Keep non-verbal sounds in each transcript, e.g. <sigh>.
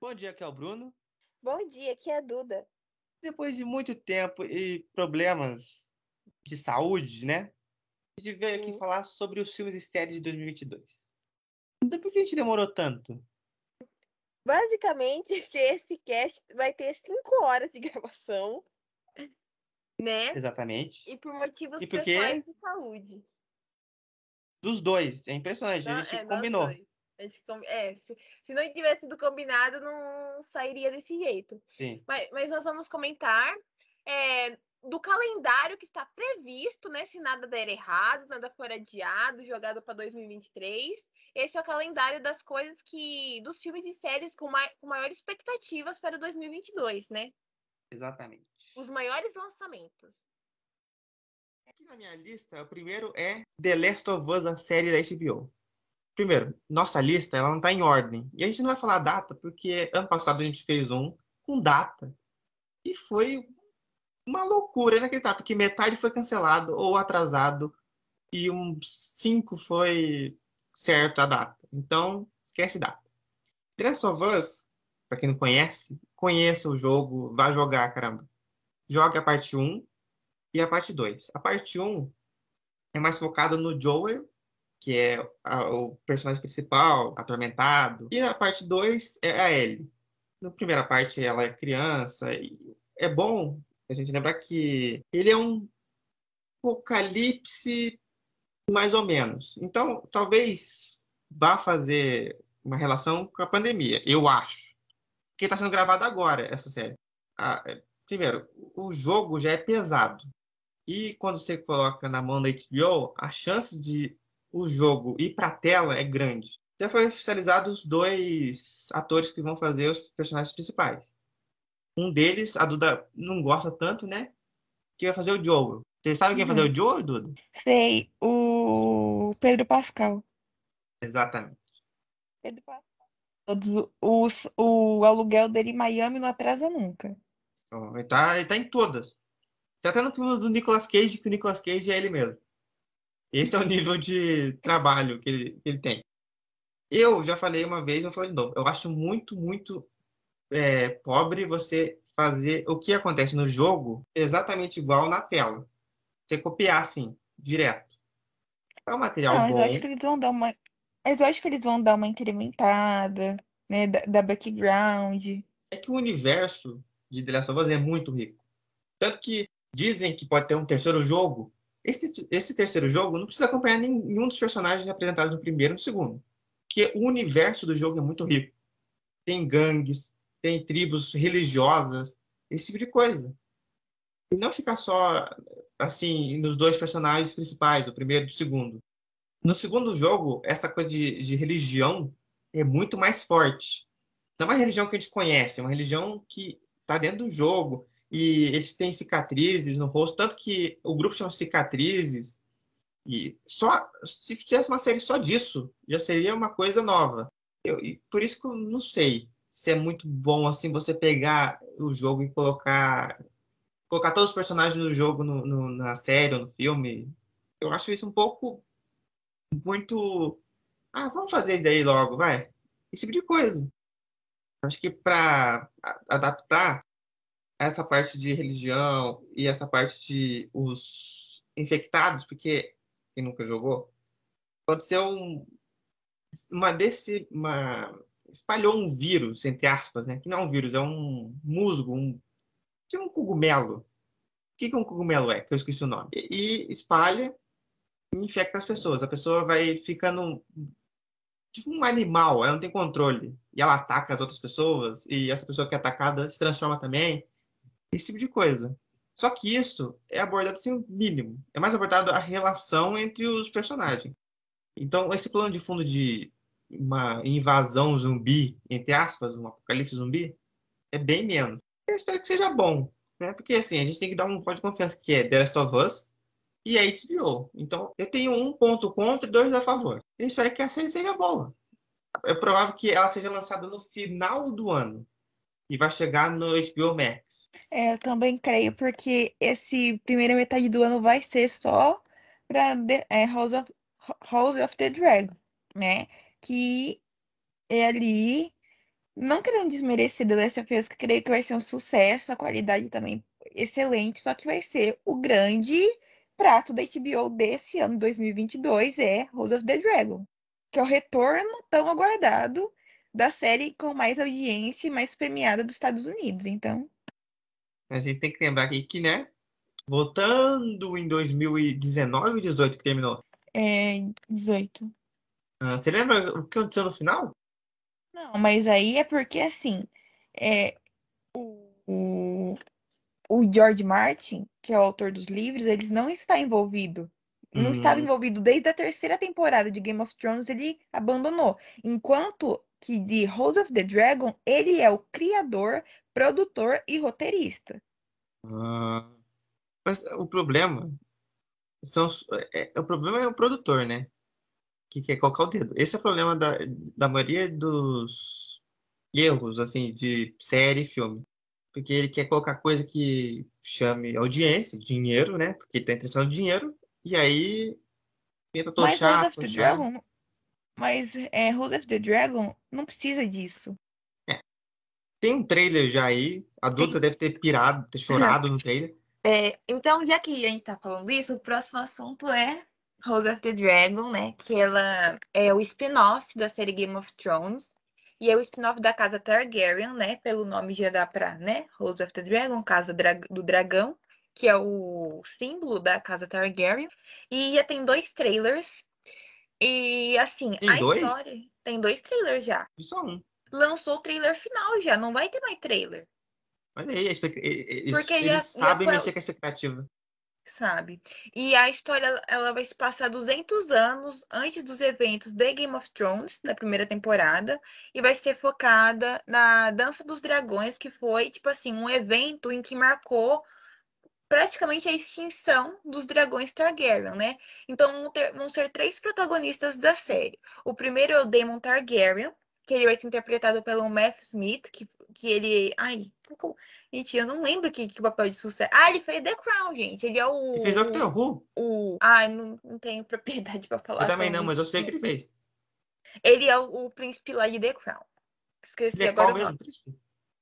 Bom dia, aqui é o Bruno. Bom dia, aqui é a Duda. Depois de muito tempo e problemas de saúde, né? A gente veio aqui Sim. falar sobre os filmes e séries de 2022. Então, por que a gente demorou tanto? Basicamente, <laughs> que esse cast vai ter cinco horas de gravação, né? Exatamente. E por motivos E por quê? pessoais de saúde. Dos dois. É impressionante. Nó- a gente é, combinou. dois. A gente com- é, se, se não tivesse sido combinado, não sairia desse jeito. Sim. Mas, mas nós vamos comentar é, do calendário que está previsto, né? Se nada der errado, nada for adiado, jogado para 2023. Esse é o calendário das coisas que. dos filmes e séries com, mai, com maiores expectativas para 2022, né? Exatamente. Os maiores lançamentos. Aqui na minha lista, o primeiro é The Last of Us, a série da HBO. Primeiro, nossa lista, ela não tá em ordem. E a gente não vai falar data, porque ano passado a gente fez um com data. E foi uma loucura inacreditável, porque metade foi cancelado ou atrasado e uns cinco foi certo a data. Então, esquece data. Last of Us, pra quem não conhece, conheça o jogo, vá jogar, caramba. Joga a parte 1 e a parte 2. A parte 1 é mais focada no Joel, que é a- o personagem principal, atormentado. E a parte 2 é a Ellie. Na primeira parte ela é criança e é bom a gente lembrar que ele é um apocalipse mais ou menos. Então, talvez vá fazer uma relação com a pandemia, eu acho. Porque está sendo gravado agora essa série. É, primeiro, o jogo já é pesado. E quando você coloca na mão da HBO, a chance de o jogo ir para a tela é grande. Já foi oficializado os dois atores que vão fazer os personagens principais. Um deles, a Duda não gosta tanto, né? Que vai fazer o Joel. Você sabe quem vai fazer o Joel, Duda? Sei, o Pedro Pascal. Exatamente. Pedro Pascal. Todos os, o aluguel dele em Miami não atrasa nunca. Ele tá, ele tá em todas. Tá até no filme do Nicolas Cage, que o Nicolas Cage é ele mesmo. Esse é o nível de trabalho que ele, que ele tem. Eu já falei uma vez, eu falei de novo. Eu acho muito, muito é, pobre você fazer o que acontece no jogo exatamente igual na tela. Você copiar assim, direto. É um material Não, mas eu bom. acho que eles vão dar uma. Mas eu acho que eles vão dar uma incrementada, né? Da, da background. É que o universo de The Last of Us é muito rico. Tanto que dizem que pode ter um terceiro jogo. Esse, esse terceiro jogo não precisa acompanhar nenhum dos personagens apresentados no primeiro e no segundo. Porque o universo do jogo é muito rico. Tem gangues, tem tribos religiosas, esse tipo de coisa. E não ficar só, assim, nos dois personagens principais, do primeiro e do segundo. No segundo jogo, essa coisa de, de religião é muito mais forte. Não é uma religião que a gente conhece, é uma religião que está dentro do jogo. E eles têm cicatrizes no rosto, tanto que o grupo chama Cicatrizes. E só se fizesse uma série só disso, já seria uma coisa nova. Eu, e por isso que eu não sei se é muito bom assim você pegar o jogo e colocar colocar todos os personagens do jogo no, no- na série ou no filme. Eu acho isso um pouco muito. Ah, vamos fazer daí logo, vai. Esse tipo de coisa. Acho que para adaptar essa parte de religião e essa parte de os infectados, porque quem nunca jogou, ser um uma desse uma espalhou um vírus entre aspas, né? Que não é um vírus, é um musgo, um tipo um cogumelo. O que que um cogumelo é? Que eu esqueci o nome. E, e espalha e infecta as pessoas. A pessoa vai ficando tipo um animal, ela não tem controle. E ela ataca as outras pessoas, e essa pessoa que é atacada se transforma também. Esse tipo de coisa. Só que isso é abordado assim, o mínimo. É mais abordado a relação entre os personagens. Então, esse plano de fundo de uma invasão zumbi, entre aspas, um apocalipse zumbi, é bem menos. Eu espero que seja bom, né? Porque assim, a gente tem que dar um voto de confiança que é The Last of Us e a HBO. Então, eu tenho um ponto contra e dois a favor. Eu espero que a série seja boa. É provável que ela seja lançada no final do ano e vai chegar no HBO Max. É, eu também creio, porque esse primeira metade do ano vai ser só para é, House of, House of the Dragon, né? Que é ali não querendo desmerecer The Last of Us, que eu creio que vai ser um sucesso, a qualidade também excelente, só que vai ser o grande prato da HBO desse ano 2022 é House of the Dragon, que é o retorno tão aguardado da série com mais audiência e mais premiada dos Estados Unidos. Então, Mas a gente tem que lembrar aqui que, né? Voltando em 2019 ou 18 que terminou. é 18. Ah, você lembra o que aconteceu no final? Não, mas aí é porque assim, é, o, o, o George Martin, que é o autor dos livros, ele não está envolvido. Não estava Hum. envolvido desde a terceira temporada de Game of Thrones, ele abandonou. Enquanto que de House of the Dragon, ele é o criador, produtor e roteirista. Ah, mas o problema são é, é- o problema é o produtor, né? Que quer colocar o dedo. Esse é o problema da, da maioria dos erros assim de série e filme. Porque ele quer colocar coisa que chame audiência, dinheiro, né? Porque ele tá interessado no dinheiro. E aí tenta Mas tochar, House of the. Dragon, mas é, of the Dragon não precisa disso. Tem um trailer já aí. A Duda deve ter pirado, ter chorado no trailer. É, então, já que a gente tá falando isso, o próximo assunto é House of the Dragon, né? Que ela é o spin-off da série Game of Thrones. E é o spin-off da casa Targaryen, né? Pelo nome já dá pra, né? House of the Dragon, Casa do Dragão, que é o símbolo da casa Targaryen. E já tem dois trailers. E assim, Tem a dois? história. Tem dois trailers já. E só um. Lançou o trailer final já, não vai ter mais trailer. Olha aí, expect... eles, Porque eles já- já sabem foi- mexer com a expectativa. sabe? E a história ela vai se passar 200 anos antes dos eventos de Game of Thrones, da primeira temporada, e vai ser focada na Dança dos Dragões, que foi, tipo assim, um evento em que marcou praticamente a extinção dos dragões Targaryen, né? Então vão, ter- vão ser três protagonistas da série. O primeiro é o Daemon Targaryen, que ele vai ser interpretado pelo Matt Smith, que, que ele. Ai, como- gente, eu não lembro que, que papel de sucesso. Ah, ele fez The Crown, gente. Ele é o. Ele fez Doctor Who? o... Ai, não, não tenho propriedade pra falar. Eu também não, mas eu sei que ele fez. Ele é o, o príncipe lá de The Crown. Esqueci Ele é agora qual o nome. mesmo?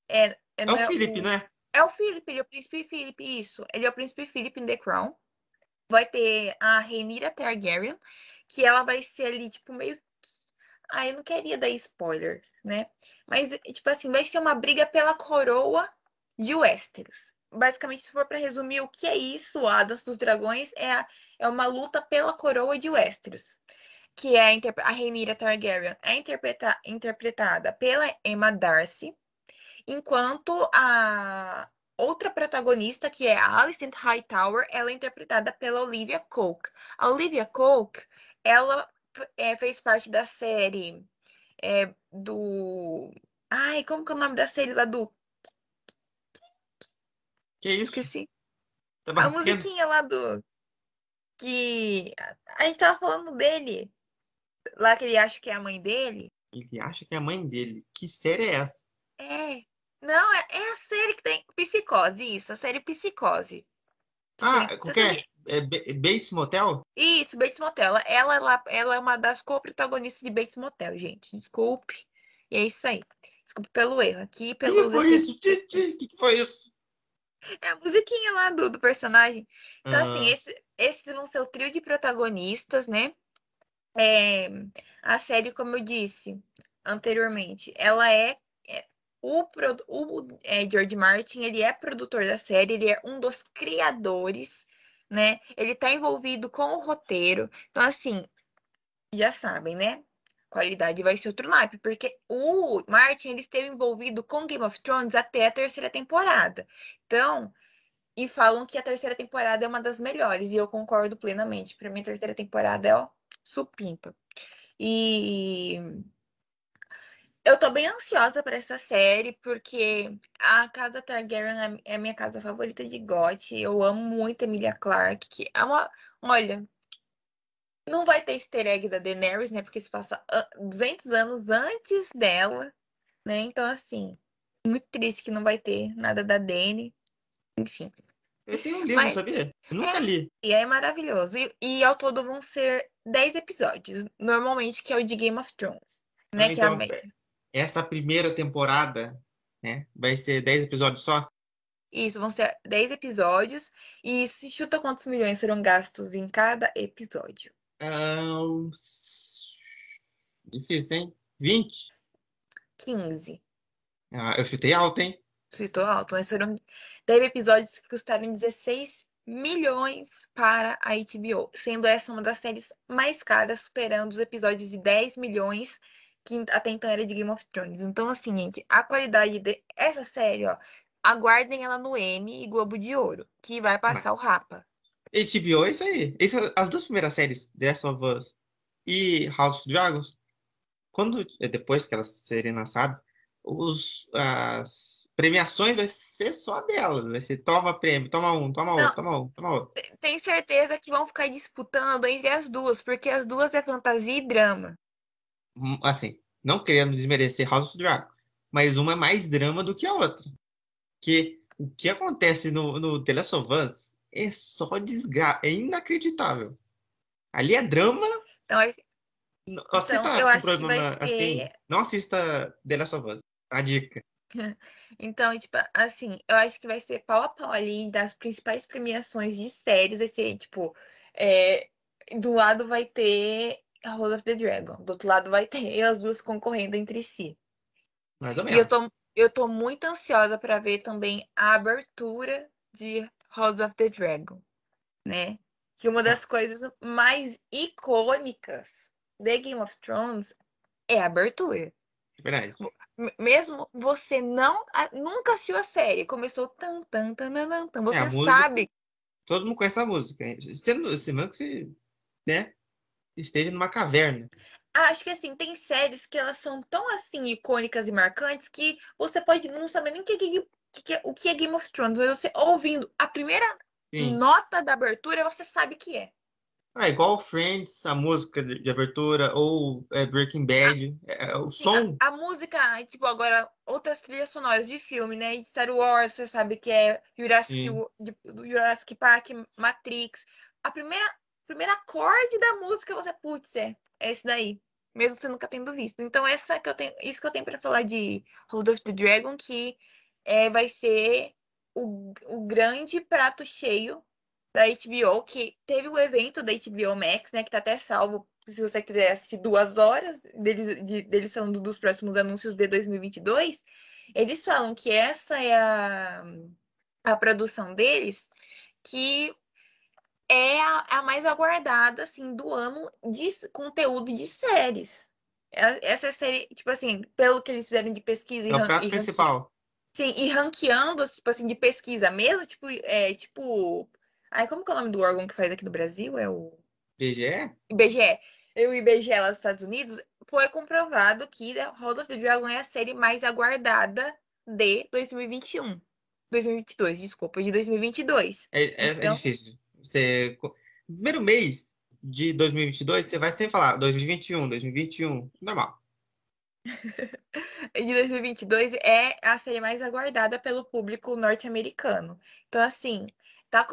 É, é, É o Felipe, não é? É o Philip, ele é o príncipe Philip, isso. Ele é o príncipe Philip em The Crown. Vai ter a Rhaenyra Targaryen, que ela vai ser ali, tipo, meio. Ah, eu não queria dar spoilers, né? Mas, tipo assim, vai ser uma briga pela coroa de Westeros. Basicamente, se for para resumir o que é isso, a dos Dragões é, a- é uma luta pela coroa de Westeros. Que é a, a Rhaenyra Targaryen é interpreta- interpretada pela Emma Darcy, enquanto a outra protagonista, que é a Alicent Hightower, ela é interpretada pela Olivia Coke. A Olivia Coke, ela é, fez parte da série é, do... Ai, como que é o nome da série lá do... Que isso? Esqueci. Tá A musiquinha lá do... Que... A gente tava falando dele. Lá que ele acha que é a mãe dele. Ele acha que é a mãe dele. Que série é essa? É. Não, é, é a série que tem Psicose, isso. A série Psicose. Ah, Você qualquer. sabia? É Ba- Bates Motel? Isso, Bates Motel. Ela, ela, ela é uma das co-protagonistas de Bates Motel, gente. Desculpe. E é isso aí. Desculpe pelo erro aqui. O que foi isso? O que que foi isso? É a musiquinha lá do, do personagem. Então, assim, Ah, esse- esses vão ser o trio de protagonistas, né? É, a série, como eu disse anteriormente, ela é, é o, o é, George Martin, ele é produtor da série, ele é um dos criadores, né? Ele tá envolvido com o roteiro. Então, assim, já sabem, né? Qualidade vai ser outro naipe, porque o Martin ele esteve envolvido com Game of Thrones até a terceira temporada. Então, e falam que a terceira temporada é uma das melhores, e eu concordo plenamente. Para mim, a terceira temporada é ó, supimpa. E eu tô bem ansiosa para essa série, porque a casa Targaryen é é a minha casa favorita de GOT. Eu amo muito Emilia Clarke, que é uma. Olha, não vai ter easter egg da Daenerys, né? Porque se passa a- 200 anos antes dela, né? Então, assim, muito triste que não vai ter nada da Dany. Enfim. eu tenho um livro, Mas- sabia? Eu nunca É. li. E é maravilhoso. E, e ao todo vão ser 10 episódios, normalmente, que é o de Game of Thrones, né? Ah, que é a então, média. Essa primeira temporada, né, vai ser 10 episódios só? Isso, vão ser 10 episódios. E se chuta quantos milhões serão gastos em cada episódio? Uh, difícil, hein? 20? 15. Ah, eu chutei alto, hein? Chutou alto, mas foram 10 episódios que custaram 16 milhões para a HBO, sendo essa uma das séries mais caras, superando os episódios de 10 milhões que até então era de Game of Thrones. Então, assim, gente, a qualidade dessa série, ó, aguardem ela no M e Globo de Ouro, que vai passar o Rapa. HBO é isso aí. Essa, as duas primeiras séries, The Last of Us e House of Dragons, quando depois que elas serem lançadas, os, as premiações vai ser só delas. Vai ser toma prêmio, toma um, toma outro, toma um, toma outro. Tem certeza que vão ficar disputando entre as duas, porque as duas é fantasia e drama. Assim, não querendo desmerecer House of Dragon, mas uma é mais drama do que a outra. Que o que acontece no, no The Last of Us é só desgraça, é inacreditável. Ali é drama. Então, não, assista então, eu acho problema, que vai ser... assim, não assista The Last of Us. A dica. <laughs> Então, tipo, assim, eu acho que vai ser pau a pau ali das principais premiações de séries. Vai ser, tipo, é, do lado vai ter House of the Dragon, do outro lado vai ter <laughs> as duas concorrendo entre si. Mais ou menos. E eu tô, eu tô muito ansiosa para ver também a abertura de House of the Dragon, né? Que uma das coisas mais icônicas de Game of Thrones é a abertura. Verdade. Mesmo você não nunca assistiu a série, começou tan tan tan tan, tan você é, música, sabe. Todo mundo conhece a música. Você, você você, né, esteja numa caverna. Acho que assim, tem séries que elas são tão assim icônicas e marcantes que você pode não saber nem que, que, que, o que é Game of Thrones, mas você ouvindo a primeira Sim. nota da abertura, você sabe que é. Ah, igual Friends, a música de abertura, ou é, Breaking Bad, é, é o Sim, som. A, a, música, tipo, agora, outras trilhas sonoras de filme, né? Star Wars, você sabe que é Jurassic, Jurassic Park, Matrix. A primeira, primeira acorde da música, você, putz, é, é esse daí. Mesmo você nunca tendo visto. Então, essa que eu tenho, isso que eu tenho para falar de Hold of the Dragon, que é, vai ser o, o grande prato cheio da HBO, que teve o evento da HBO Max, né? Que tá até salvo se você quiser assistir duas horas deles, de, deles falando dos próximos anúncios de 2022. Eles falam que essa é a, a produção deles, que é a, a mais aguardada, assim, do ano de conteúdo de séries. É, essa série, tipo assim, pelo que eles fizeram de pesquisa... É o prato principal. Sim, e ranqueando, tipo assim, de pesquisa mesmo, tipo, é, tipo Ai, como que é o nome do órgão que faz aqui no Brasil? É o. IBGE? IBGE. O IBGE lá nos Estados Unidos foi comprovado que House of the Dragon é a série mais aguardada de 2021. 2022, desculpa, de 2022. É, é, é então... é difícil. Você... Primeiro mês de 2022, você vai sempre falar 2021, 2021, normal. <laughs> de 2022 é a série mais aguardada pelo público norte-americano. Então, assim, tá,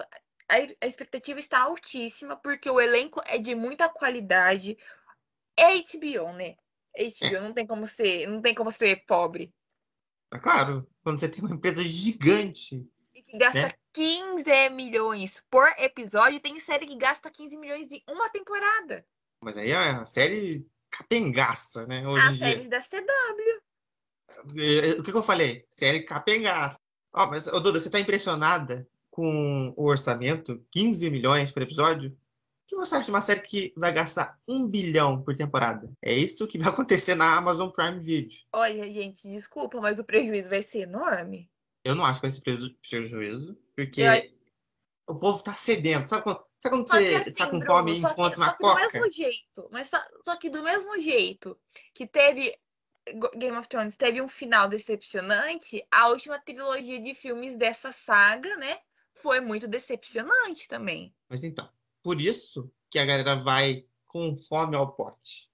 a, expectativa está altíssima, porque o elenco é de muita qualidade. É HBO, né? HBO, não tem como ser, não tem como ser pobre. É claro, quando você tem uma empresa gigante. E que gasta né? 15 milhões por episódio, tem série que gasta 15 milhões em uma temporada. Mas aí é a série capengaça, né? Hoje As séries da CW. O que, que eu falei? Série capengaça. Ó, oh, mas, ô, Duda, você tá impressionada com o orçamento, 15 milhões por episódio, o que você acha de uma série que vai gastar um bilhão por temporada? É isso que vai <laughs> acontecer na Amazon Prime Video. Olha, gente, desculpa, mas o prejuízo vai ser enorme. Eu não acho que vai ser prejuízo, porque eu... o povo tá sedento. Sabe quando, sabe quando você assim, tá com Bruno, fome e encontra uma coca? do mesmo jeito, mas só, só que do mesmo jeito que teve Game of Thrones teve um final decepcionante, a última trilogia de filmes dessa saga, né? foi muito decepcionante também. Mas então, por isso que a galera vai com fome ao pote.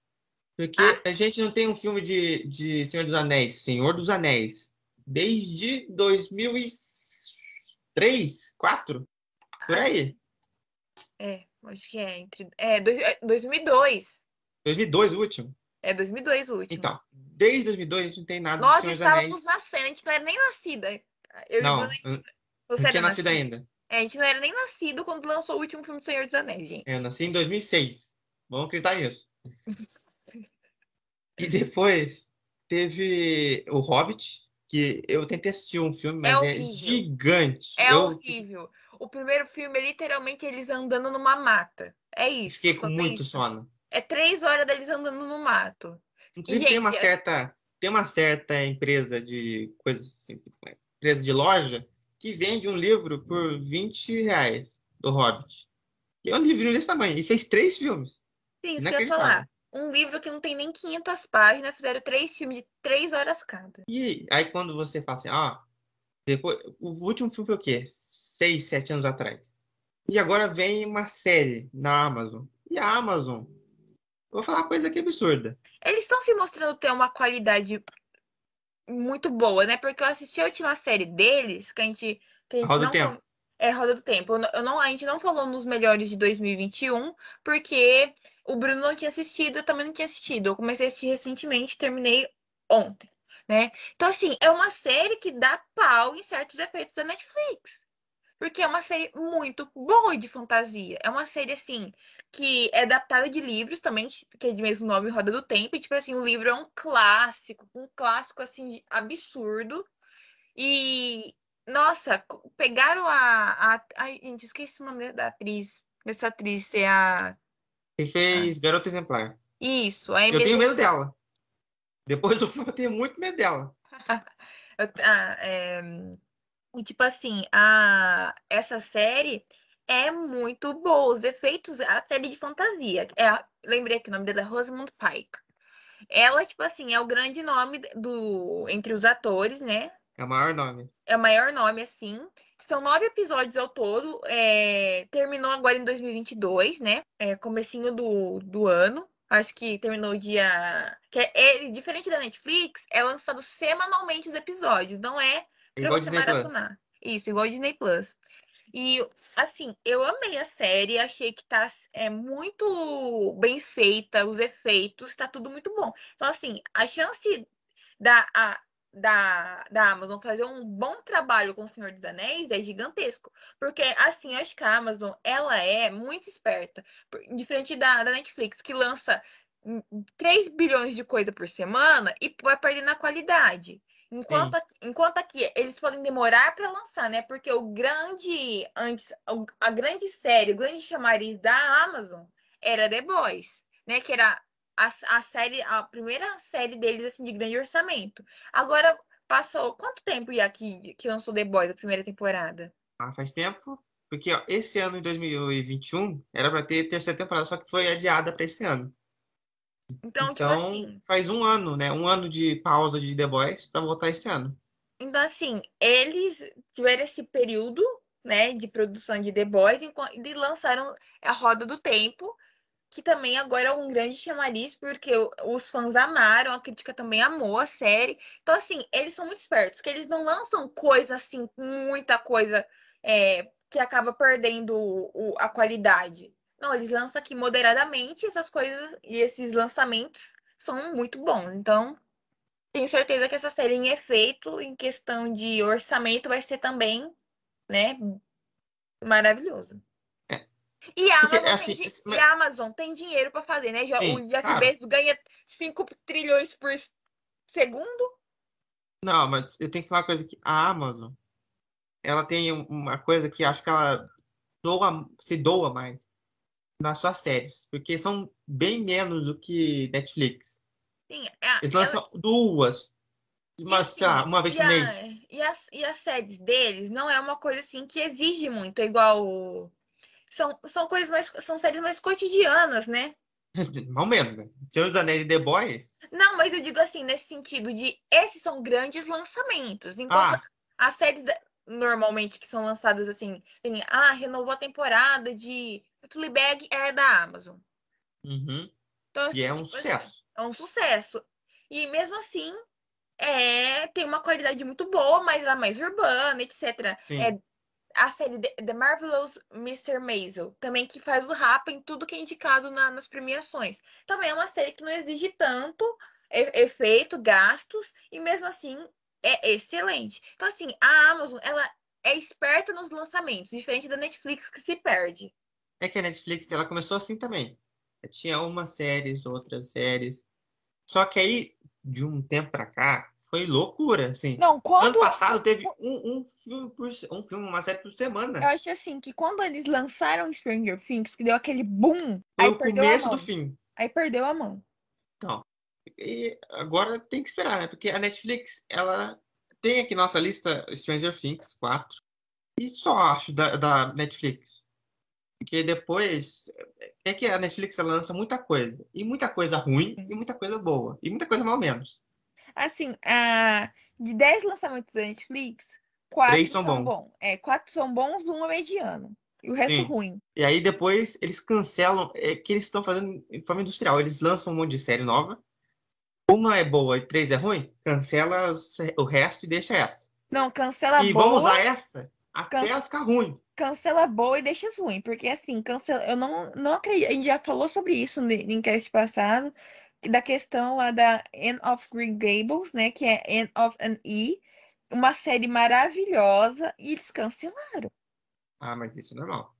Porque ah. a gente não tem um filme de, de Senhor dos Anéis, Senhor dos Anéis, desde 2003, 2004, por aí. É, acho que é entre é, 2002. 2002 o último. É 2002 o último. Então, desde 2002 a gente não tem nada Nós estávamos nascendo, a gente não era nem nascida. Eu Não, eu você não tinha nascido nascido? ainda. É, a gente não era nem nascido quando lançou o último filme do Senhor dos Anéis, gente. Eu nasci em 2006. Vamos acreditar nisso. <laughs> E depois teve o Hobbit, que eu tentei assistir um filme, mas é, horrível. gigante. É eu horrível. O primeiro filme é literalmente eles andando numa mata. É isso. fiquei com muito isso. sono. É três horas deles andando no mato. Inclusive, tem uma é- certa, tem uma certa empresa de coisas assim, empresa de loja que vende um livro por 20 reais do Hobbit. E é um livrinho desse tamanho. E fez três filmes. Sim, isso que eu ia falar. Um livro que não tem nem 500 páginas, fizeram três filmes de três horas cada. E aí quando você fala assim, ó, depois, o último filme foi o quê? Seis, sete anos atrás. E agora vem uma série na Amazon. E a Amazon, vou falar uma coisa aqui absurda. Eles estão se mostrando ter uma qualidade muito boa, né? Porque eu assisti a última série deles, que a gente. Que a gente Roda do não Tempo. É, Roda do Tempo. Eu não- a gente não falou nos melhores de 2021, porque o Bruno não tinha assistido, eu também não tinha assistido. Eu comecei a assistir recentemente, terminei ontem, né? Então, assim, é uma série que dá pau em certos efeitos da Netflix. Porque é uma série muito boa de fantasia. É uma série, assim, que é adaptada de livros também, que é de mesmo nome, Roda do Tempo. E, tipo assim, o livro é um clássico, um clássico, assim, absurdo. E, nossa, pegaram a, a... Ai, gente, esqueci o nome da atriz. Dessa atriz, é a... Quem fez Garota Exemplar. Isso, Eu tenho medo dela. Depois do filme eu tenho muito medo dela. <laughs> Ah, é, E tipo assim, a... essa série é muito boa. Os efeitos, a série de fantasia. É Lembrei aqui o nome dela é Rosamund Pike. Ela, tipo assim, é o grande nome do entre os atores, né? É o maior nome. É o maior nome, assim. São nove episódios ao todo. é, Terminou agora em 2022, né? É, comecinho do, do ano. Acho que terminou dia... Que é, é diferente da Netflix, é lançado semanalmente os episódios. Não é pra Igual você Disney Plus. maratonar. Isso, igual Disney Plus. E, assim, eu amei a série, achei que tá é, muito bem feita, os efeitos, tá tudo muito bom. Então, assim, a chance da, a, da, da Amazon fazer um bom trabalho com o Senhor dos Anéis é gigantesco. Porque, assim, acho que a Amazon, ela é muito esperta. Diferente da, da Netflix, que lança hum, 3 bilhões de coisa por semana e vai perdendo a qualidade. Enquanto, aqui- enquanto aqui eles podem demorar para lançar, né? Porque o grande antes, a grande série, o grande chamariz da Amazon era The Boys, né? Que era a, a série, a primeira série deles assim de grande orçamento. Agora passou quanto tempo já que, que lançou The Boys a primeira temporada? Ah, faz tempo. Porque ó, esse ano, em 2021, era pra ter terceira temporada, só que foi adiada pra esse ano. Então, tipo Então, assim, faz um ano, né? Um ano de pausa de The Boys pra voltar esse ano. Então, assim, eles tiveram esse período, né, de produção de The Boys e lançaram a Roda do Tempo, que também agora é um grande chamariz, porque os fãs amaram, a crítica também amou a série. Então, assim, eles são muito espertos, que eles não lançam coisa assim, muita coisa é, que acaba perdendo o- a qualidade. Não, eles lançam aqui moderadamente essas coisas e esses lançamentos são muito bons. Então, tenho certeza que essa série em efeito, em questão de orçamento, vai ser também, né, maravilhoso. É. E a Porque, assim, tem, esse- e a Amazon tem dinheiro para fazer, né? Sim, o Jeff claro. Bezos ganha 5 trilhões por segundo. Não, mas eu tenho que falar uma coisa que a Amazon, ela tem um- uma coisa que acho que ela doa, se doa mais nas suas séries, porque são bem menos do que Netflix. Sim, a- Eles ela- lançam duas, uma, assim, lá, uma vez por mês. E as, e as séries deles não é uma coisa assim que exige muito, é igual. São, são coisas mais. São séries mais cotidianas, né? <laughs> Não né? Senhor dos Anéis e The Boys, Não, mas eu digo assim, nesse sentido de esses são grandes lançamentos. Enquanto Ah. as séries normalmente que são lançadas assim, tem, ah, renovou a temporada de Fleabag é da Amazon. uhum, Então, e é assim, um tipo, sucesso. É um sucesso. E mesmo assim, é, tem uma qualidade muito boa, mas ela é mais urbana, etc. Sim. É, a série The Marvelous Mr. Maisel, também que faz o rapa em tudo que é indicado na, nas premiações. Também é uma série que não exige tanto efeito, gastos, e mesmo assim é excelente. Então, assim, a Amazon, ela é esperta nos lançamentos, diferente da Netflix que se perde. É que a Netflix, ela começou assim também. Tinha umas séries, outras séries. Só que aí, de um tempo pra cá, foi loucura, assim. Não, quando... Ano passado teve um, um, filme por, um filme, uma série por semana. Eu acho assim, que quando eles lançaram Stranger Things, que deu aquele boom, foi aí o começo do fim. Aí perdeu a mão. Então, e agora tem que esperar, né? Porque a Netflix, ela tem aqui nossa lista Stranger Things 4. E só acho da, da Netflix. Porque depois. É que a Netflix lança muita coisa. E muita coisa ruim e muita coisa boa. E muita coisa mal menos. Assim, a... de 10 lançamentos da Netflix, 4 são, são bons. É, 4 são bons, um é mediano. E o resto Sim. ruim. E aí depois eles cancelam. É que eles estão fazendo de forma industrial. Eles lançam um monte de série nova. Uma é boa e três é ruim, cancela o resto e deixa essa. Não, cancela e boa. E vamos usar essa até ela ficar ruim. Cancela boa e deixa ruim, porque assim, cancela. Eu não, não acredito. A gente já falou sobre isso no encast passado, da questão lá da End of Green Gables, né? Que é End of an E, uma série maravilhosa, e eles cancelaram. Ah, mas isso é normal.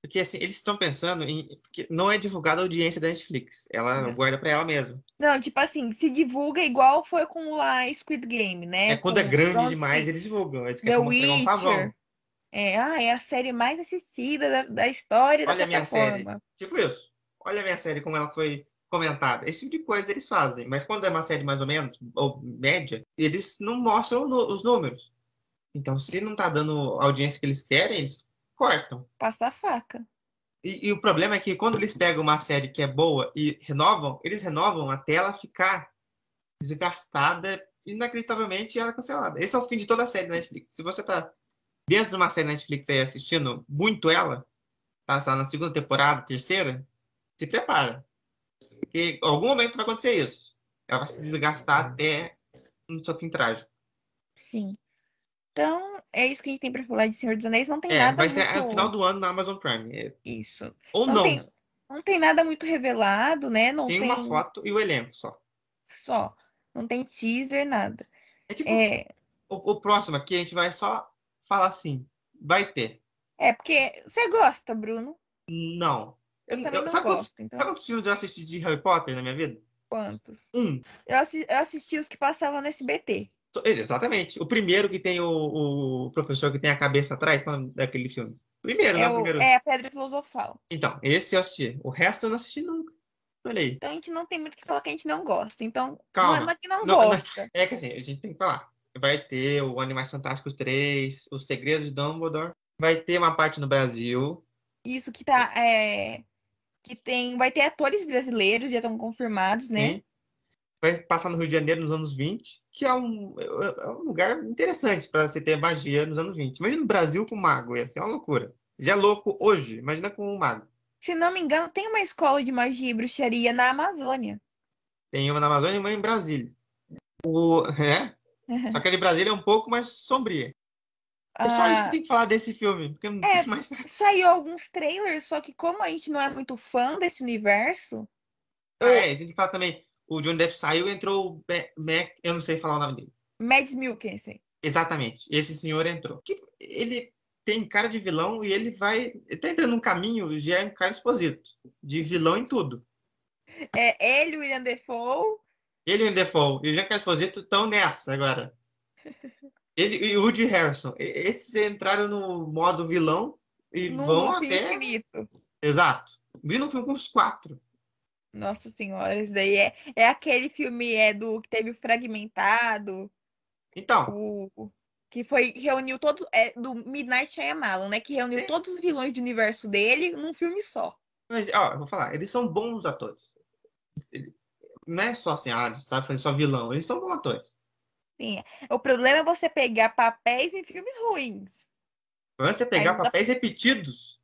Porque assim, eles estão pensando em. Porque não é divulgada a audiência da Netflix. Ela não. guarda para ela mesma. Não, tipo assim, se divulga igual foi com lá Squid Game, né? É quando é com é grande demais, eles divulgam. Eles querem mostrar um pavão. É, ah, é a série mais assistida da, da história Olha da a minha série. Tipo isso. Olha a minha série, como ela foi comentada. Esse tipo de coisa eles fazem. Mas quando é uma série mais ou menos, ou média, eles não mostram os números. Então, se não tá dando a audiência que eles querem, eles cortam. Passa a faca. E, e, o problema é que quando eles pegam uma série que é boa e renovam, eles renovam até ela ficar desgastada inacreditavelmente e ela cancelada. Esse é o fim de toda a série da Netflix. Se você tá dentro de uma série da Netflix aí assistindo muito ela, tá na segunda temporada, terceira, se prepara. Porque em algum momento vai acontecer isso. Ela vai se desgastar até no seu fim trágico. Sim. Então, é isso que a gente tem para falar de Senhor dos Anéis. Não tem é, nada vai muito... ser no final do ano na Amazon Prime. É. Isso. Ou não. Não tem, não tem nada muito revelado, né? Não tem, tem, uma foto e o elenco só. Só. Não tem teaser, nada. É tipo, é... O, o, próximo aqui a gente vai só falar assim, vai ter. É, porque você gosta, Bruno? Não. Eu, eu também não sabe gosto. Quantos, então... Sabe quantos filmes eu assisti de Harry Potter na minha vida? Quantos? Um. Eu assisti, eu assisti os que passavam no SBT. Exatamente. O primeiro que tem o, o professor que tem a cabeça atrás daquele filme. Primeiro, é né? O, primeiro. É a Pedra Filosofal. Então, esse eu assisti. O resto eu não assisti nunca. Olha aí. Então a gente não tem muito o que falar que a gente não gosta. Então, Calma. não é que não, não gosta. Não, <laughs> é que assim, a gente tem que falar. Vai ter o Animais Fantásticos 3, Os Segredos de Dumbledore. Vai ter uma parte no Brasil. Isso que tá. É... Que tem. Vai ter atores brasileiros, já estão confirmados, né? Sim vai passar no Rio de Janeiro nos anos 20, que é um, é um lugar interessante para você ter magia nos anos 20. Imagina no Brasil com mago, ia ser uma loucura. Já é louco hoje, imagina com um mago. Se não me engano, tem uma escola de magia e bruxaria na Amazônia. Tem uma na Amazônia e uma em Brasília. O, é? <laughs> Só que a de Brasília é um pouco mais sombria. É só ah, isso que tem que falar desse filme. Porque não é, mais... Saiu alguns trailers, só que como a gente não é muito fã desse universo. Ah, eu... É, tem que falar também o Johnny Depp saiu e entrou o Mac, eu não sei falar o nome dele. Mads Mikkelsen. Exatamente. Esse senhor entrou. Ele tem cara de vilão e ele vai. Ele tá entrando num caminho de é um cara exposito. De vilão em tudo. É ele, o William Defoe. Ele e o William Defoe e o Giancarlo Esposito estão nessa agora. <laughs> Ele e o Woody Harrison. Esses entraram no modo vilão e no vão até. Infinito. Exato. Vi no filme com os quatro. Nossa senhora, isso daí é, é aquele filme é do que teve o fragmentado. Então. O, que foi reuniu todos é do Midnight Shyamalan, né, que reuniu Sim. todos os vilões do universo dele num filme só. Mas, ó, eu vou falar, eles são bons atores. Não é só assim, ah, sabe só vilão, eles são bons atores. Sim. O problema é você pegar papéis em filmes ruins. Você pegar Aí, papéis repetidos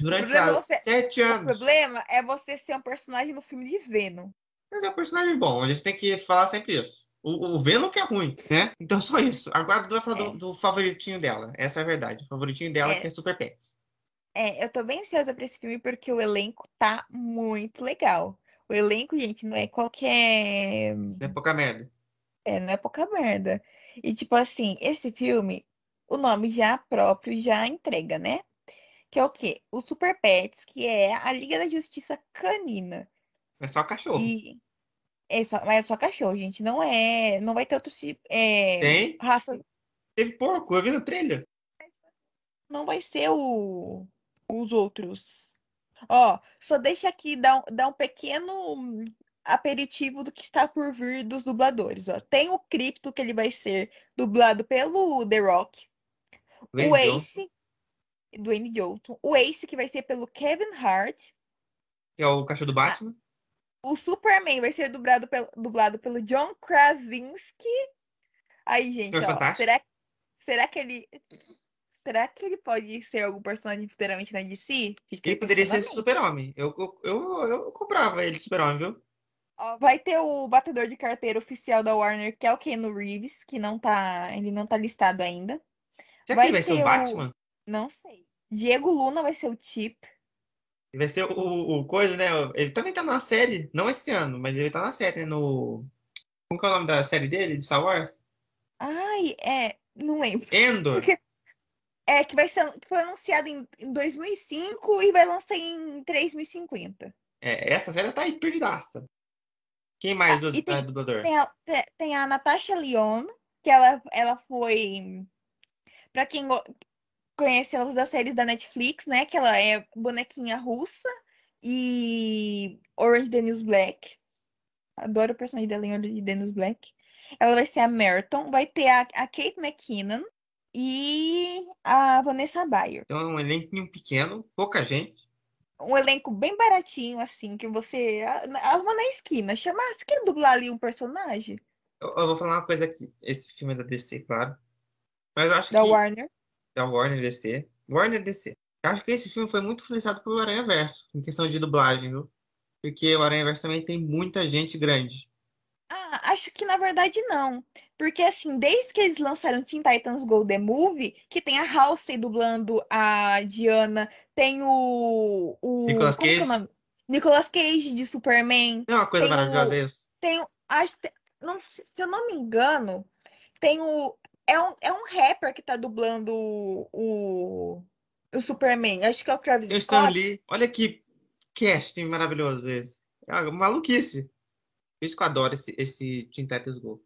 Durante há você... sete anos. O problema é você ser um personagem no filme de Venom. Mas é um personagem bom, a gente tem que falar sempre isso. O, o Venom que é ruim, né? Então só isso. Agora falar é. do, do, favoritinho dela. Essa é a verdade. O favoritinho dela é. que é Super Pets. É, eu tô bem ansiosa pra esse filme porque o elenco tá muito legal. O elenco, gente, não é qualquer. Não é pouca merda. É, não é pouca merda. E, tipo assim, esse filme, o nome já próprio já entrega, né? Que é o quê? O Super Pets, que é a Liga da Justiça Canina. É só cachorro. E... É só, mas é só cachorro, gente. Não é. Não vai ter outro tipo. É... Tem? Raça. Teve porco, eu vi no trailer. Não vai ser o os outros. Ó, só deixa aqui dar, dar um pequeno aperitivo do que está por vir dos dubladores. Ó. Tem o Crypto, que ele vai ser dublado pelo The Rock. Dwayne o Ace, do Dwayne Johnson. O Ace, que vai ser pelo Kevin Hart. Que é o cachorro do Batman. O Superman vai ser dublado pelo, dublado pelo John Krasinski. Aí, gente, ó, será, será que ele Será que ele pode ser algum personagem futuramente na DC? Fiquei ele poderia ser super-homem. Eu, eu, eu, eu, comprava ele super-homem, viu? Vai ter o batedor de carteira oficial da Warner, que é o Keanu Reeves, que não tá. Ele não tá listado ainda. Será vai que ele vai ser o Batman? Não sei. Diego Luna vai ser o Chip. Vai ser o, o coisa, né? Ele também tá na série, não esse ano, mas ele tá na série, né? No. Como que é o nome da série dele, de Star Wars? Ai, é. Não lembro. Endor. Porque é, que vai ser, foi anunciado em, em 2005 e vai lançar em 3050. É, essa série tá aí perdidaça. Quem mais ah, do, tem, é dublador? Tem a, tem a Natasha Lyon, que ela, ela foi. Pra quem conhece ela das séries da Netflix, né? Que ela é bonequinha russa e Orange Dennis Black. Adoro o personagem dela em Orange Dennis Black. Ela vai ser a Merton. Vai ter a, a Kate McKinnon e a Vanessa Bayer. Então é um elenco pequeno, pouca gente. Um elenco bem baratinho, assim, que você arruma na esquina. Chama, você quer dublar ali um personagem? Eu, eu, vou falar uma coisa aqui. Esse filme é da DC, claro. Mas eu acho da que... Warner. Da Warner DC. Warner DC. Eu acho que esse filme foi muito influenciado pelo Aranha Verso, em questão de dublagem, viu? Porque o Aranha Verso também tem muita gente grande. Ah, acho que na verdade não. Porque, assim, desde que eles lançaram Teen Titans Go The Movie, que tem a Halsey dublando a Diana, tem o. o Nicolas Cage. É Nicolas Cage de Superman. É uma coisa maravilhosa o, isso. Tem o. Acho, não, se eu não me engano, tem o. É um, é um rapper que tá dublando o, o Superman. Acho que é o Travis eu Scott. Ali. Olha que casting maravilhoso esse. É uma maluquice. Por isso que eu adoro esse, esse Teen Titans Go. O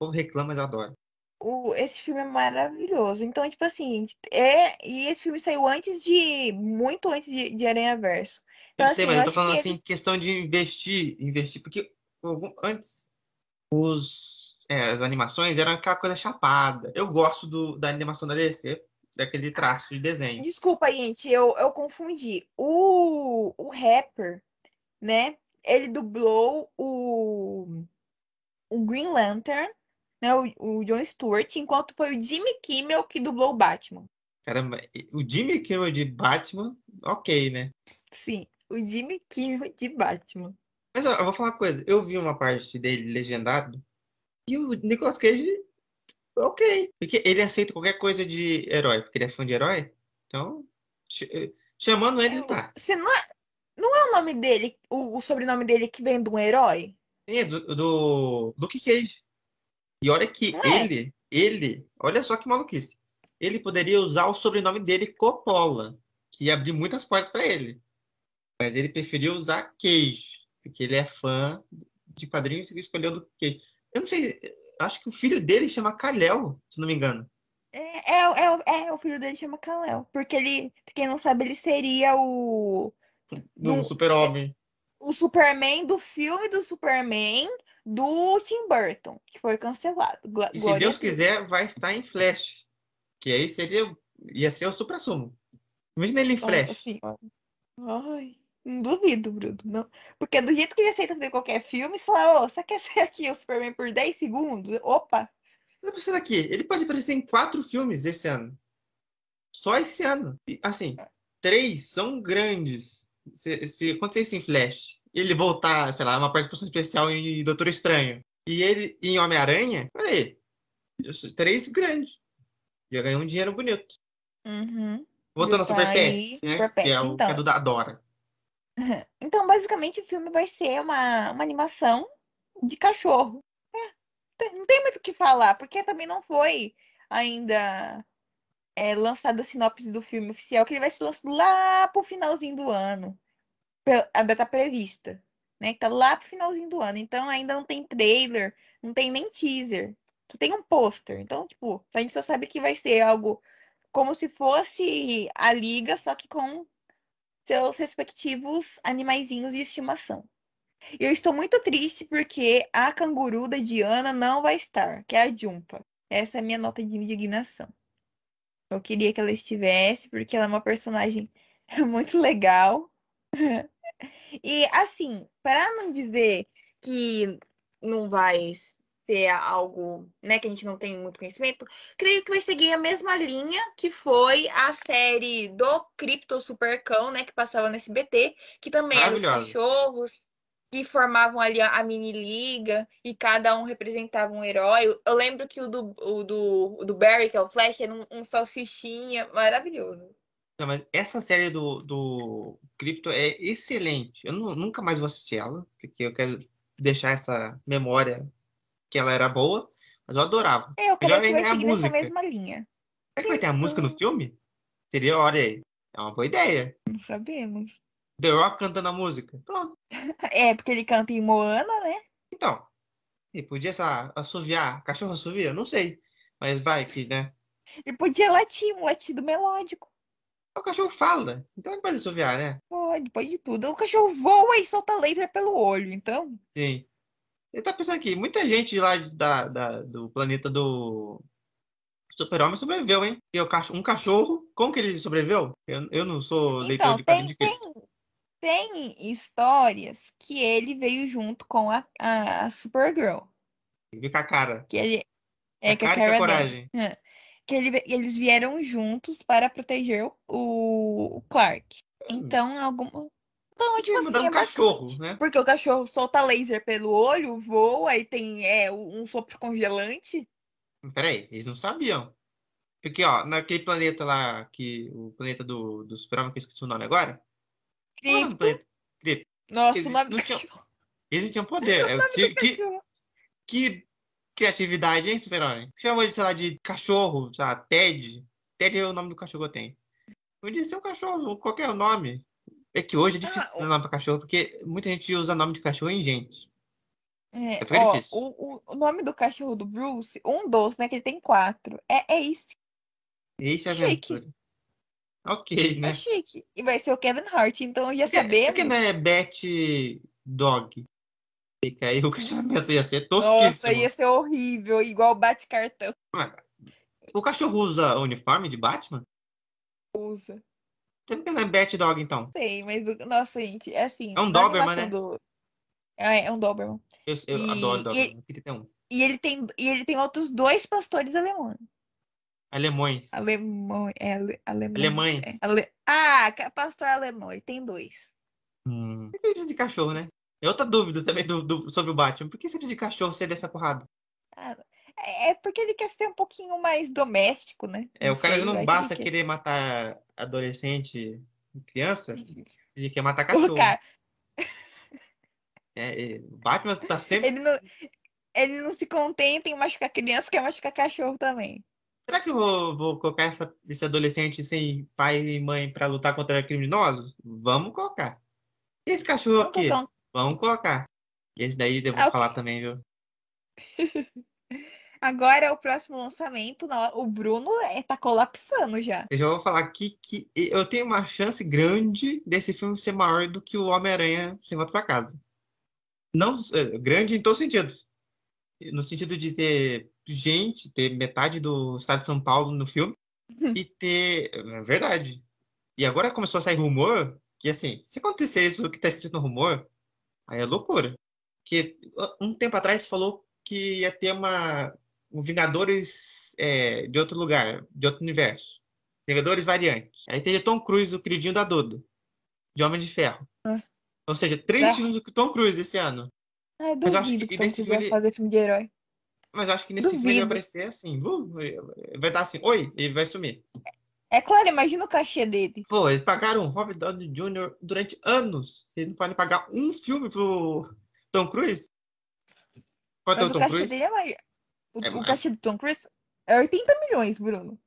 povo reclama, mas eu adoro. O, esse filme é maravilhoso. Então, tipo assim, é, e esse filme saiu antes de. Muito antes de, de Aranha Verso. Então, eu sei, assim, mas eu tô falando assim, ele... questão de investir, investir, porque antes os, é, as animações eram aquela coisa chapada. Eu gosto do, da animação da DC, daquele traço de desenho. Desculpa, gente, eu, eu confundi. O, o rapper, né? Ele dublou o o Green Lantern, né, o, o John Stewart, enquanto foi o Jimmy Kimmel que dublou o Batman. Caramba, o Jimmy Kimmel de Batman, ok, né? Sim, o Jimmy Kimmel de Batman. Mas ó, eu vou falar uma coisa, eu vi uma parte dele legendado e o Nicolas Cage, ok. Porque ele aceita qualquer coisa de herói, porque ele é fã de herói. Então, chamando ele, ele tá. Você não é, não é o nome dele, o, o sobrenome dele que vem de um herói? É do, do Luke Cage. E olha que é. ele, ele, olha só que maluquice. Ele poderia usar o sobrenome dele Coppola, que ia abrir muitas portas para ele. Mas ele preferiu usar Cage, porque ele é fã de quadrinhos e escolheu do Cage. Eu não sei, acho que o filho dele chama Kalel, se não me engano. É, é, é, é o filho dele chama Kalel, porque ele, quem não sabe, ele seria o do, do Super-Homem o Superman do filme do Superman do Tim Burton, que foi cancelado. E se Deus quiser, vai estar em Flash. Que aí seria. ia ser o supra-sumo. Imagina ele em Flash. Assim, Ai, não duvido, Bruno. Não. Porque do jeito que ele aceita fazer qualquer filme, você fala, ô, oh, você quer ser aqui o Superman por 10 segundos? Opa! Não precisa aqui. Ele pode aparecer em quatro filmes esse ano. Só esse ano. Assim, três são grandes se, se acontecer isso em Flash, ele voltar, sei lá, uma participação especial em Doutor Estranho, E ele, em Homem-Aranha, falei, três grandes. Já ganhou um dinheiro bonito. Uhum. Voltando ao tá Super Pets, né? Super que é Pets, o então. que é do da Dora. <laughs> Então, basicamente, o filme vai ser uma, uma animação de cachorro. É, não tem muito o que falar, porque também não foi ainda é, lançada a sinopse do filme oficial, que ele vai ser lançado lá pro finalzinho do ano. A data prevista, né? Tá lá pro finalzinho do ano. Então, ainda não tem trailer, não tem nem teaser. Só tem um pôster. Então, tipo, a gente só sabe que vai ser algo como se fosse a liga, só que com seus respectivos animaizinhos de estimação. Eu estou muito triste porque a canguru da Diana não vai estar, que é a Jumpa. Essa é a minha nota de indignação. Eu queria que ela estivesse, porque ela é uma personagem <laughs> muito legal. E assim, para não dizer que não vai ser algo, né, que a gente não tem muito conhecimento, creio que vai seguir a mesma linha que foi a série do Crypto Supercão, né, que passava no SBT, que também eram os cachorros que formavam ali a, mini liga e cada um representava um herói. Eu, lembro que o do, o do, o do Barry, que é o Flash, era um, um salsichinha maravilhoso. Não, mas essa série do, do Crypto é excelente. Eu nu- nunca mais vou assistir ela, porque eu quero deixar essa memória que ela era boa, mas eu adorava. É, eu Melhor creio que ainda vai é a seguir nessa música. mesma linha. Será que vai ter a música no filme? Seria, olha aí, é uma boa ideia. Não sabemos. The Rock cantando a música. Pronto. É, porque ele canta em Moana, né? Então, e podia, sei lá, assoviar. Cachorro assovia? Não sei. Mas vai que, né? E podia latir, um latido melódico. O cachorro fala, então ele pode assoviar, né? Pode, pode tudo. O cachorro voa e solta laser pelo olho, então. Sim. Eu tava pensando aqui, muita gente lá da, da- do planeta do Super-Homem sobreviveu, hein? E o cacho- um cachorro, como que ele sobreviveu? Eu, eu não sou leitor Então, de tem, de tem, tem histórias que ele veio junto com a, a Supergirl. Vi com a cara. Que ele A é que a cara e a Cara coragem. Dane. Que ele- eles vieram juntos para proteger o, o Clark. Então, alguma. Então, tipo assim, é um cachorro, né? Porque o cachorro solta laser pelo olho, voa e tem é, um sopro congelante. Peraí, eles não sabiam. Porque, ó, naquele planeta lá, que, o planeta do, do Super-Homem, que eu esqueci o nome agora. É Cripto. planeta? Nossa, Eles do não tinham-. Eles não tinham poder. <laughs> É, que, que, que criatividade, hein, Super-Homem? Chamou de, sei lá, de cachorro, sei lá, Ted. Ted é o nome do cachorro que eu tenho. Podia ser um cachorro, qualquer nome. É que hoje é difícil Ah, dar nome pra cachorro, porque muita gente usa nome de cachorro em gente. É, É é ó, difícil. o, o, nome do cachorro do Bruce, um dos, né? Que ele tem quatro. É, é. Esse é Chique. Ok, né? É chique. E vai ser o Kevin Hart, então já Por que, por que sabemos. não é Bet Dog? Fica aí, o questionamento ia ser Nossa, tosquíssimo. ia ser horrível, igual bate cartão O cachorro usa uniforme de Batman? usa. Por que não é Bet Dog, então? Sei, mas o- nossa, gente, é assim. É um Doberman, animação do- É, é um Doberman. Eu, eu E- adoro e- Doberman, ter um. E ele tem, e ele tem outros dois pastores alemães. Alemões. Alemão, é ale, alemão. Alemães. é, ale- Ah, pastor alemão, ele tem dois. Hum. Por que precisa de cachorro, né? É outra dúvida também do, do- sobre o Batman. Por que você precisa de cachorro ser dessa porrada? Ah, é é porque ele quer ser um pouquinho mais doméstico, né? É, o cara sei, não que basta ele querer matar adolescente e criança, ele quer matar cachorro. É, é, o Batman tá sempre. Ele não, ele não se contenta em machucar criança, quer machucar cachorro também. Será que eu vou, vou colocar essa- esse adolescente sem pai e mãe pra lutar contra criminosos? Vamos colocar. E esse cachorro Vamos aqui? colocar Vamos colocar. E esse daí eu vou Ah, ok. falar também, viu? <laughs> Agora o próximo lançamento, o Bruno é, tá colapsando já. Eu já vou falar aqui que eu tenho uma chance grande desse filme ser maior do que o Homem-Aranha Sem Volta pra Casa. Não, é, grande em todos os sentidos. No sentido de ter gente, ter metade do estado de São Paulo no filme e ter. É verdade. E agora começou a sair rumor que, assim, se acontecer isso que tá escrito no rumor, aí é loucura. Porque um tempo atrás falou que ia ter uma. Um Vingadores é, de outro lugar, de outro universo. Vingadores variantes. Aí teria Tom Cruise, o queridinho da Duda. De Homem de Ferro. Ah. Ou seja, três Ah. filmes do Tom Cruise esse ano. É, duvido eu acho que que Tom Cruise vai filme- fazer filme de herói. Mas acho que nesse filme ele vai Duvido. aparecer assim. uh, Vai dar assim, oi, e vai sumir. É claro, imagina o cachê dele. Pô, eles pagaram o Robert Downey Jr. durante anos. Eles não podem pagar um filme pro Tom Cruise? Ter Mas o Tom cachê Cruise? dele é mais. O, É o mais. cachê do Tom Cruise é 80 milhões, Bruno.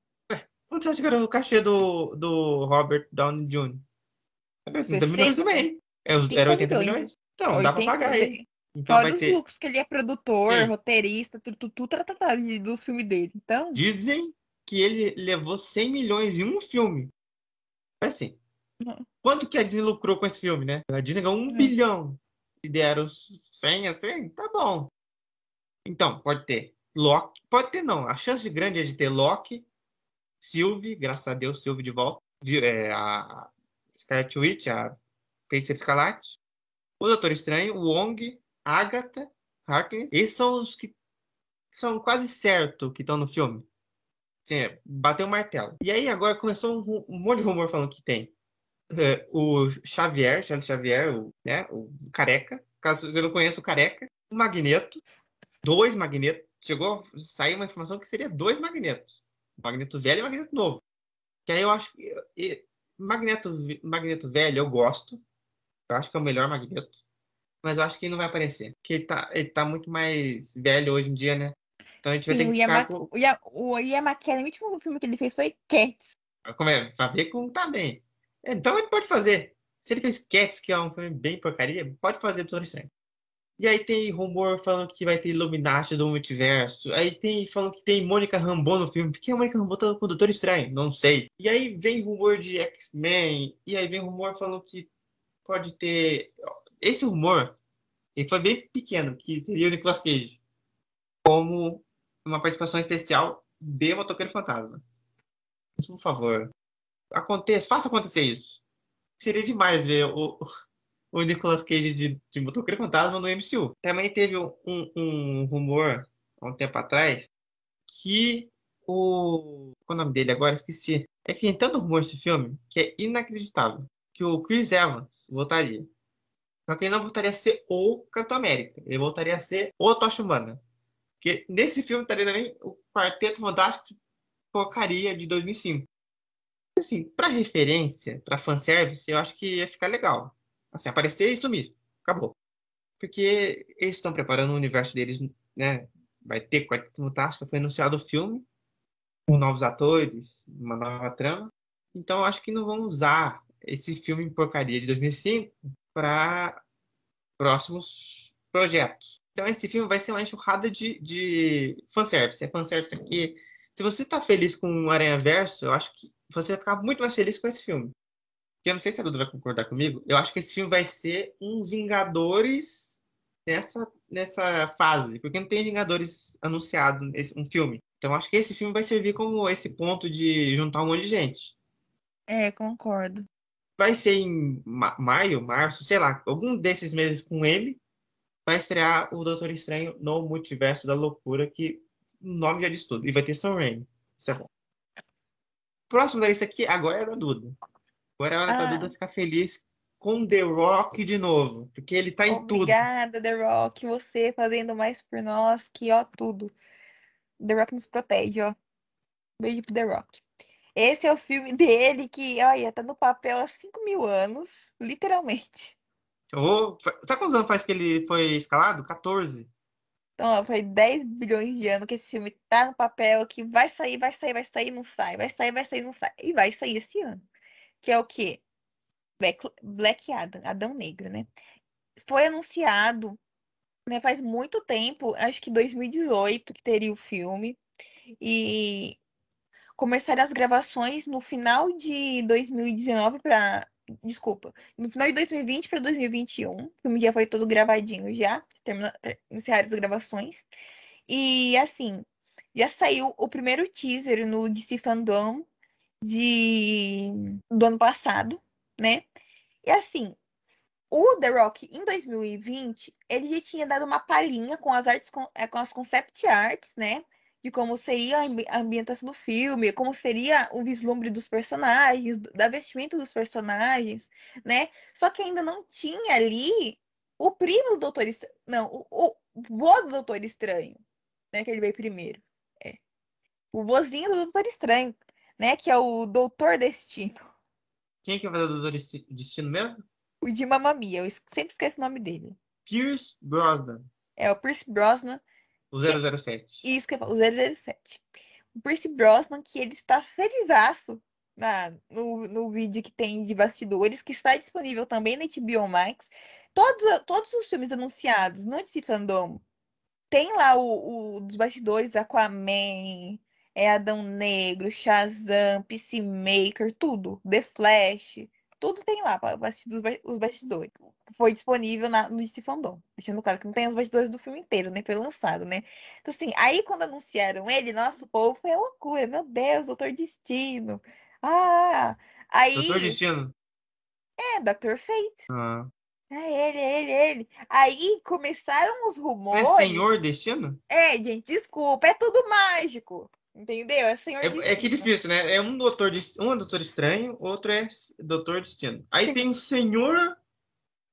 Quanto você acha que era o cachê do, do Robert Downey Jr.? Era 80 milhões 60? também. É, 80 Era 80 milhões. milhões? Então, dá pra 80 pagar ele. Então Fora vai os ter. lucros que ele é produtor, Sim. roteirista, tudo, tudo, tudo de- dos filmes dele. Então, Dizem que ele levou 100 milhões em um filme. É assim. Uhum. Quanto que a Disney lucrou com esse filme, né? A Disney ganhou um Uhum. bilhão. E deram 100 a 100, tá bom. Então, pode ter Loki. Pode ter, não. A chance grande é de ter Loki, Sylvie, graças a Deus, Sylvie de volta. É, a Scarlet Witch, a Feiticeira Escarlate. O Doutor Estranho, o Wong, Agatha, Harkness. Esses são os que são quase certo que estão no filme. Sim, é, bateu o martelo. E aí agora começou um, um monte de rumor falando que tem é, o Xavier, Charles Xavier, o, né, o careca. Caso você não conheça o careca, o Magneto, dois Magnetos. Chegou a sair uma informação que seria dois Magnetos. Magneto velho e Magneto novo. Que aí eu acho que e, Magneto, Magneto velho eu gosto. Eu acho que é o melhor Magneto. Mas eu acho que não vai aparecer. Porque ele tá, ele tá muito mais velho hoje em dia, né? Então a gente vai sim, ter o, que ficar Mac- com. o, Ian, o Ian McKellen, o último filme que ele fez foi Cats. Como é? Pra ver como tá bem. Então ele pode fazer. Se ele fez Cats, que é um filme bem porcaria, pode fazer Doutor Estranho. E aí tem rumor falando que vai ter Illuminati do multiverso. Aí tem falando que tem Mônica Rambeau no filme. Por que a Mônica Rambeau tá com o Doutor Estranho? Não sei. E aí vem rumor de X-Men. E aí vem rumor falando que pode ter. Esse rumor, ele foi bem pequeno, que teria o Nicolas Cage como uma participação especial de Motoqueiro Fantasma. Mas, por favor, aconteça, faça acontecer isso. Seria demais ver o, <laughs> o Nicolas Cage de, de Motoqueiro Fantasma no MCU. Também teve um, um rumor, há um tempo atrás, que o... Qual é o nome dele agora? Esqueci. Enfim, tem tanto rumor esse filme que é inacreditável. Que o Chris Evans voltaria. Só que ele não voltaria a ser o Capitão América. Ele voltaria a ser o Tocha Humana. Porque nesse filme estaria também o Quarteto Fantástico de porcaria de 2005. Assim, pra referência, pra fanservice, eu acho que ia ficar legal. Assim, aparecer e sumir. Acabou. Porque eles estão preparando o universo deles, né? Vai ter Quarteto Fantástico, foi anunciado o filme, com novos atores, uma nova trama. Então eu acho que não vão usar esse filme porcaria de 2005 para próximos projetos. Então esse filme vai ser uma enxurrada de, de fanservice. É fanservice aqui. Se você tá feliz com o Aranha Verso, eu acho que você vai ficar muito mais feliz com esse filme. Eu não sei se a Duda vai concordar comigo. Eu acho que esse filme vai ser um Vingadores nessa, nessa fase. Porque não tem Vingadores anunciado, esse, um filme. Então acho que esse filme vai servir como esse ponto de juntar um monte de gente. É, concordo. Vai ser em ma maio, março, sei lá, algum desses meses com M, vai estrear o Doutor Estranho no Multiverso da Loucura, que o nome já diz tudo. E vai ter Sam Raimi. Isso é bom. Próximo da lista aqui, agora é da Duda. Agora é a hora da Ah. Duda ficar feliz com The Rock de novo, porque ele tá em tudo. Obrigada, The Rock, você fazendo mais por nós, que ó, tudo. The Rock nos protege, ó. Beijo pro The Rock. Esse é o filme dele que, olha, tá no papel há 5 mil anos, literalmente. Fa- sabe quantos anos faz que ele foi escalado? 14. Então, ó, foi 10 bilhões de anos que esse filme tá no papel, que vai sair, vai sair, vai sair, não sai, vai sair, vai sair, não sai. E vai sair esse ano. Que é o quê? Black, Black Adam, Adão Negro, né? Foi anunciado, né, faz muito tempo, acho que 2018 que teria o filme. E começaram as gravações no final de 2019 para, desculpa, no final de 2020 para 2021. O já foi todo gravadinho já, termina, encerraram as gravações. E assim, já saiu o primeiro teaser no DC Fandom de do ano passado, né? E assim, o The Rock em 2020, ele já tinha dado uma palhinha com as artes com, com as concept arts, né? De como seria a ambi- a ambientação do filme, como seria o vislumbre dos personagens, da vestimenta dos personagens, né? Só que ainda não tinha ali o primo do Doutor Estranho. Não, o, o vô do Doutor Estranho. Né? Que ele veio primeiro. É. O vozinho do Doutor Estranho. Né? Que é o Doutor Destino. Quem é que vai fazer o Doutor Destino mesmo? O de Mamamia. Eu sempre esqueço o nome dele. Pierce Brosnan. É, o Pierce Brosnan. O 007. Isso que eu falo, o 007. O Pierce Brosnan, que ele está felizaço na, no, no vídeo que tem de bastidores, que está disponível também na HBO Max. Todos, todos os filmes anunciados no DC Fandom tem lá o, o dos bastidores, Aquaman, é Adão Negro, Shazam, Peacemaker, tudo. The Flash, tudo tem lá para os bastidores. Foi disponível na, no DC Fandom. Deixando claro que não tem os bastidores do filme inteiro, nem foi lançado, né? Então, assim, aí quando anunciaram ele, nosso povo foi loucura. Meu Deus, Doutor Destino. Ah! Aí. Doutor Destino? É, Dr. Fate. Ah. É ele, é ele, é ele. Aí começaram os rumores. É Senhor Destino? É, gente, desculpa, é tudo mágico. Entendeu? É Senhor é. É que difícil, né? É um doutor, um é doutor estranho, outro é Doutor Destino. Aí tem o Senhor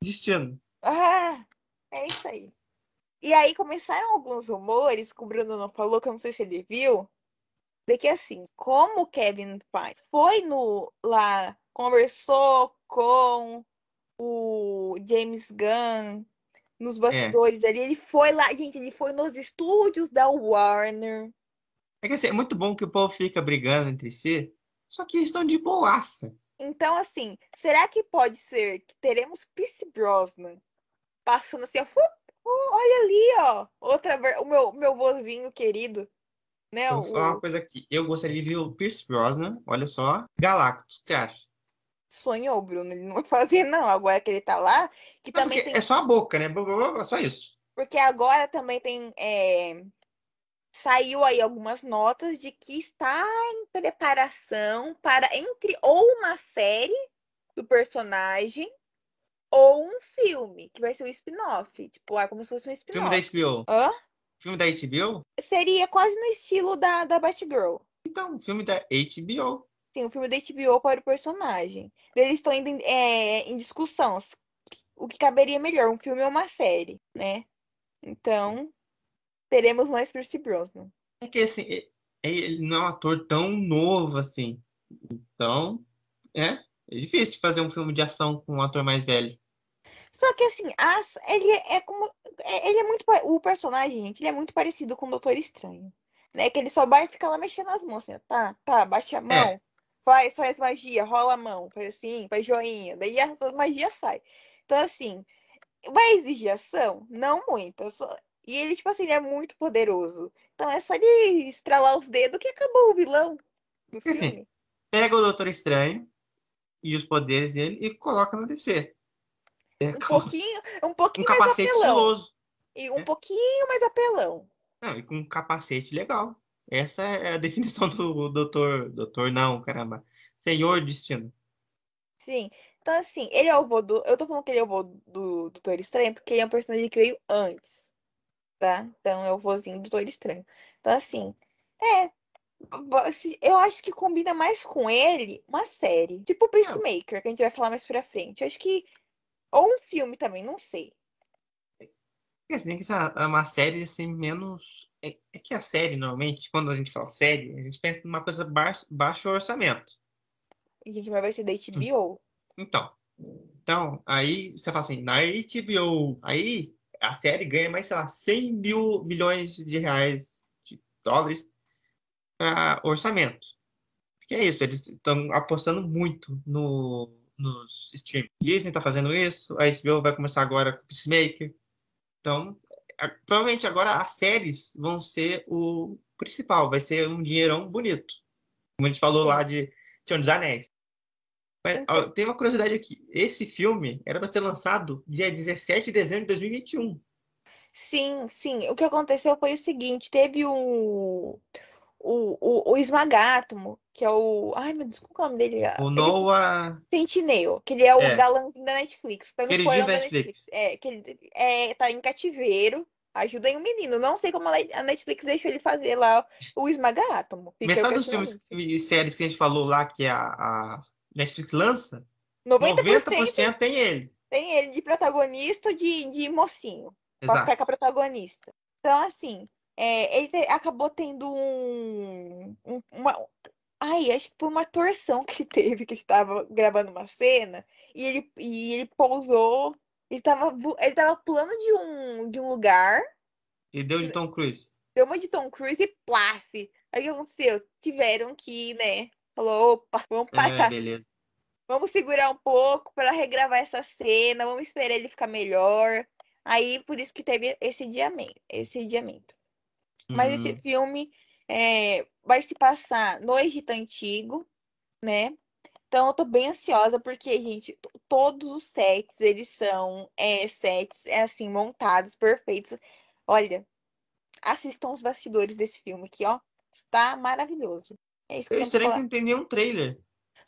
Destino. Ah, é isso aí. E aí começaram alguns rumores, que o Bruno não falou, que eu não sei se ele viu, de que assim, como o Kevin Feige foi no lá, conversou com o James Gunn nos bastidores é. ali, ele foi lá, gente, ele foi nos estúdios da Warner é que assim, é muito bom que o povo fica brigando entre si, só que eles estão de boaça. Então, assim, será que pode ser que teremos Pierce Brosnan passando assim, ó, uh, olha ali, ó, outra o meu, meu vozinho querido, né? Vou falar uma coisa aqui, eu gostaria de ver o Pierce Brosnan, olha só, Galactus, o que você acha? Sonhou, Bruno, ele não vai fazer não, agora que ele tá lá, que não, também tem... É só a boca, né? Só isso. Porque agora também tem é, saiu aí algumas notas de que está em preparação para entre ou uma série do personagem ou um filme, que vai ser um spin-off. Tipo, é como se fosse um spin-off. Filme da HBO. Hã? Filme da HBO? Seria quase no estilo da, da Batgirl. Então, filme da HBO. Sim, um filme da HBO para o personagem. Eles estão indo é, em discussão o que caberia melhor, um filme ou uma série, né? Então, teremos mais Percy Brosnan. É que assim, ele não é um ator tão novo assim. Então, é, é difícil fazer um filme de ação com um ator mais velho. Só que assim, as, ele é como. É, ele é muito. O personagem, gente, ele é muito parecido com o Doutor Estranho. Né? Que ele só vai ficar lá mexendo as mãos, assim, tá, tá, baixa a mão, é. faz, faz magia, rola a mão, faz assim, faz joinha, daí a, a magia sai. Então, assim, vai exigir ação? Não muito. Só, e ele, tipo assim, ele é muito poderoso. Então é só ele estralar os dedos que acabou o vilão do filme. Assim, pega o Doutor Estranho e os poderes dele e coloca no DC. É, um pouquinho, um pouquinho um mais capacete apelão. E um é. pouquinho mais apelão. Não, e com um capacete legal. Essa é a <laughs> definição do doutor. Doutor, não, caramba. Senhor Destino. Sim. Então, assim, ele é o vô do. Eu tô falando que ele é o vô do Doutor Estranho porque ele é um personagem que veio antes tá? Então é o vozinho do Doutor Estranho. Então, assim, é. Eu acho que combina mais com ele uma série. Tipo Peacemaker, que a gente vai falar mais pra frente. Eu acho que. Ou um filme também, não sei. É, tem que ser uma série assim, menos. É, é, que a série, normalmente, quando a gente fala série, a gente pensa numa coisa baixo, baixo orçamento. E a gente vai ser da HBO. Então. Então, aí você fala assim, na HBO, aí a série ganha mais, sei lá, 100 mil milhões de reais, de dólares, para orçamento. Que é isso, eles estão apostando muito no, nos streams. Disney está fazendo isso, a HBO vai começar agora com Peacemaker. Então, provavelmente agora as séries vão ser o principal, vai ser um dinheirão bonito. Como a gente falou lá de Senhor dos Anéis. Mas ó, tem uma curiosidade aqui. Esse filme era para ser lançado dia 17 de dezembro de 2021. Sim, sim. O que aconteceu foi o seguinte: teve o, o, o, o Esmagátomo, que é o. Ai, meu Deus, qual é o nome dele? O Noah. Sentinel, que ele é o é. galãzinho da Netflix. Tá no Queridinho da Netflix. Netflix. É, que ele é, tá em cativeiro. Ajudem o menino. Não sei como a Netflix deixou ele fazer lá o Esmagátomo. Metade dos filmes e séries que a gente falou lá, que a, a Netflix lança, 90%, 90 tem ele. Tem ele de protagonista ou de, de mocinho. Pra Exato. ficar com a protagonista. Então, assim, é, ele acabou tendo um, um- uma. Ai, acho que por uma torção que ele teve, que ele estava gravando uma cena, e ele, e ele pousou. Ele tava, vo- ele tava pulando de um, de um lugar, E deu de Tom Cruise. deu uma de Tom Cruise e plaf! Aí o que aconteceu? Tiveram que, né? Falou, opa, vamos É, parar. beleza. Vamos segurar um pouco para regravar essa cena, vamos esperar ele ficar melhor. Aí, por isso que teve esse adiamento. Esse adiamento. Mas esse Uhum. filme é, vai se passar no Egito Antigo, né? Então eu tô bem ansiosa porque, gente, todos os sets, eles são é, sets, é, assim, montados, perfeitos. Olha, assistam os bastidores desse filme aqui, ó. Tá maravilhoso. É isso que Eu estranho que não tem nenhum trailer.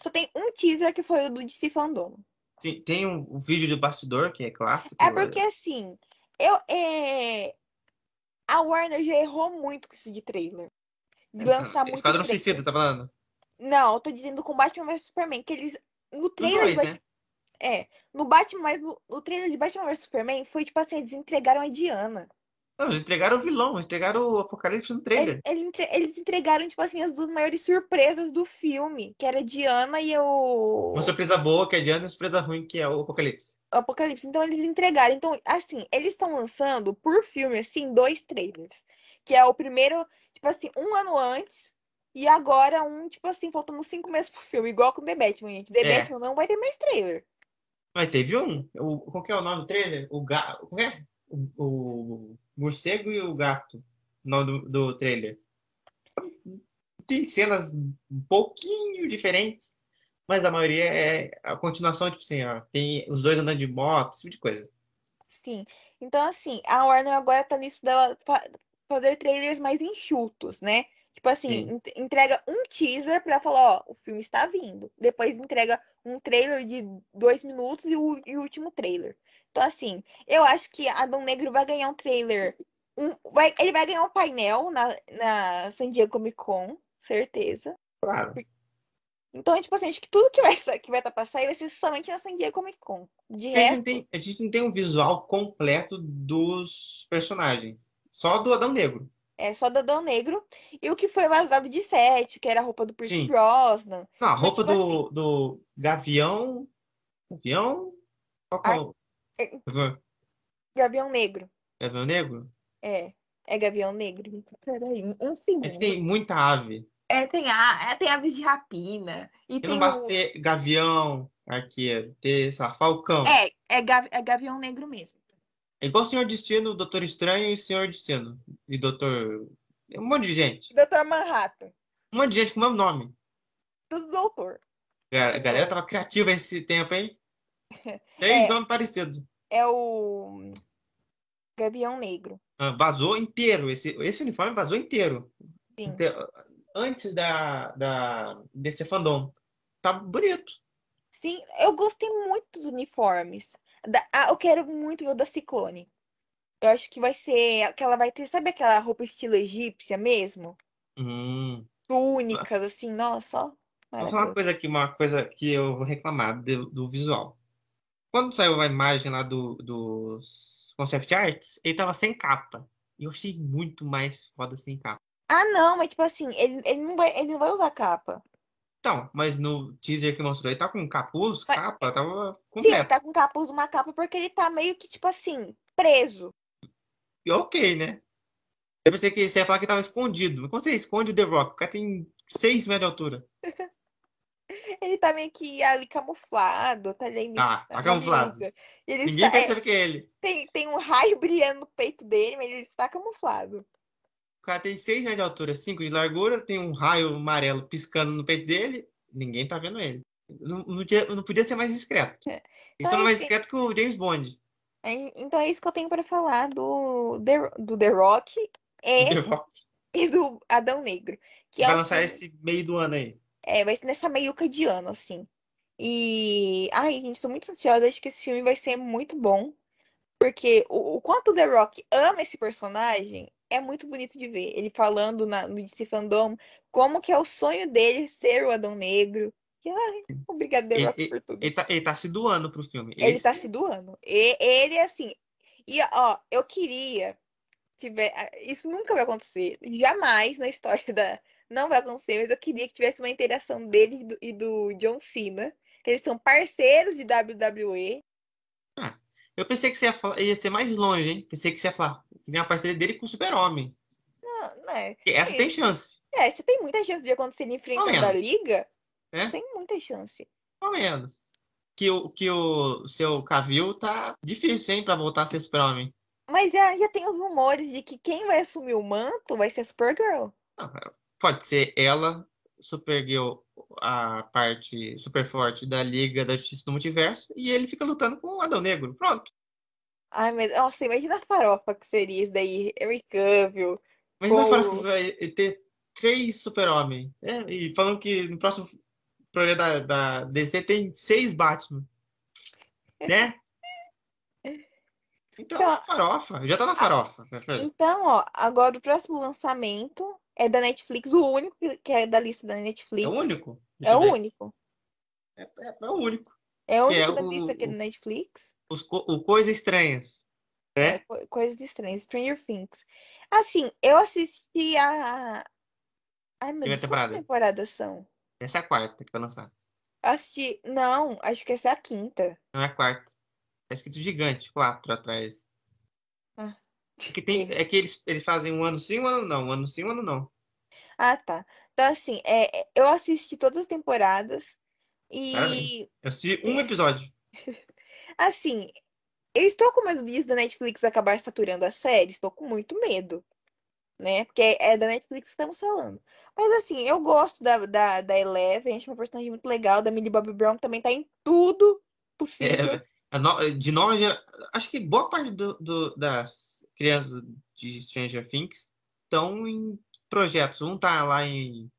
Só tem um teaser que foi o do DC Fandom. Tem, tem um, um vídeo de bastidor, que é clássico. É porque assim, eu é... a Warner já errou muito com isso de trailer. De lançar muito Esquadrão trailer. Suicida, tá falando? Não, eu tô dizendo com Batman vs Superman, que eles no trailer dois, de Bat- né? é, no Batman, mas no, no trailer de Batman vs Superman foi tipo assim, eles entregaram a Diana. Não, eles entregaram o vilão, eles entregaram o Apocalipse no trailer. Eles, eles entre- eles entregaram tipo assim as duas maiores surpresas do filme, que era a Diana e o Uma surpresa boa, que é Diana, e uma surpresa ruim, que é o Apocalipse. o Apocalipse. Então eles entregaram. Então, assim, eles estão lançando por filme, assim, dois trailers. Que é o primeiro, tipo assim, um ano antes. E agora um, tipo assim, faltando cinco meses pro filme. Igual com The Batman, gente. The É. Batman não vai ter mais trailer. Mas teve um. O, qual que é o nome do trailer? O gato. Como é? O, o morcego e o gato. O nome do, do trailer. Tem cenas um pouquinho diferentes, mas a maioria é a continuação, tipo assim, ó, tem os dois andando de moto, esse tipo de coisa. Sim. Então, assim, a Warner agora tá nisso dela fa- fazer trailers mais enxutos, né? Tipo assim, Sim. ent- entrega um teaser pra falar, ó, o filme está vindo. Depois entrega um trailer de dois minutos e o, e o último trailer. Então, assim, eu acho que Adão Negro vai ganhar um trailer. um- vai- ele vai ganhar um painel na, na San Diego Comic Con, certeza. Claro. Então, tipo assim, acho que tudo que vai que vai estar pra sair vai ser somente na San Diego Comic Con. De A gente, resto, não tem, a gente não tem um visual completo dos personagens. Só do Adão Negro. É só do Adão Negro. E o que foi vazado de set, que era a roupa do Pierce Sim. Brosnan. Não, a Mas, roupa tipo do, do Gavião. Gavião? Qual que é. É, Gavião- Negro. Gavião Negro? É. É Gavião Negro. Peraí, um um É segundo. que tem muita ave. É, tem, a, é, tem aves de rapina. E E tem não basta o... ter Gavião, arqueiro, ter, sei lá, Falcão. É, é, gavi- é Gavião Negro mesmo. É igual o Senhor Destino, Doutor Estranho e Senhor Destino. E Doutor. Um monte de gente. Doutor Manhattan. Um monte de gente com o mesmo nome. Tudo doutor. A a galera tava criativa esse tempo, hein? Três É. nomes parecidos. É o Gavião Negro. Ah, Vazou inteiro. Esse, esse uniforme vazou inteiro. Sim. Antes da, da, desse fandom. Tá bonito. Sim, eu gostei muito dos uniformes. Da- ah, eu quero muito ver o da Ciclone. Eu acho que vai ser. Que ela vai ter, sabe aquela roupa estilo egípcia mesmo? Hum. Túnicas, assim, nossa, ó. Vou falar uma coisa aqui, uma coisa que eu vou reclamar do, do visual. Quando saiu a imagem lá do, dos concept arts, ele tava sem capa. E eu achei muito mais foda sem capa. Ah, não, mas tipo assim, ele, ele, não vai, ele não vai usar capa. Então, mas no teaser que mostrou, ele tá com capuz, Mas- capa, tava Sim, ele completo. tá com capuz uma capa porque ele tá meio que, tipo assim, preso. E ok, né? Eu pensei que você ia falar que tava escondido. Mas quando você esconde o The Rock, o cara tem 6 metros de altura. <laughs> Ele tá meio que ali camuflado, tá ali meio Tá, tá camuflado. Ele Ninguém está- é, percebe que é ele. tem, tem um raio brilhando no peito dele, mas ele está camuflado. O cara tem 6 metros de altura, 5 de largura, tem um raio amarelo piscando no peito dele. Ninguém tá vendo ele. Não, não, tinha- não podia ser mais discreto. É. Ele só não é mais discreto que o James Bond. É, Então é isso que eu tenho pra falar do The, do The Rock e, The Rock. <laughs> e do Adão Negro. Que é Vai o lançar filme- esse meio do ano aí. É, vai ser nessa meiuca de ano, assim. E. Ai, gente, tô muito ansiosa. Acho que esse filme vai ser muito bom. Porque o, o quanto o The Rock ama esse personagem é muito bonito de ver. Ele falando na, no DC Fandom como que é o sonho dele ser o Adão Negro. Que, ai, obrigado, The Ele, Rock, ele- por tudo. ele tá, ele tá se doando pro filme. Ele Esse- tá se doando. E, ele, assim. E, ó, eu queria. Tiver, isso nunca vai acontecer. Jamais na história da. Não vai acontecer, mas eu queria que tivesse uma interação dele e do, John Cena. Que eles são parceiros de WWE. Eu pensei que você ia, falar- ia ser mais longe, hein? Pensei que você ia falar que tem uma parceria dele com o Super-Homem. Não, né? Porque Essa tem chance. É, você tem muita chance de acontecer enfrentando a liga. É? Tem muita chance. Pelo menos. Que o, que o seu Cavill tá difícil, hein? Pra voltar a ser Super-Homem. Mas já, já tem os rumores de que quem vai assumir o manto vai ser a Supergirl. Não, Pode ser ela, Supergirl, a parte super forte da Liga da Justiça do Multiverso, e ele fica lutando com o Adão Negro. Pronto. Ai, mas nossa, imagina a farofa que seria isso daí. Henry Cavill. Imagina Com- falar que vai ter três Super-Homem. É, e falando que no próximo programa da, da DC tem seis Batman. <laughs> Né? Então, Então- farofa. Já tá na farofa. Então, ó, agora o próximo lançamento é da Netflix, o único que- é da lista da Netflix. É o único. É o ver. único. É, é- é o único. É o Que é único da o- lista que é da Netflix. Os, o Coisas Estranhas. É? É, co- coisas estranhas. Stranger Things. Assim, eu assisti a. Ai, meu Deus, quantas temporada. temporadas são? Essa é a quarta que vai lançar. Assisti. Não, acho que essa é a quinta. Não é a quarta. Tá escrito gigante, quatro atrás. Que, tem, é que eles, eles fazem um ano sim, um ano não. Um ano sim, um ano não. Ah, tá. Então, assim, é, é- eu assisti todas as temporadas. E, Parabéns. Eu assisti um <laughs> episódio. assim, eu estou com medo disso da Netflix acabar saturando a série. Estou com muito medo. Né? Porque é da Netflix que estamos falando. Mas, assim, eu gosto da, da, da Eleven. Acho uma personagem muito legal. Da Millie Bobby Brown que também tá em tudo possível. É, de nova geração. Acho que boa parte do- do- das crianças de Stranger Things estão em projetos. Um tá lá em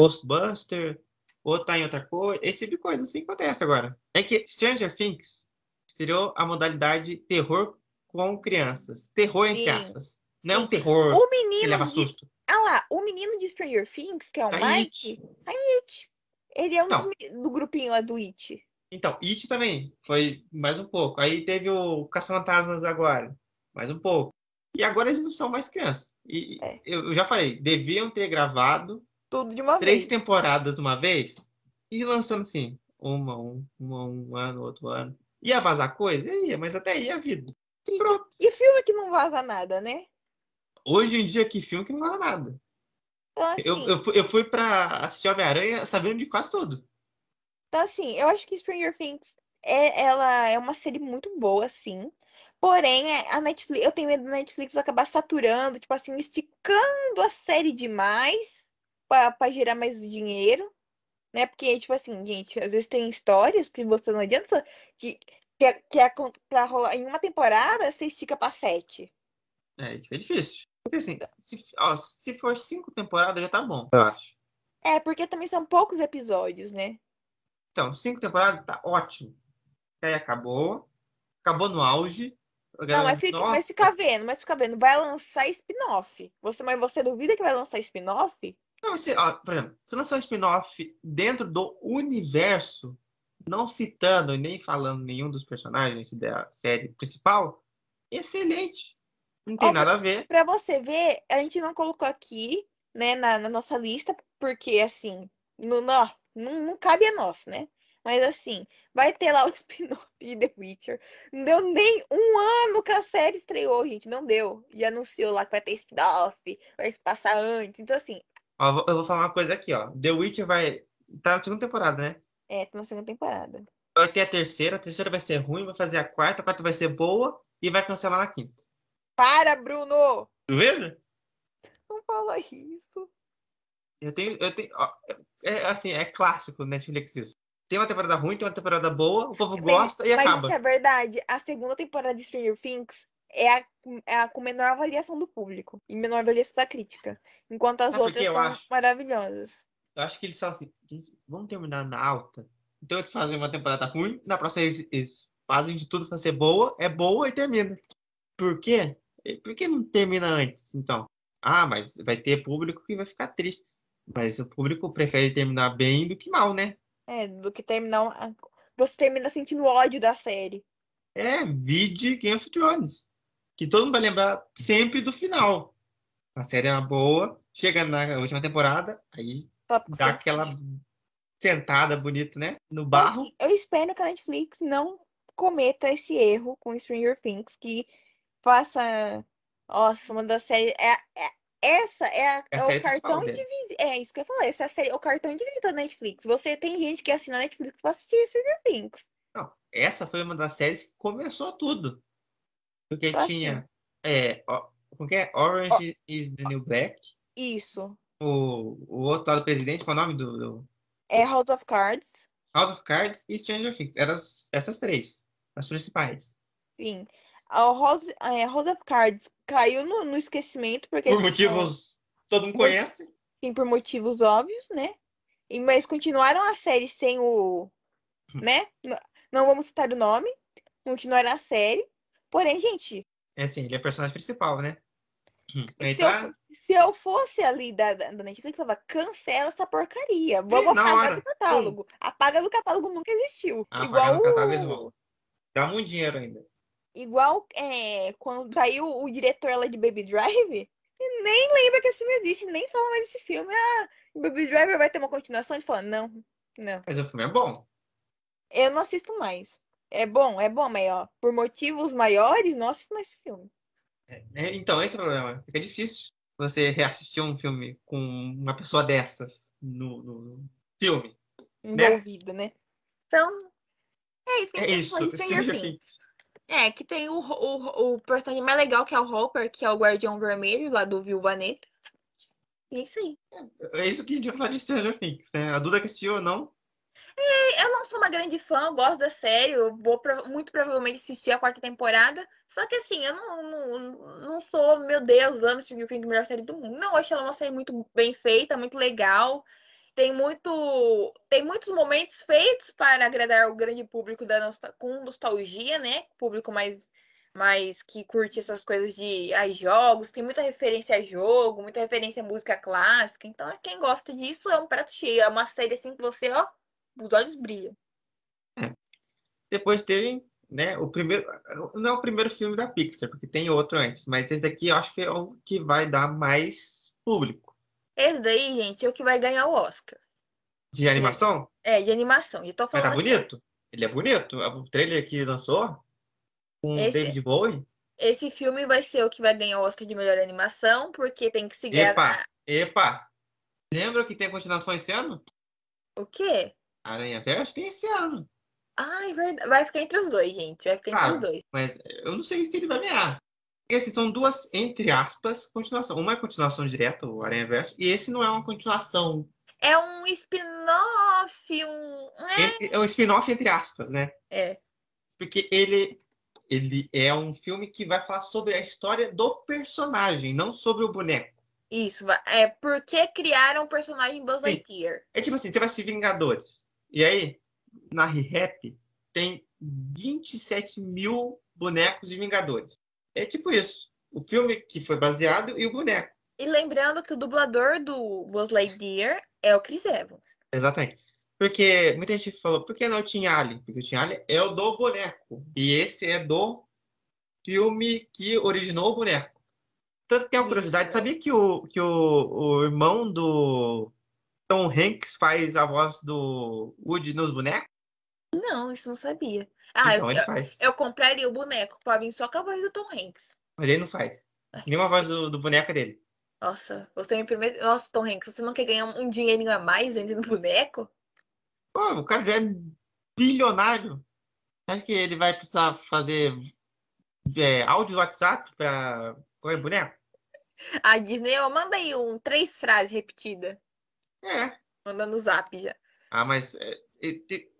Ghostbuster, outro tá em outra coisa. Esse tipo de coisa assim acontece agora. É que Stranger Things estreou a modalidade terror com crianças. Terror entre aspas. Não é um terror O que menino leva de susto. Ah lá, o menino de Stranger Things, que é o Tá Mike, tá em It. Ele é um dos Então. meni- do grupinho lá do It. Então, It também foi mais um pouco. Aí teve o Caça-Fantasmas agora, mais um pouco. E agora eles não são mais crianças. E É. eu já falei, deviam ter gravado Tudo de uma três vez. temporadas de uma vez e lançando assim, uma, um, uma, um ano, outro ano. Ia vazar coisa? Ia, mas até ia a vida. E, Pronto. e filme que não vaza nada, né? Hoje em dia, que filme que não vale nada. Então, assim, Eu, eu, fui- eu fui pra assistir Homem-Aranha sabendo de quase tudo. então, assim, eu acho que Stranger Things é, ela é uma série muito boa, sim. Porém, é, a Netflix, eu tenho medo da Netflix acabar saturando, tipo assim, esticando a série demais pra, pra gerar mais dinheiro. Né? Porque, tipo assim, gente, às vezes tem histórias que você não adianta que, que, é- que é pra rolar em uma temporada, você estica pra sete. É, fica difícil. Porque assim, se, ó, se for cinco temporadas já tá bom, eu acho. É, porque também são poucos episódios, né? Então, cinco temporadas tá ótimo. Aí acabou. Acabou no auge. Não, mas fica, nossa, mas fica vendo, mas fica vendo. Vai lançar spin-off. Você, mas você duvida que vai lançar spin-off? Não, mas se, ó, por exemplo, se lançar um spin-off dentro do universo, não citando e nem falando nenhum dos personagens da série principal, excelente. Não tem Ó, nada a ver. Pra você ver, a gente não colocou aqui, né, na, na nossa lista, porque assim, no, nó, não, não cabe a nós, né? Mas assim, vai ter lá o <laughs> spin-off de The Witcher. Não deu nem um ano que a série estreou, gente. Não deu. E anunciou lá que vai ter spin-off, vai se passar antes. Então, assim, Ó, eu vou- falar uma coisa aqui, ó. The Witcher vai. Tá na segunda temporada, né? é, tá na segunda temporada. Vai ter a terceira, a terceira vai ser ruim, vai fazer a quarta, a quarta vai ser boa e vai cancelar na quinta. Para, Bruno! Tá vendo? Não fala isso. Eu tenho. Eu tenho ó, é, assim, é clássico Netflix isso. Tem uma temporada ruim, tem uma temporada boa, o povo Mas- gosta e Mas acaba. isso é verdade. A segunda temporada de Stranger Things é a, é a com menor avaliação do público e menor avaliação da crítica. Enquanto as Sabe outras são acho? maravilhosas. Eu acho que eles falam assim, gente, vamos terminar na alta. Então eles fazem uma temporada ruim, na próxima eles, eles fazem de tudo pra ser boa, é boa e termina. Por quê? Por que não termina antes, então? Ah, mas vai ter público que vai ficar triste. Mas o público prefere terminar bem do que mal, né? É, do que terminar. Você termina sentindo ódio da série. É, vide Game of Thrones. Que todo mundo vai lembrar sempre do final. A série é uma boa, chega na última temporada, aí dá aquela sentada bonita, né? No barro. Eu, eu espero que a Netflix não cometa esse erro com Stranger Things, que faça. Nossa, uma das séries. É, é, essa é, a, é, é o cartão de visita. É isso que eu falar. Essa é série, é o cartão de visita da Netflix. Você tem gente que assina a Netflix pra assistir Stranger Things. Não, essa foi uma das séries que começou tudo. Porque Nossa. tinha. É, como que é? Orange is the New Black. Isso. O, o outro lado do presidente, qual é o nome do, do, É House of Cards. House of Cards e Stranger Things. Eram essas três, as principais. Sim. A House, House of Cards caiu no, no esquecimento porque. Por motivos. Todo mundo conhece? Sim, por motivos óbvios, né? E, mas continuaram a série sem o. Né? Não vamos citar o nome. Continuaram a série. Porém, gente. É assim, ele é o personagem principal, né? Se, então, eu, se eu fosse ali da, da Netflix, eu falava, cancela essa porcaria. Vamos Sim, apagar do catálogo. Sim. Apaga do catálogo nunca existiu. Ah, Igual o... Dá muito dinheiro ainda. Igual é, quando saiu o diretor lá de Baby Drive, nem lembra que esse filme existe, nem fala mais desse filme. Ah, Baby Driver vai ter uma continuação? Ele fala, não, não. Mas o filme é bom. Eu não assisto mais. É bom, é bom, mas ó, por motivos maiores, não assisto mais esse filme. É, é, então, esse é o problema. Fica difícil você reassistir um filme com uma pessoa dessas no, no filme. Né? Envolvida, né? né? Então, é isso que é isso, Stranger Things. É, que tem o, o, o personagem mais legal, que é o Hopper, que é o Guardião Vermelho, lá do Viúva Negra. E é isso aí. É, é isso que a gente vai falar de Stranger Things, né? A Duda que assistiu ou não? É, eu não sou uma grande fã, gosto da série, eu vou muito provavelmente assistir a quarta temporada. Só que assim, eu não, não, não sou, meu Deus, amo Stranger Things, a melhor série do mundo. Não, eu acho ela uma série muito bem feita, muito legal tem muito tem muitos momentos feitos para agradar o grande público da com nostalgia, né? Público mais mais que curte essas coisas de ai, jogos, tem muita referência a jogo, muita referência a música clássica. Então, quem gosta disso é um prato cheio, é uma série assim que você, ó, os olhos brilham. É. Depois teve, né, o primeiro, não é o primeiro filme da Pixar, porque tem outro antes, mas esse daqui eu acho que é o que vai dar mais público esse daí, gente, é o que vai ganhar o Oscar. De animação? É, de animação. Eu tô falando Mas tá bonito? Ele é bonito? O trailer que lançou com esse, David Bowie? Esse filme vai ser o que vai ganhar o Oscar de melhor animação, porque tem que seguir Epa, a... epa! Lembra que tem continuação esse ano? O quê? Aranha Verso tem esse ano. Ai, verdade. Vai ficar entre os dois, gente. Vai ficar entre os dois. Mas eu não sei se ele vai ganhar. Esses são duas, entre aspas, continuação. Uma é continuação direta, o Aranha Verso, e esse não é uma continuação. É um spin-off, um. É, é um spin-off, entre aspas, né? É. Porque ele, ele é um filme que vai falar sobre a história do personagem, não sobre o boneco. Isso, é porque criaram o personagem Buzz Lightyear. É tipo assim, você vai assistir Vingadores. E aí, na ReHap, tem 27 mil bonecos de Vingadores. É tipo isso. O filme que foi baseado e o boneco. E lembrando que o dublador do Buzz Lightyear é o Chris Evans. Exatamente. Porque muita gente falou, por que não tinha Ali? Porque o Tim Ali é o do boneco. E esse é do filme que originou o boneco. Tanto que tem uma curiosidade, sabia que o, que o, o irmão do Tom Hanks faz a voz do Woody nos bonecos? Não, isso não sabia. Ah, então, eu, eu, eu, compraria o boneco pra vir só com a voz do Tom Hanks. Mas ele não faz. Nenhuma voz do, do boneco dele. Nossa, você me primeiro. Nossa, Tom Hanks, você não quer ganhar um dinheirinho a mais vendendo <laughs> boneco? Pô, o cara já é bilionário. Acha que ele vai precisar fazer é, áudio WhatsApp pra correr boneco? A Disney, eu manda aí um, três frases repetidas. É. Manda no zap já. Ah, mas é,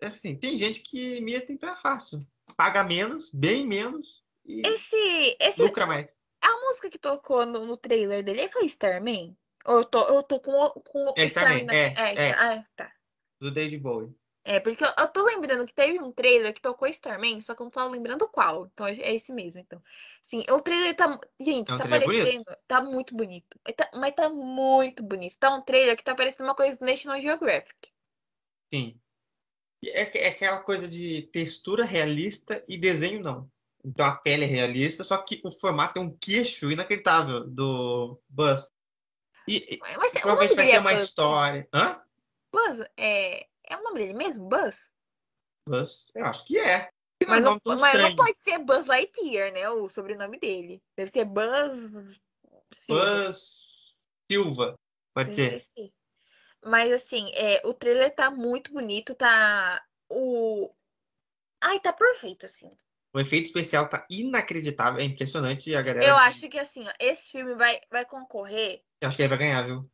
assim, tem gente que imita então é fácil. Paga menos, bem menos e esse, esse, lucra mais. A música que tocou no, no trailer dele foi Starman? Ou eu tô, eu tô com, com é Starman, é, é, é. Ah, tá. Do David Bowie. É, porque eu, eu tô lembrando que teve um trailer que tocou Starman, só que eu não tô lembrando qual. Então é esse mesmo, então. Sim, o trailer tá. Gente, é um tá parecendo. Bonito. Tá muito bonito. Tá, mas tá muito bonito. Tá um trailer que tá parecendo uma coisa do National Geographic. Sim. É, é aquela coisa de textura realista e desenho não. Então a pele é realista, só que o formato é um queixo inacreditável do Buzz. E, Mas, nome provavelmente vai ter é uma Buzz. história. Hã? Buzz, é, é o nome dele mesmo? Buzz? Buzz? Eu acho que é. Que Mas, não, mas não pode ser Buzz Lightyear, né? O sobrenome dele. Deve ser Buzz. Silva. Buzz Silva. Pode Deve ser. ser sim. Mas assim, é, o trailer tá muito bonito, tá. O. Ai, tá perfeito, assim. O efeito especial tá inacreditável, é impressionante. A galera. Eu acho que assim, ó, esse filme vai, vai concorrer Eu acho que ele vai ganhar, viu?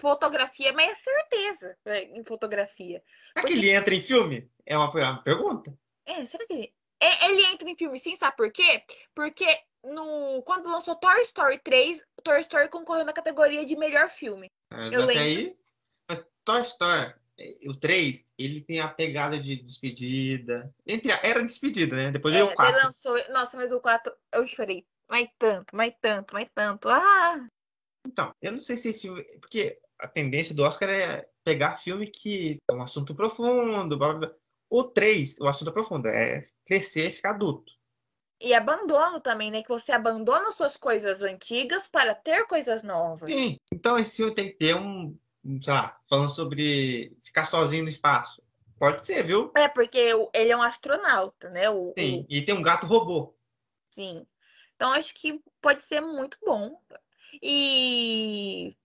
fotografia, mas é certeza em fotografia. Será que ele entra em filme? É uma, é uma pergunta. É, será que ele. É, ele entra em filme sim, sabe por quê? Porque no, quando lançou Toy Story 3, Toy Story concorreu na categoria de melhor filme. Mas Eu até lembro. aí. Toy Story, eh, o 3, ele tem a pegada de despedida. Entre a, era despedida, né? Depois veio É, o ele 4. lançou. Nossa, mas o 4 eu chorei. Mais tanto, mais tanto, mais tanto. Ah! Então, eu não sei se esse. Porque a tendência do Oscar é pegar filme que é um assunto profundo. Blá, blá, blá. O 3, o assunto é profundo, é crescer e ficar adulto. E abandono também, né? Que você abandona suas coisas antigas para ter coisas novas. Sim. Então esse filme tem que ter um. Sei lá, falando sobre ficar sozinho no espaço. Pode ser, viu? É, porque o- ele é um astronauta, né? O, o- Sim. E tem um gato robô. sim. Então acho que pode ser muito bom. E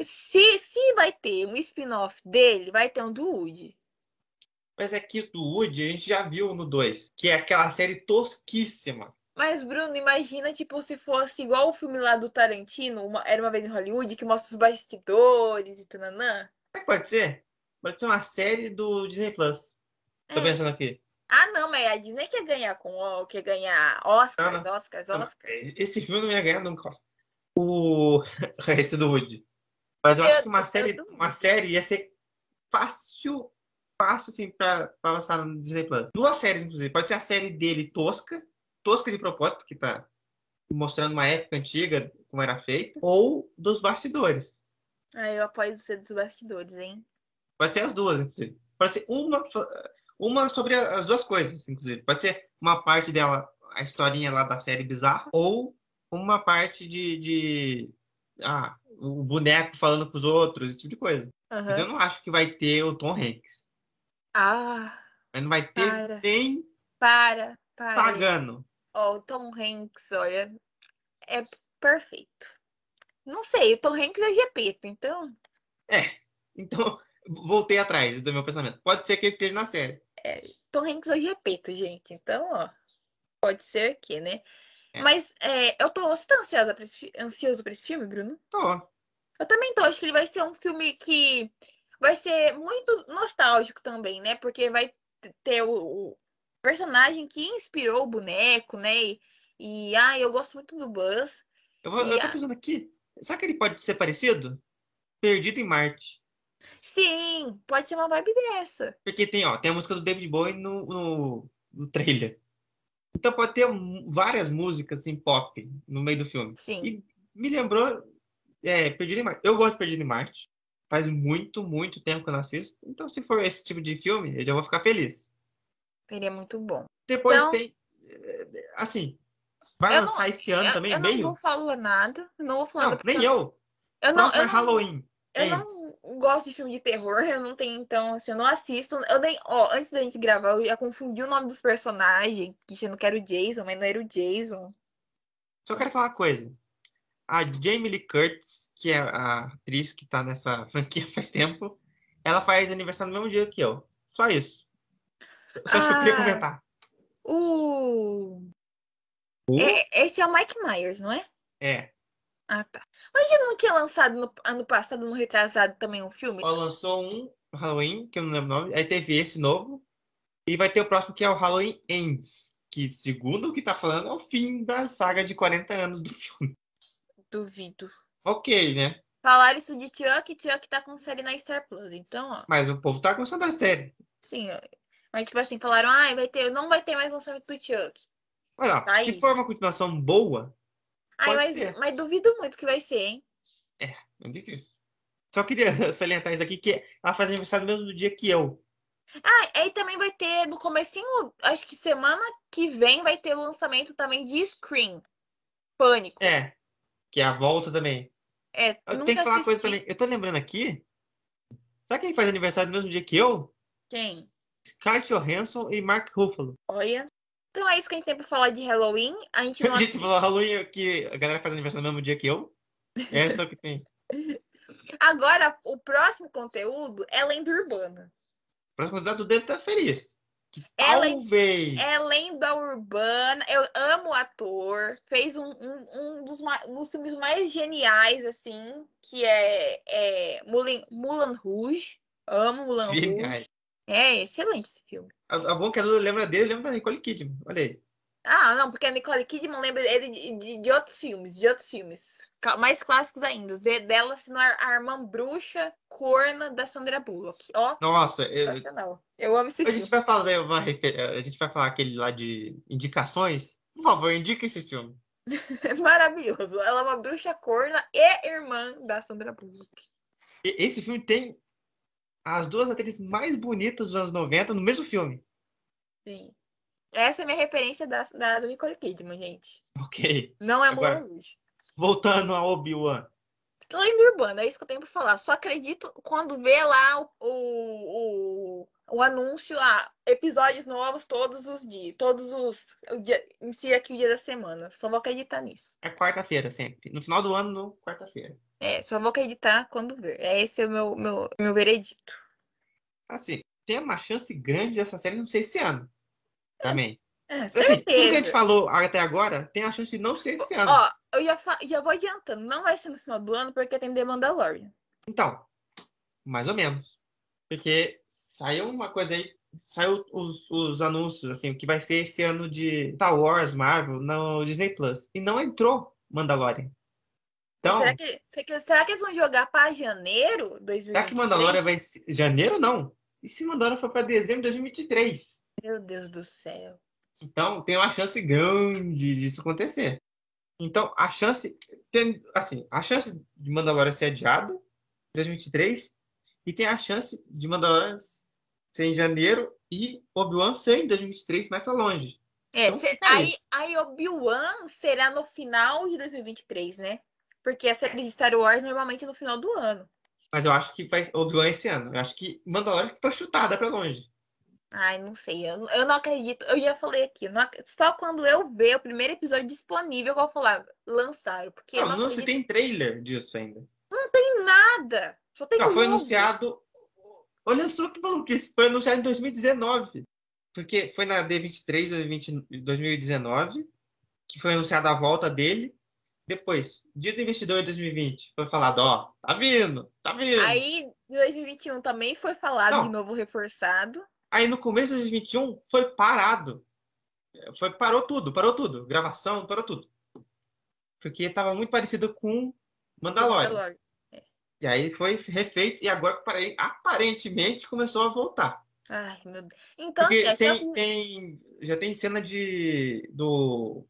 se, se vai ter um spin-off dele, vai ter um do Woody. Mas aqui do Woody a gente já viu no 2, que é aquela série tosquíssima. Mas, Bruno, imagina, tipo, se fosse igual o filme lá do Tarantino, uma- Era Uma Vez em Hollywood, que mostra os bastidores e tananã. Pode ser? Pode ser uma série do Disney Plus. Tô É. pensando aqui. Ah, não, mas a Disney quer ganhar com o- quer ganhar Oscars, Oscars, Oscars. Esse filme não ia ganhar nunca. O. <laughs> Esse do Woody. Mas eu acho Eu- que uma série, uma série ia ser fácil, fácil assim pra lançar no Disney Plus. Duas séries, inclusive. Pode ser a série dele tosca, tosca de propósito, porque tá mostrando uma época antiga, como era feita, ou dos bastidores. Ah, eu apoio ser dos bastidores, hein? Pode ser as duas, inclusive. Pode ser uma, uma sobre as duas coisas, inclusive. Pode ser uma parte dela, a historinha lá da série bizarra, ou uma parte de, de ah, o boneco falando com os outros, esse tipo de coisa. Aham. Mas eu não acho que vai ter o Tom Hanks. Ah, Mas não vai ter Para. nem para, para. pagando. Ó, o Tom Hanks, olha, é perfeito. Não sei, o Tom Hanks é Gepeto, então. Então, voltei atrás do meu pensamento. Pode ser que ele esteja na série. Tom Hanks é Gepeto, gente. Então, ó. Pode ser que, né? É. Mas é, eu tô. Você tá ansiosa pra esse, ansioso pra esse filme, Bruno? Tô. Eu também tô. Acho que ele vai ser um filme que vai ser muito nostálgico também, né? Porque vai ter o, o personagem que inspirou o boneco, né? E, e ah, eu gosto muito do Buzz. Eu, vou, E eu tô pensando aqui. Será que ele pode ser parecido? Perdido em Marte. Sim, pode ser uma vibe dessa. Porque tem, ó, tem a música do David Bowie no, no, no trailer. Então pode ter várias músicas assim, pop no meio do filme. Sim. E me lembrou é, Perdido em Marte. Eu gosto de Perdido em Marte. Faz muito, muito tempo que eu não assisto. Então, se for esse tipo de filme, eu já vou ficar feliz. Seria muito bom. Depois Então- tem. é, Assim, vai Eu não- lançar esse ano eu, também, eu não meio? vou falar nada. Eu não vou falar Não, nada. nem eu. Eu não, eu é não, Halloween. eu antes. não gosto de filme de terror. Eu não tenho, então, assim, eu não assisto. Eu nem, ó, antes da gente gravar, eu já confundi o nome dos personagens, que era o Jason, mas não era o Jason. Só quero falar uma coisa. A Jamie Lee Curtis, que é a atriz que tá nessa <laughs> franquia faz tempo, ela faz aniversário no mesmo dia que eu. Só isso. Só isso que eu queria Ah. comentar. O. O? É, esse é o Mike Myers, não é? É. Ah, tá. Mas ele não tinha lançado no ano passado, no retrasado, também um filme? Ela lançou um Halloween, que eu não lembro o nome. Aí teve esse novo. E vai ter o próximo, que é o Halloween Ends. Que, segundo o que tá falando, é o fim da saga de 40 anos do filme. Duvido. Ok, né? Falaram isso de Chuck, Chuck tá com série na Star Plus. Então, ó. Mas o povo tá gostando da série. Sim, ó. Mas tipo assim, falaram, ah, vai ter, não vai ter mais lançamento do Chuck. Olha lá, Tá aí. se for uma continuação boa, Ai, mas, ser. mas duvido muito que vai ser, hein? é difícil. Só queria <laughs> salientar isso aqui, que ela faz aniversário no mesmo dia que eu. Ah, aí também vai ter no comecinho, acho que semana que vem vai ter o lançamento também de Scream. Pânico. É, que é a volta também. É, Eu tenho que falar uma coisa também. Eu tô lembrando aqui. Sabe quem faz aniversário no mesmo dia que eu? Quem? Scarlett Johansson e Mark Ruffalo. Olha. Então é isso que a gente tem pra falar de Halloween. A gente <laughs> não A gente falou Halloween que a galera faz aniversário no mesmo dia que eu. É só o que tem. <laughs> Agora, o próximo conteúdo é lenda urbana. O próximo candidato dele tá feliz. É talvez. É lenda urbana. Eu amo o ator. Fez um, um, um dos, um dos filmes mais geniais, assim, que é, é Moulin, Moulin Rouge. Amo Moulin Rouge. É excelente esse filme. A, a bom que a Duda lembra dele, lembra da Nicole Kidman. Olha aí. Ah, não, porque a Nicole Kidman lembra ele de, de, de outros filmes, de outros filmes. Mais clássicos ainda. De, dela sendo a, a irmã bruxa corna da Sandra Bullock. Ó, Nossa, eu-. Eu amo esse a filme. gente vai fazer uma. A gente vai falar aquele lá de indicações. Por favor, indica esse filme. É <laughs> maravilhoso. Ela é uma bruxa corna e irmã da Sandra Bullock. Esse filme tem as duas atrizes mais bonitas dos anos 90 no mesmo filme. Sim. Essa é a minha referência da, da Nicole Kidman, gente. Ok. Não é Agora- Moulin Rouge. Voltando a Obi-Wan. Lenda urbana, é isso que eu tenho pra falar. Só acredito quando vê lá o, o, o, anúncio lá, episódios novos todos os dias. Todos os. O dia, inicia aqui o dia da semana. Só vou acreditar nisso. É quarta-feira sempre. No final do ano, no quarta-feira. É, só vou acreditar quando ver. É esse é o meu, meu, meu veredito. Assim, tem uma chance grande dessa série não ser esse ano. Também. É, Assim, tudo que a gente certeza. falou até agora tem a chance de não ser esse ano. Ó, eu já, já vou adiantando. Não vai ser no final do ano porque tem The Mandalorian. Então, mais ou menos. Porque saiu uma coisa aí, saiu os, os anúncios, assim, o que vai ser esse ano de Star Wars, Marvel, no Disney Plus. E não entrou Mandalorian. Então, Será, que, será que- eles vão jogar pra janeiro 2023? será que Mandalorian vai ser. Janeiro não. E se Mandalorian for para dezembro de 2023? Meu Deus do céu. Então, tem uma chance grande disso acontecer. Então, a chance. Tem, assim, a chance de Mandalorian ser adiado em 2023 e tem a chance de Mandalorian ser em janeiro e Obi-Wan ser em 2023 mais pra longe. É, Então, cê- aí, aí Obi-Wan será no final de 2023, né? Porque a série de Star Wars normalmente é no final do ano. Mas eu acho que vai Obi-Wan esse ano. Eu acho que Mandalorian foi chutada pra longe. Ai, não sei, eu, eu não acredito. Eu já falei aqui, não só quando eu ver o primeiro episódio disponível eu vou falar, lançaram. Porque eu Não, não não se tem trailer disso ainda. em nada. Só tem Não, foi anunciado. Olha só que maluquice. Foi anunciado em 2019. Porque foi na D23 de 20 2019 que foi anunciada a volta dele. Depois, dia do investidor em 2020, foi falado: ó, tá vindo, tá vindo. Aí, Aí, 2021 também foi falado Não. de novo reforçado. no começo de 2021 foi parado. Foi, parou tudo, parou tudo. Gravação, parou tudo. Porque tava muito parecido com Mandalorian. Mandalorian. E aí foi refeito e agora apare- aparentemente começou a voltar. Ai, meu Deus. Então, Porque assim, a tem, chance- tem, já tem cena de do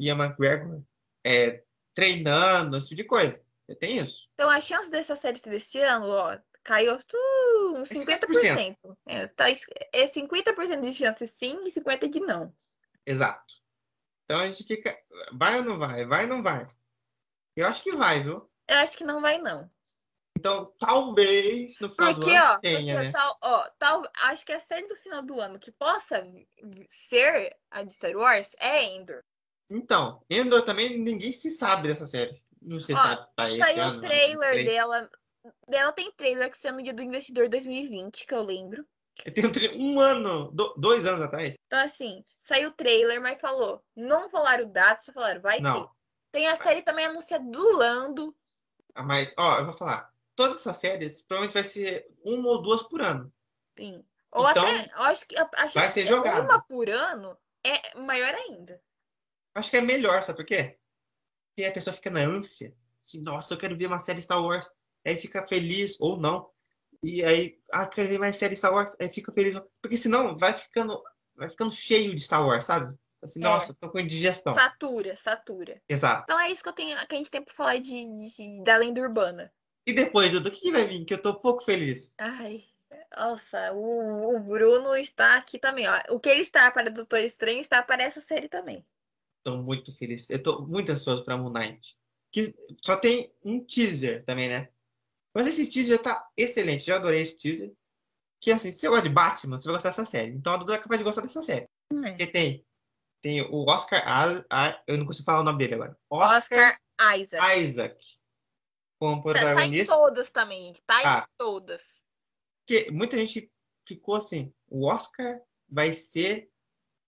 Ian McGregor é, treinando, esse tipo de coisa. Já tem isso. Então a chance dessa série ser desse ano, ó, caiu uh, uns É 50%. É, tá, é 50% de chance sim e 50% de não. Exato. Então a gente fica. Vai ou não vai? Vai ou não vai? Eu acho que vai, viu? Eu acho que não vai, não. Então talvez no final Porque, do ano ó, tenha, porque né? tal, ó, tal, acho que a série do final do ano que possa ser a de Star Wars é Endor. Então, Endor também ninguém se sabe dessa série. Não se Ó, sabe. Tá Saiu ano, o trailer 23. dela. Dela tem trailer que saiu no dia do Investidor 2020, que eu lembro. Tem um, tra- um ano, do- dois anos atrás. Então, assim, saiu o trailer, mas falou. Não falaram data, só falaram, vai Não. ter. Tem a série também anunciada do Lando. Ah, Mas, ó, eu vou falar. Todas essas séries provavelmente vai ser uma ou duas por ano. Sim. Ou Então, até, acho que a, a vai ser de jogado. uma por ano é maior ainda. Acho que é melhor, sabe por quê? Porque a pessoa fica na ânsia. Assim, nossa, eu quero ver uma série Star Wars. Aí fica feliz, ou não. E aí, ah, quero ver mais série Star Wars. Aí fica feliz. Porque senão vai ficando, vai ficando cheio de Star Wars, sabe? Assim, É. nossa, tô com indigestão. Satura, satura. Exato. Então é isso que eu tenho, que a gente tem pra falar de, de- da lenda urbana. E depois, Dudu, o que que vai vir? Que eu tô pouco feliz. Ai. Nossa, o, o Bruno está aqui também, ó. O que ele está para Doutor Estranho está para essa série também. Tô muito feliz. Eu tô muito ansioso pra Moon Knight. Que só tem um teaser também, né? Mas esse teaser tá excelente. Já adorei esse teaser. Que assim, se você gosta de Batman, você vai gostar dessa série. Então a Duda é capaz de gostar dessa série. É. Porque tem, tem o Oscar. A, a- eu não consigo falar o nome dele agora. Oscar Isaac. Isaac. Como Tá, tá em protagonista. todas também. Tá em Ah. todas. Porque muita gente ficou assim: o Oscar vai ser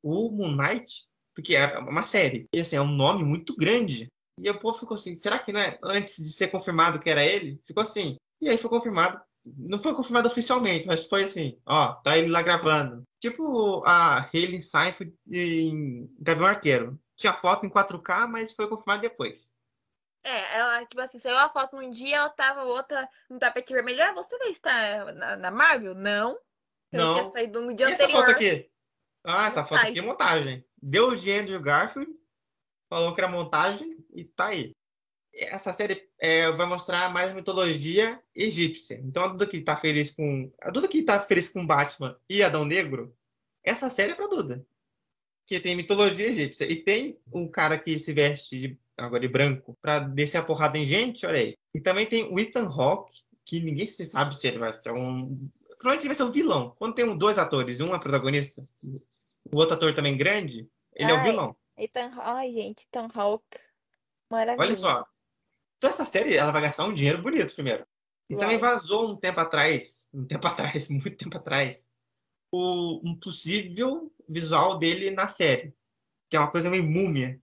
o Moon Knight, porque é uma série. E assim, é um nome muito grande. E o povo ficou assim: será que não é antes de ser confirmado que era ele? Ficou assim. E aí foi confirmado. Não foi confirmado oficialmente, mas foi assim: ó, tá ele lá gravando. Tipo a Hayley Seinfeld em Gavião Arqueiro. Tinha foto em 4K, mas foi confirmado depois. É, ela, tipo assim, saiu a foto num dia, ela tava outra no tapete vermelho. Ah, você vai estar na, na Marvel? Não. Eu Não. tinha saído no E dia essa anterior. foto aqui? Ah, essa foto aqui é Montagem. Deu de Andrew Garfield, falou que era montagem e tá aí. Essa série é, vai mostrar mais mitologia egípcia. Então a Duda que tá feliz com. A Duda que tá feliz com Batman e Adão Negro, essa série é pra Duda. Que tem mitologia egípcia. E tem um cara que se veste de, agora de branco pra descer a porrada em gente, olha aí. E também tem o Ethan Hawke, que ninguém se sabe se ele vai ser um. Provavelmente vai ser um vilão. Quando tem dois atores, um é protagonista, o outro ator também grande, ele é o Ai. vilão. Ethan, ai, gente, Ethan Hawke. Maravilhoso. Olha só. Então essa série, ela vai gastar um dinheiro bonito primeiro. E Vai. também vazou um tempo atrás, um tempo atrás, <laughs> muito tempo atrás, o, um possível visual dele na série. Que é uma coisa meio múmia.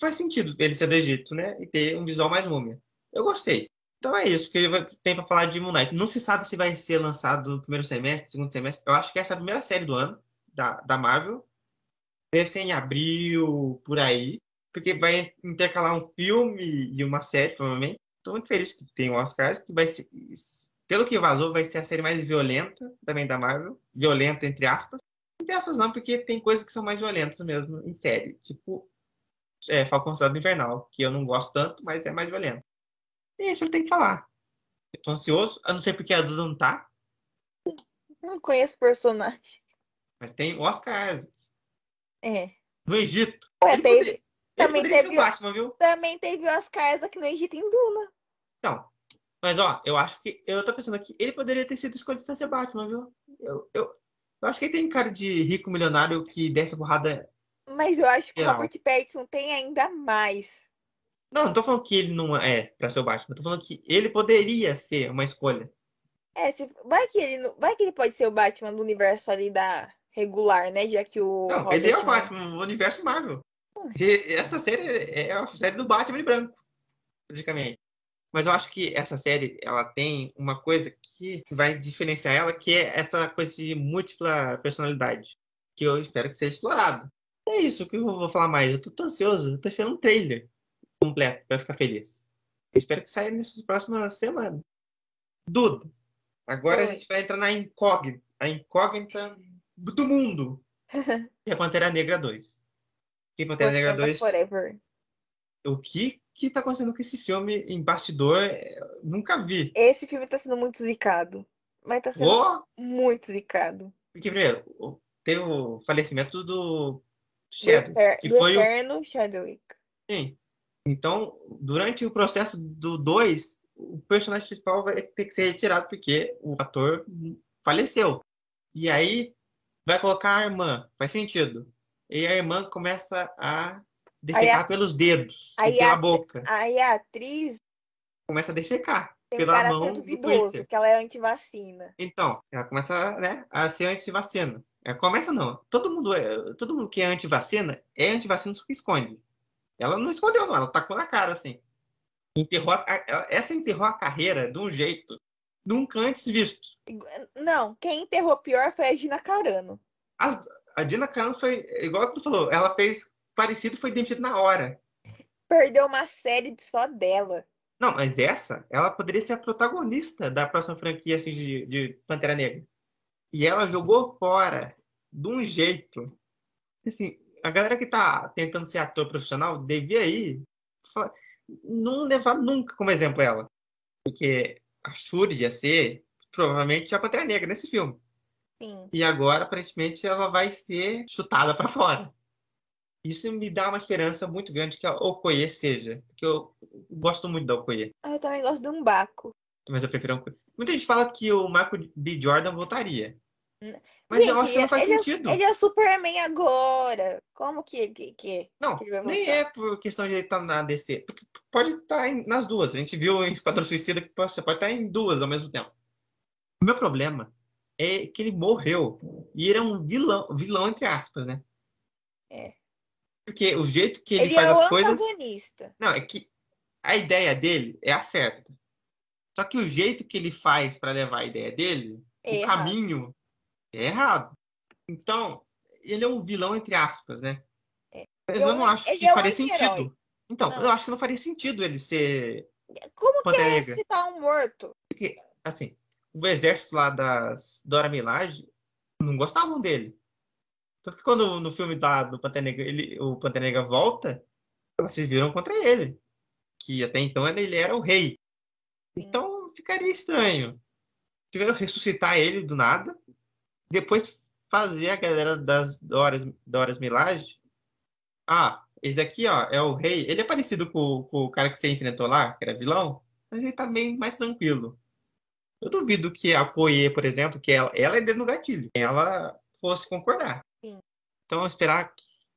Faz sentido ele ser do Egito, né? E ter um visual mais múmia. Eu gostei. Então é isso que tem para falar de Moon Knight. Não se sabe se vai ser lançado no primeiro semestre, segundo semestre. Eu acho que essa é a primeira série do ano da, da Marvel. Deve ser em abril, por aí. Porque vai intercalar um filme e uma série, provavelmente. Estou muito feliz que tem o Oscar, que vai ser, pelo que vazou, vai ser a série mais violenta também da Marvel. Violenta, entre aspas. Entre aspas não, porque tem coisas que são mais violentas mesmo em série. Tipo, é, Falcão Soldado Invernal, que eu não gosto tanto, mas é mais violento. E é isso eu tenho que falar. Eu tô ansioso, eu não sei porque a Duda não tá, Não conheço personagem. Mas tem o Oscar Isaac, É. no Egito. Ué, Ele teve, poderia- Ele também ser teve- o Batman, viu? também teve o Oscar Isaac no Egito em Duna. Então, mas ó, eu acho que. Eu tô pensando aqui, ele poderia ter sido escolhido pra ser Batman, viu? Eu, eu, eu acho que ele tem cara de rico milionário que desce a porrada. Mas eu acho que o Geral. Robert Pattinson tem ainda mais. Não, não tô falando que ele não é pra ser o Batman, eu tô falando que ele poderia ser uma escolha. É, se, vai, que ele, vai que ele pode ser o Batman do universo ali da regular, né? Já que o. Não, Robert ele é o não- Batman, o universo Marvel. Essa série é a série do Batman branco, praticamente. Mas eu acho que essa série, ela tem uma coisa que vai diferenciar ela, que é essa coisa de múltipla personalidade, que eu espero que seja explorado. É isso que eu vou falar mais. Eu tô tão ansioso, eu tô esperando um trailer completo pra ficar feliz. Eu espero que saia nessas próximas semanas. Duda, agora a Oi. gente vai entrar na incógnita, a incógnita do mundo, <laughs> que é Pantera Negra 2. Que Pantera Negra Wakanda 2 Forever. o que que tá acontecendo com esse filme em bastidor? é, nunca vi. Esse filme tá sendo muito zicado. Mas tá sendo Ou, muito zicado. porque primeiro, teve o falecimento do Do, Shadow, Eter- que do foi o Chadwick. sim. Então, durante o processo do 2, o personagem principal vai ter que ser retirado porque o ator faleceu. E aí vai colocar a irmã, faz sentido. E a irmã começa a defecar a- pelos dedos aí pela a- boca. Aí a atriz Começa a defecar tem um pela caráter mão do duvidoso, que ela é antivacina. Então, ela começa né, a ser anti-vacina. Ela começa não. Todo mundo, é, todo mundo que é anti-vacina é anti-vacina, só que esconde. Ela não escondeu, não. Ela tacou na cara, assim. Enterrou a- essa enterrou a carreira de um jeito nunca antes visto. Não, quem enterrou pior foi a Gina Carano. As- a Dina Carano foi, igual tu falou, ela fez parecido e foi demitida na hora. Perdeu uma série só dela. Não, mas essa, ela poderia ser a protagonista da próxima franquia assim, de, de Pantera Negra. E ela jogou fora de um jeito. Assim, a galera que tá tentando ser ator profissional devia ir. Não levar nunca como exemplo ela. Porque a Shuri ia ser provavelmente a Pantera Negra nesse filme. Sim. E agora, aparentemente, ela vai ser chutada para fora. Isso me dá uma esperança muito grande que a Okoye seja. Porque eu gosto muito da Okoye. Ah, eu também gosto de um Baco. Mas eu prefiro a Okoye. Muita gente fala que o Michael B. Jordan voltaria. Mas Gente, eu acho que não faz ele é- sentido. Ele é Superman agora. Como que. que, que... Não, que nem é por questão de ele estar na DC. Porque pode estar em- nas duas. A gente viu em Esquadrão Suicida que pode estar em duas ao mesmo tempo. O meu problema é que ele morreu. E ele é um vilão, vilão entre aspas, né? É. Porque o jeito que ele, Ele faz é as coisas. antagonista. Não, é que a ideia dele é a certa. Só que o jeito que ele faz para levar a ideia dele, É o errado. caminho, é errado. Então, ele é um vilão entre aspas, né? É. Mas eu um- não acho que é faria sentido. Então, Não. eu acho que não faria sentido ele ser Como que Pantera é Negra. ressuscitar um morto? assim. O exército lá das Dora Milaje não gostavam dele. Tanto que quando no filme da, do Pantera Negra, ele, o Pantera Negra volta, elas se viram contra ele. Que até então ele era o rei. Então ficaria estranho. Tiveram que ressuscitar ele do nada. Depois fazer a galera das Doras, Doras Milaje. Ah, esse daqui, ó, é o rei. Ele é parecido com, com o cara que você enfrentou lá, que era vilão, mas ele tá bem mais tranquilo. Eu duvido que a Koye, por exemplo, que ela, ela é dedo no gatilho, ela fosse concordar. Sim. Então, esperar o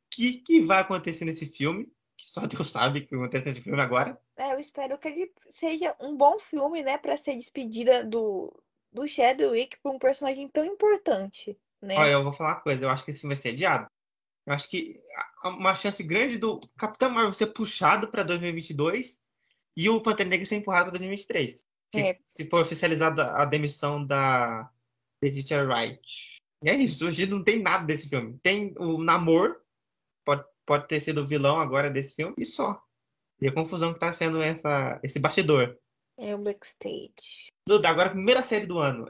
que, que vai acontecer nesse filme, que só Deus sabe o que acontece nesse filme agora. É, eu espero que ele seja um bom filme, né? Pra ser despedida do, do Chadwick por um personagem tão importante, né? Olha, eu vou falar uma coisa, eu acho que esse filme vai ser adiado. Eu acho que há uma chance grande do Capitão Marvel ser puxado para 2022 e o Pantera Negra ser empurrado para 2023. Se, É. se for oficializada a demissão da Letitia Wright. E é isso, hoje não tem nada desse filme. Tem o Namor, pode, pode ter sido o vilão agora desse filme, e só. E a confusão que tá sendo essa, esse bastidor. É o backstage. Duda, agora a primeira série do ano.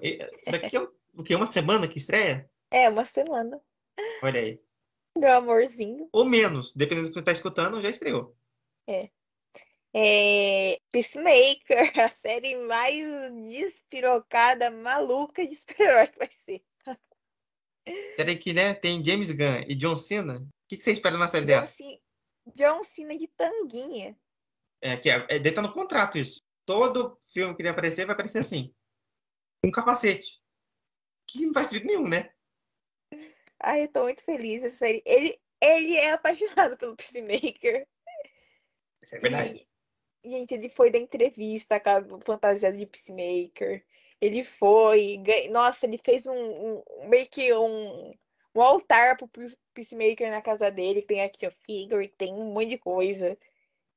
Daqui a o quê? Uma semana que estreia? É, uma semana. Olha aí. Meu amorzinho. Ou menos, dependendo do que você tá escutando, já estreou. É Peacemaker, <laughs> a série mais despirocada, maluca de super-herói que vai ser. Série que, né, tem James Gunn e John Cena. O que, que você espera na série John, dessa? Cena- John Cena de tanguinha. É, que é, é, tá no contrato isso. Todo filme que ele aparecer vai aparecer assim. Com capacete. Que não faz sentido nenhum, né? Ai, eu tô muito feliz. Essa série. Ele, ele é apaixonado pelo Peacemaker. Isso é verdade. E, gente, ele foi da entrevista com a fantasiado de Peacemaker. Ele foi. ganha- Nossa, ele fez um, um- meio que um, um altar pro Pe- Peacemaker na casa dele. que Tem action figure, que tem um monte de coisa.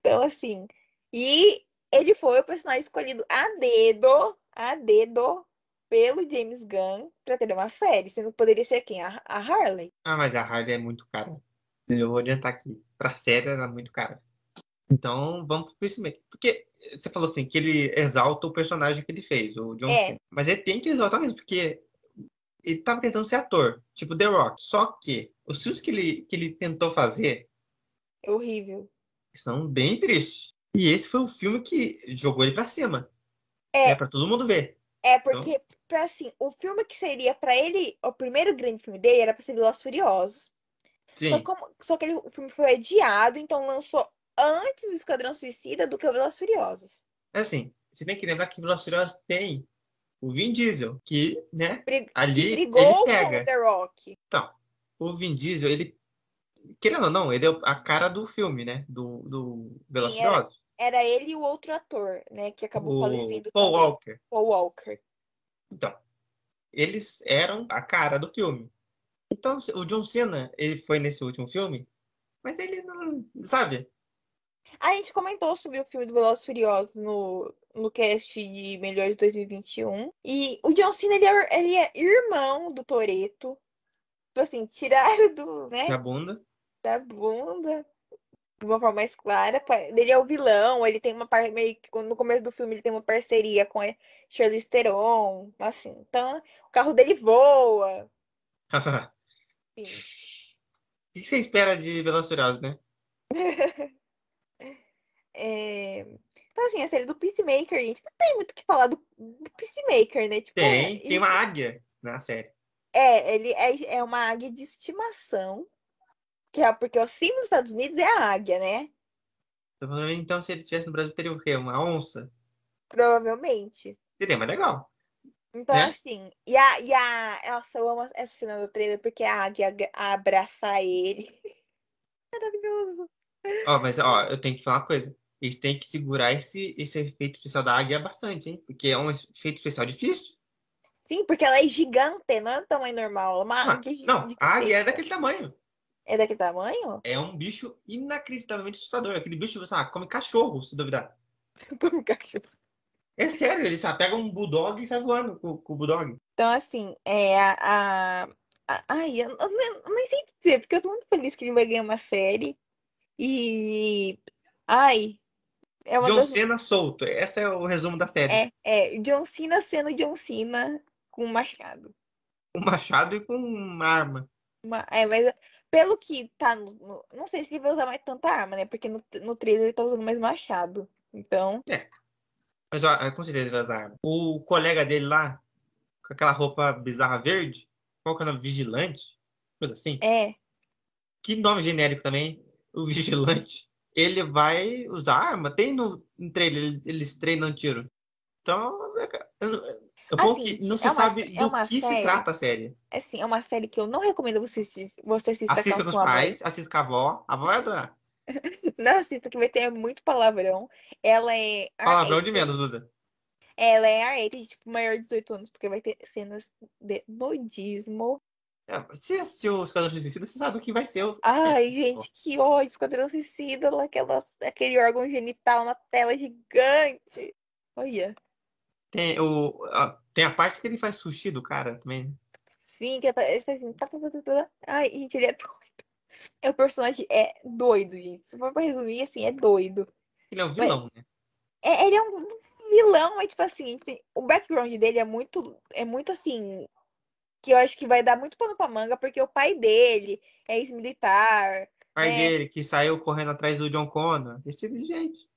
Então, assim. E ele foi o personagem escolhido a dedo, a dedo, pelo James Gunn pra ter uma série. Sendo que poderia ser quem? A, a Harley. Ah, mas a Harley é muito cara. Eu vou adiantar aqui. Pra série ela é muito cara. Então, vamos pro Peacemaker. Porque você falou assim, que ele exalta o personagem que ele fez, o John É. Cena. Mas ele tem que exaltar mesmo, porque ele tava tentando ser ator, tipo The Rock. Só que os filmes que ele, que ele tentou fazer É horrível. são bem tristes. E esse foi o filme que jogou ele pra cima. É. É pra todo mundo ver. É, porque, pra, assim, o filme que seria pra ele, o primeiro grande filme dele era pra ser Velozes Furiosos. Só, Sim. como- só que ele- o filme foi adiado, então lançou antes do Esquadrão Suicida do que o Velozes Furiosos. Mas assim, você tem que lembrar que Velozes Furiosos tem o Vin Diesel, que, né, Bri- ali que ele brigou com o pega. The Rock. O Vin Diesel, ele, querendo ou não, ele é a cara do filme, né, do, do Velozes era- Furiosos. Era ele e o outro ator, né, que acabou O falecendo Paul também. Walker. Paul Walker. Então, eles eram a cara do filme. Então, o John Cena, ele foi nesse último filme, mas ele não, sabe? A gente comentou sobre o filme do Velozes e Furiosos no, no cast de Melhores 2021. E o John Cena, ele é, ele é irmão do Toretto. Tipo assim, tiraram do, né? Na bunda. da bunda de uma forma mais clara. Ele é o vilão, ele tem uma par... meio que no começo do filme ele tem uma parceria com a Charlize Theron, assim. Então, o carro dele voa. <laughs> O que você espera de Furiosos, né? <laughs> É, Então, assim, a série do Peacemaker, gente, não tem muito o que falar do, do Peacemaker, né? Tipo, Tem, é- tem uma águia na série. É, ele é, é uma águia de estimação. Que é porque o símbolo dos Estados Unidos é a águia, né? Falando, Então, se ele estivesse no Brasil, teria o quê? Uma onça? Provavelmente. Seria mais legal. Então, Né? assim, e a, e a. Nossa, eu amo essa cena do trailer porque a águia ag- abraça ele. <laughs> Maravilhoso. Ó, mas ó, eu tenho que falar uma coisa. Eles têm que segurar esse, esse efeito especial da águia bastante, hein? Porque é um efeito especial difícil. Sim, porque ela é gigante, não é do tamanho normal. É uma Ah, águia não, a águia é daquele tamanho. É daquele tamanho? É um bicho inacreditavelmente assustador. Aquele bicho, você ah, come cachorro, se duvidar. <laughs> Um cachorro. É sério, ele sabe, pega um bulldog e sai voando com, com o bulldog. Então, assim, é a. a- ai, eu, eu nem, eu nem sei dizer, porque eu tô muito feliz que ele vai ganhar uma série. E. Ai. É uma John das. Cena solto. Esse é o resumo da série. É, é, John Cena sendo John Cena com machado. Com um machado e com uma arma. Uma- é, mas pelo que tá no, no- Não sei se ele vai usar mais tanta arma, né? Porque no, no trailer ele tá usando mais machado. Então. Mas ó, com certeza ele vai usar arma. O colega dele lá, com aquela roupa bizarra verde, qual que é o nome? Vigilante? Coisa assim. É. Que nome genérico também, o <laughs> Vigilante. Ele vai usar arma. Tem no, no trailer, ele- eles treinam tiro. Então, é, é bom Assim, que não se é uma- sabe é do que se série- trata a série. Assim, é uma série que eu não recomendo você, assistir- você assistir Assista com os pais, assista com a avó. A avó vai adorar. <laughs> Não assista, que vai ter muito palavrão. Ela é. Palavrão de menos, Duda. Ela é R-rated, tipo, maior de 18 anos, porque vai ter cenas de nudismo. É, se assistiu o Esquadrão Suicida, você sabe o que vai ser. O... Ai, gente, que ódio. Esquadrão Suicida, aquela, aquele órgão genital na tela gigante. Olha. Tem, o, a, tem a parte que ele faz sushi do cara também. né? Sim, que tá, assim. tá. Ai, gente, ele é <laughs> doido. É, o personagem é doido, gente. Se for pra resumir, assim, é doido. Ele é um vilão, né? É, ele é um vilão, mas, tipo assim, tem- o background dele é muito, é muito assim. Que eu acho que vai dar muito pano pra manga, porque o pai dele é ex-militar. O pai É. dele que saiu correndo atrás do John Connor. Esse tipo de gente.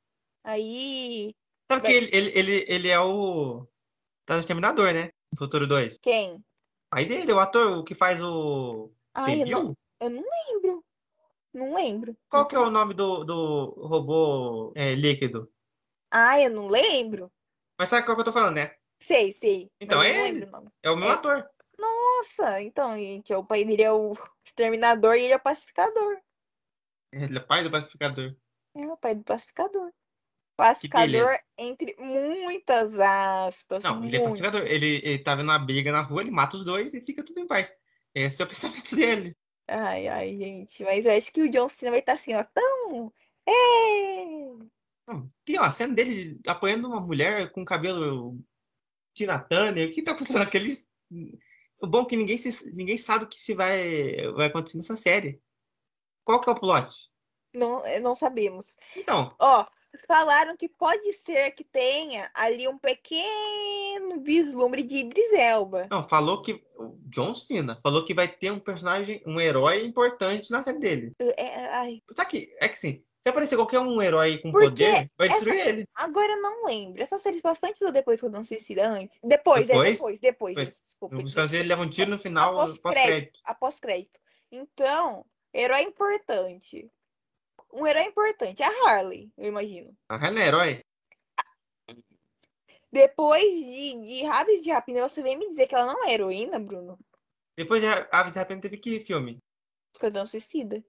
Aí. Sabe que ele, ele, ele, ele é o. Tá no Exterminador, né? No Futuro 2. O Quem? pai dele, o ator, o que faz o. Ai, eu não, eu não lembro. Não lembro. Qual que é o nome do, do robô é, líquido? Ai, eu não lembro. Mas sabe qual que eu tô falando, né? Sei, sei. Então é ele. o. É o meu É. ator. Nossa, então, gente, o pai dele é o exterminador e ele é o pacificador. Ele é pai do pacificador. É o pai do pacificador. Pacificador beleza. entre muitas aspas. Não, ele é muito. pacificador. Ele, ele tá vendo uma briga na rua, ele mata os dois e fica tudo em paz. Esse é o <laughs> pensamento dele. Ai, ai, gente. Mas eu acho que o John Cena vai estar assim, ó, tão. É! Tem ó, a cena dele apoiando uma mulher com cabelo Tina Turner. O que tá acontecendo aqueles. O bom é que ninguém, se, ninguém sabe o que se vai, vai acontecer nessa série. Qual que é o plot? Não, não sabemos. Então, Ó, falaram que pode ser que tenha ali um pequeno vislumbre de Idris Elba. não, falou que. O John Cena falou que vai ter um personagem, um herói importante na série dele. É, ai, Só que, é que sim, se aparecer qualquer um herói com Porque poder, vai destruir ele. agora eu não lembro. Essa série passa antes ou depois eu não suicida antes? Depois, Depois? é depois, depois, Depois. desculpa. Ele leva um tiro no final, Após pós-crédito. Após crédito. Então, herói importante. Um herói importante. A Harley, eu imagino. A Helen é herói. Depois de, de Raves de Rapina, você vem me dizer que ela não é heroína, Bruno? Depois de Aves de Rapina teve que filme? Esquadrão Suicida.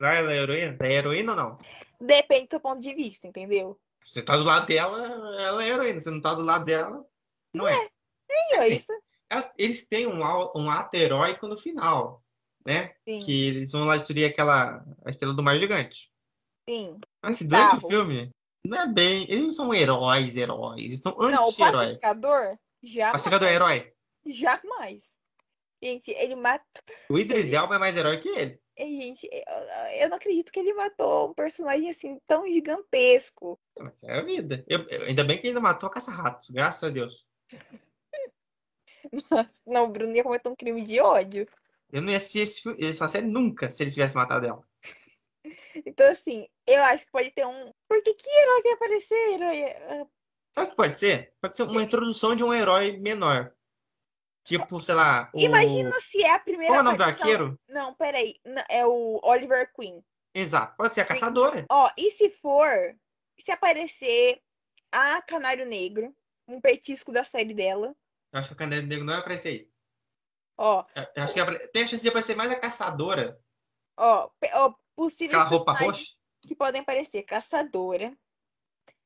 Lá ela é heroína? É heroína ou não? Depende do seu ponto de vista, entendeu? Você tá do lado dela, ela é heroína. Você não tá do lado dela, não é. Sim, ó, Sim. isso. Ela- Eles têm um, um ato heróico no final, né? Sim, Que eles vão lá destruir aquela a estrela do mar gigante. Sim. Mas durante o filme, não é bem. Eles não são heróis, heróis. Eles são Não, o anti-heróis. pacificador, jamais. Pacificador é herói. Jamais. Gente, ele mata. O Idris Elba é mais herói que ele. Gente, eu- eu não acredito que ele matou um personagem assim tão gigantesco. Mas é a vida. Eu- eu- ainda bem que ele não matou a caça-ratos, graças a Deus. <laughs> Não, o Bruno ia cometer um crime de ódio. Eu não ia assistir esse essa série nunca se ele tivesse matado ela. Então, assim, eu acho que pode ter um. Porque que herói que vai aparecer? Herói... Ah, Sabe o que pode ser? Pode ser uma introdução de um herói menor. Tipo, sei lá. O... Imagina se é a primeira Qual é o nome do arqueiro? Não, peraí. É o Oliver Queen. Exato. Pode ser a caçadora. Ó, e se for, se aparecer a Canário Negro, um petisco da série dela, Eu acho que a Canela Negro não vai aparecer aí. ó, acho que tem a chance de aparecer mais a caçadora. ó, ó possíveis Aquela roupa roxa. que podem aparecer. Caçadora.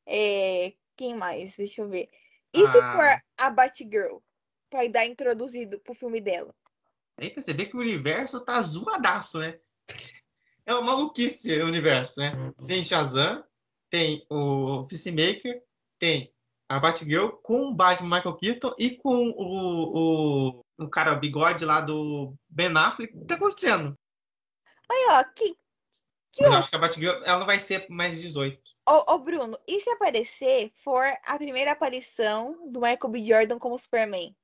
É, quem mais? Deixa eu ver. E se Ah. for a Batgirl? Vai dar introduzido pro filme dela. Aí perceber que o universo tá zoadaço, né? <laughs> É uma maluquice o universo, né? Tem Shazam, tem o Peacemaker, tem a Batgirl com o Batman Michael Keaton e com o, o, o cara o bigode lá do Ben Affleck. O que tá acontecendo? Aí, ó, que, que eu acho que a Batgirl ela vai ser mais 18. Ô, ô, Bruno, e se aparecer for a primeira aparição do Michael B. Jordan como Superman?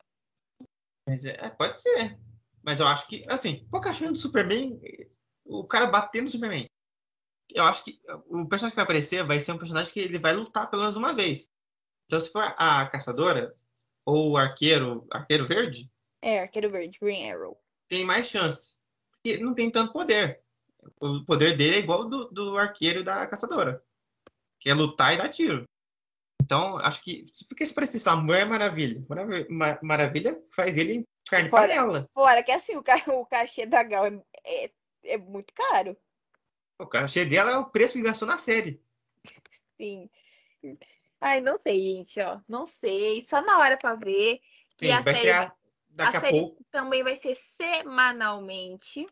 Mas é, pode ser. Mas eu acho que, assim, qual que é a chance do Superman, o cara bater no Superman? Eu acho que o personagem que vai aparecer vai ser um personagem que ele vai lutar pelo menos uma vez. Então, se for a caçadora ou o arqueiro, arqueiro verde, É, Arqueiro Verde, Green Arrow. tem mais chance. Porque não tem tanto poder. O poder dele é igual do, do arqueiro e da caçadora. Que é lutar e dar tiro. Então, acho que. Porque se parecer a Mulher Maravilha. Maravilha, Ma- Maravilha faz ele em carne Fora- panela. Fora que assim, o, ca- o cachê da Gal é, é, é muito caro. O cachê dela é o preço que gastou na série. Sim. Ai, não sei, gente, ó. Não sei. Só na hora pra ver. Que Sim, a série, a a, série pouco. também vai ser semanalmente.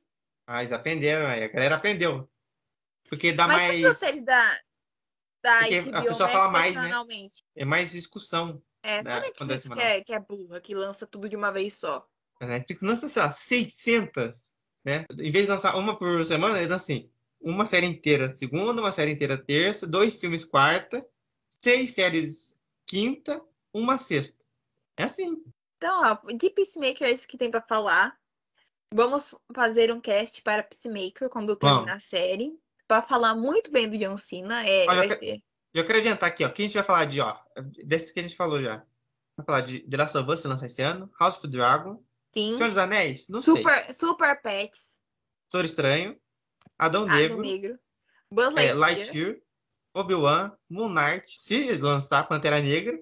Ah, eles aprenderam, aí. A galera aprendeu. Porque dá Mas mais. séries da, da Porque a HBO pessoa vai fala mais, né? É mais discussão. É, só né, Netflix quando é que semanal. é, que é burra, que lança tudo de uma vez só. A Netflix lança, sei lá, 600, né? Em vez de lançar uma por semana, ele lança assim, uma série inteira segunda, uma série inteira terça, dois filmes quarta, seis séries quinta, uma sexta. É assim. Então, ó, de Peacemaker é isso que tem pra falar. Vamos fazer um cast para Peacemaker quando terminar a série. Pra falar muito bem do John Cena. É, Olha, vai eu ser. Eu quero adiantar aqui, ó, que a gente vai falar de, ó, desse que a gente falou já. Vai falar de The Last of Us, se lança esse ano, House of the Dragon, Sim. Senhor dos Anéis, não sei, Super, super Pets. Doutor Estranho, Adão Adão Negro, Negro. Buzz é, Lightyear. Lightyear, Obi-Wan, Moon Knight, se lançar Pantera Negra,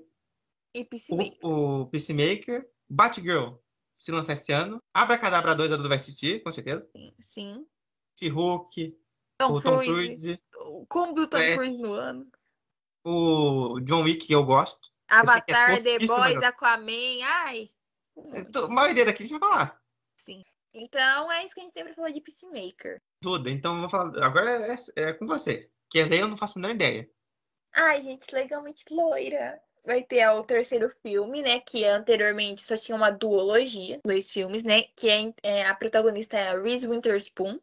E Peacemaker. o, o Peacemaker, Batgirl, se lançar esse ano, Abracadabra 2 a Dudu vai assistir, com certeza, Sim. Sim. She-Hulk, Tom, o Tom Cruise. Cruise, O combo do Tom É. Cruise no ano. o John Wick, que eu gosto. é Avatar, The tosquíssimo, Boys, mas- Aquaman. Ai. Então, A maioria daqui a gente vai falar. Então é isso que a gente tem pra falar de Peacemaker. Tudo. Então, vamos falar. Agora é, é com você. Que aí eu não faço a menor ideia. Ai, gente, legalmente loira. Vai ter o terceiro filme, né? Que anteriormente só tinha uma duologia, dois filmes, né? Que é, é, a protagonista é a Reese Witherspoon,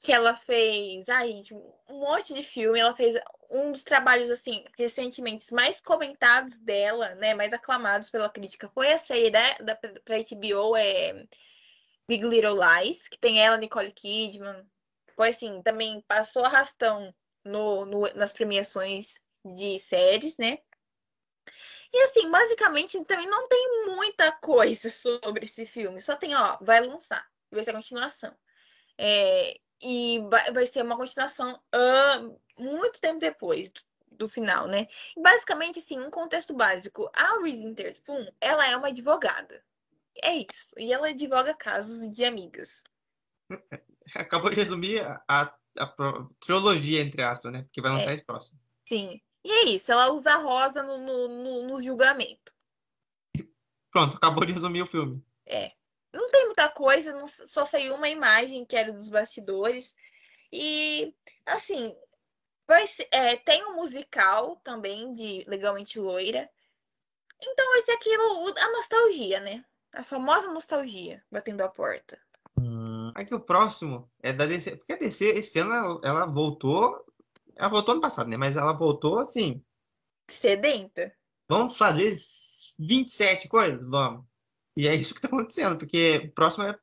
que ela fez, ai, gente, um monte de filme. Ela fez um dos trabalhos, assim, recentemente mais comentados dela, né? Mais aclamados pela crítica. Foi a série da, da, pra HBO, é Big Little Lies, que tem ela, Nicole Kidman. Foi assim, também passou arrastão no, no- nas premiações de séries, né? E assim, basicamente também não tem muita coisa sobre esse filme. Só tem, ó, vai lançar, vai ser a continuação. É, e vai, vai ser uma continuação ah, muito tempo depois do, final, né? Basicamente, assim, um contexto básico. A Reese Witherspoon, ela é uma advogada. É isso. E ela advoga casos de amigas. <laughs> Acabou de resumir a, a, a trilogia, entre aspas, né? Porque vai lançar esse próximo. Sim. E é isso, ela usa rosa no, no, no, no julgamento. Pronto, acabou de resumir o filme. É. Não tem muita coisa, não- só saiu uma imagem que era dos bastidores. E, assim, vai ser- é, tem um musical também de Legalmente Loira. Então aquilo, o- a nostalgia, né? A famosa nostalgia batendo a porta. Aqui o próximo é da DC. Porque a DC, esse ano, ela, ela voltou. Ela voltou ano passado, né? Mas ela voltou assim. Sedenta. Vamos fazer 27 coisas? Vamos. E é isso que tá acontecendo, porque o próximo é.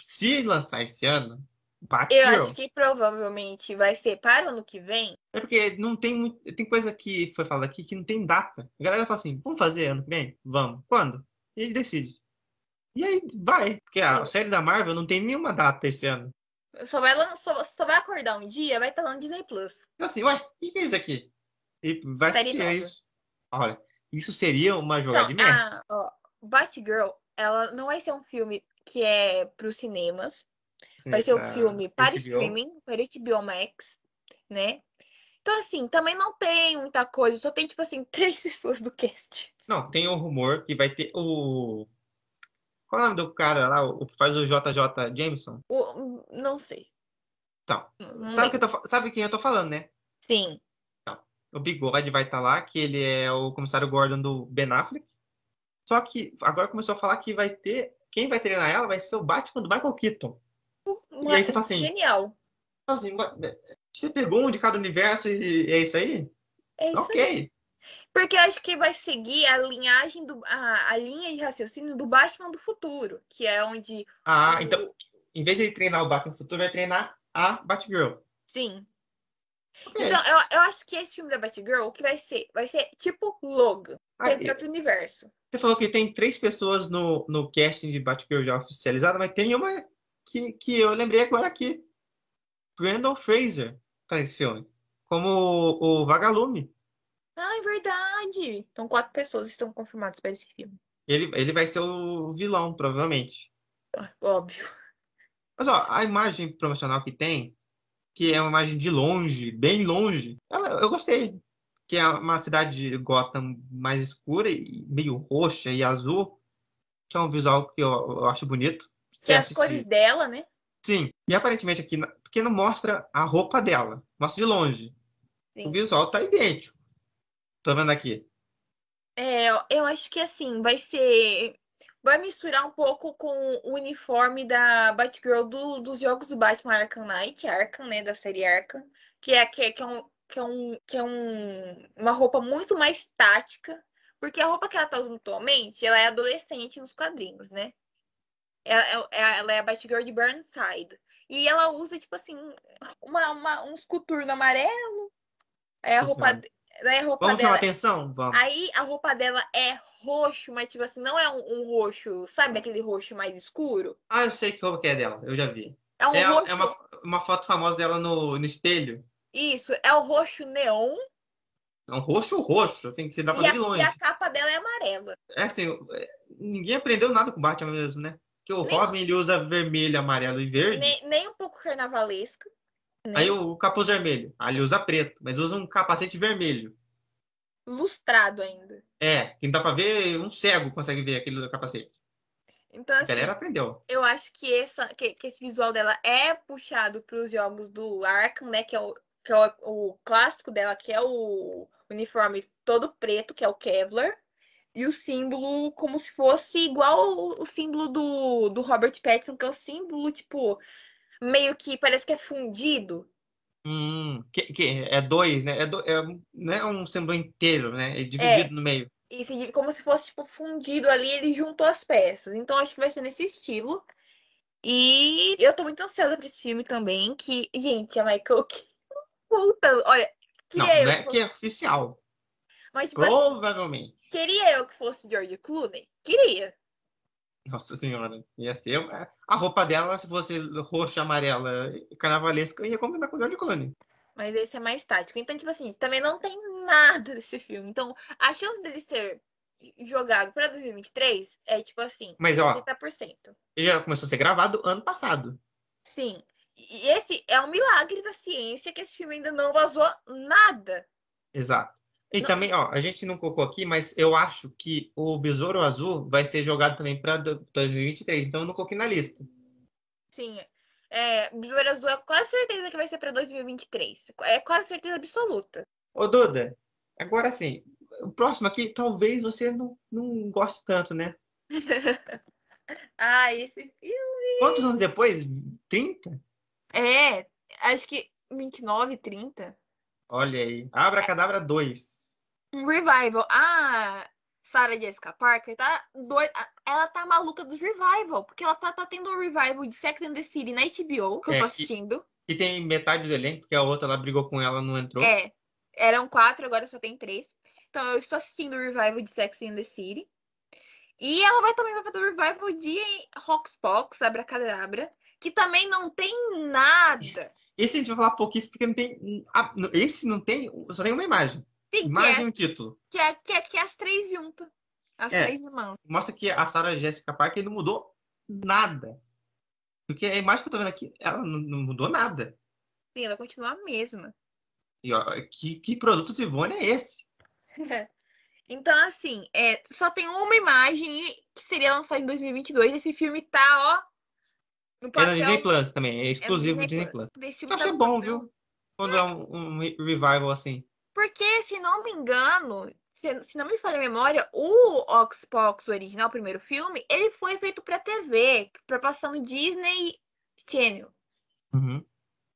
Se lançar esse ano, Batgirl. Eu acho que provavelmente vai ser para o ano que vem. É porque não tem muito. Tem coisa que foi falada aqui que não tem data. A galera fala assim: vamos fazer ano que vem? Vamos. Quando? E a gente decide. E aí vai. Porque a série da Marvel não tem nenhuma data esse ano. Só vai, só, só vai acordar um dia, vai estar lá no Disney Plus. Então assim, ué, o que é isso aqui? E vai Série assistir nova. isso. Olha, isso seria uma jogada de Então, mestre. a, ó, Batgirl, ela não vai ser um filme que é para os cinemas. Vai ser um filme para HBO. streaming, para HBO Max, né? Então, assim, também não tem muita coisa, só tem, tipo assim, <laughs> três pessoas do cast. Não, tem o rumor que vai ter o. Qual é o nome do cara lá, o que faz o JJ Jameson? O, não sei. Então, Não Sabe, que tô sabe quem eu tô falando, né? Sim. O Bigode vai estar lá, que ele é o comissário Gordon do Ben Affleck. Só que agora começou a falar que vai ter. Quem vai treinar ela vai ser o Batman do Michael Keaton. Uma- aí você fala assim, Genial. Então, assim, você pegou um de cada universo e é isso aí? É isso aí. Porque eu acho que vai seguir a linhagem do. A, a linha de raciocínio do Batman do futuro. Que é onde. Ah, o- então, em vez de ele treinar o Batman no futuro, vai treinar a Batgirl. Sim. Ok. Então, eu, eu acho que esse filme da Batgirl, o que vai ser? Vai ser tipo Logan. Ah, Tem o próprio universo. Você falou que tem três pessoas no, no casting de Batgirl já oficializada, mas tem uma que, que eu lembrei agora aqui. Brandon Fraser tá nesse filme. Como o, o Vagalume. Ah, é verdade. Então, quatro pessoas estão confirmadas para esse filme. Ele, ele vai ser o vilão, provavelmente. Ah, Óbvio. Mas ó, a imagem promocional que tem, que é uma imagem de longe, bem longe, ela- eu gostei. Que é uma cidade de Gotham mais escura e meio roxa e azul, que é um visual que eu, eu acho bonito. Que é as assiste- cores dela, né? Sim, e aparentemente aqui, porque não mostra a roupa dela, mostra de longe. Sim. O visual tá idêntico. Tô vendo aqui. É, eu- acho que assim, vai ser. Vai misturar um pouco com o uniforme da Batgirl do- dos jogos do Batman Arkham Knight, Arkham, né? Da série Arkham, que é, que é, que é, um, que é, um, que é um, uma roupa muito mais tática, porque a roupa que ela tá usando atualmente, ela é adolescente nos quadrinhos, né? Ela, é- ela é a Batgirl de Burnside. E ela usa, tipo assim, uma, uma, uns amarelo. Aí a roupa, Roupa Vamos dela chamar atenção? Vamos. Aí a roupa dela é roxo, mas tipo assim, não é um, um roxo, sabe aquele roxo mais escuro? Ah, eu sei que roupa que é dela, eu já vi. É um É, roxo. é uma, uma foto famosa dela no, no espelho. Isso, é o roxo neon É um roxo roxo, assim, que você dá pra e ver de e longe. a capa dela é amarela. É assim, ninguém aprendeu nada com o Batman mesmo, né? Porque o Nem- Robin ele usa vermelho, amarelo e verde. Nem, nem um pouco carnavalesca. Aí o, o capuz vermelho. Ah, ele usa preto, mas usa um capacete vermelho. Lustrado ainda. É, que não dá pra ver, um cego consegue ver aquele capacete. Então, A assim, galera aprendeu. eu acho que, essa, que, que esse visual dela é puxado para os jogos do Arkham, né? Que é, o, que é o, o clássico dela, que é o uniforme todo preto, que é o Kevlar. E o símbolo como se fosse igual o, o símbolo do, do Robert Pattinson, que é o símbolo, tipo, meio que parece que é fundido. Hum, que, que é dois, né? É do, é, não é um símbolo inteiro, né? É dividido no meio. Se- como se fosse, tipo, fundido ali, ele juntou as peças. Então, acho que vai ser nesse estilo. E eu tô muito ansiosa pra esse filme também, que, gente, a Michael Keaton voltando. Olha, Não, eu, não é que que é oficial. mas, tipo, assim, Provavelmente. queria eu que fosse George Clooney? Queria. Nossa senhora. Ia ser. A roupa dela, se fosse roxa, amarela e carnavalesca, ia combinar com o George Clooney. Mas esse é mais tático. Então, tipo assim, também não tem nada desse filme. Então, a chance dele ser jogado pra 2023 é, tipo assim, Mas, ó, 80%. ele já começou a ser gravado ano passado. Sim. E esse é um milagre da ciência que esse filme ainda não vazou nada. Exato. E Não. também, ó, a gente não colocou aqui, mas eu acho que o Besouro Azul vai ser jogado também para 2023, então eu não coloquei na lista. Sim. É, Besouro Azul é quase certeza que vai ser pra 2023. É quase certeza absoluta. Ô, Duda, agora sim, o próximo aqui, talvez você não, não goste tanto, né? <laughs> Ah, esse filme. Quantos anos depois? 30? É, acho que 29, 30. Olha aí. Abracadabra 2. Um revival. Ah, Sarah Jessica Parker tá doida. Ela tá maluca dos revival. Porque ela tá, tá tendo um revival de Sex and the City na HBO, que é, eu tô assistindo. E, tem metade do elenco, porque a outra ela brigou com ela, não entrou. É. Eram quatro, agora só tem três. Então eu estou assistindo o revival de Sex and the City. E ela vai também vai fazer o revival de Roxbox, Abracadabra, que também não tem nada. Esse a gente vai falar pouquíssimo, porque não tem. Esse não tem. Só tem uma imagem. Sim, imagem é, um título. Que é, que é, que é as três juntas. As é, três irmãs. Mostra que a Sarah Jessica Parker não mudou nada. Porque a imagem que eu tô vendo aqui, ela não, mudou nada. Sim, ela continua a mesma. E ó, que, que produto Ivone é esse? <laughs> então, assim, é, só tem uma imagem que seria lançada em 2022. Esse filme tá, ó. No papel... É na Disney Plus também, é exclusivo é Disney, Disney Plus. Plus. Eu achei tá bom, viu? Quando é, é um, um, revival assim. Porque, se não me engano, se, não me falha a memória, o Oxbox original, o primeiro filme, ele foi feito pra TV, pra passar no Disney Channel. Uhum.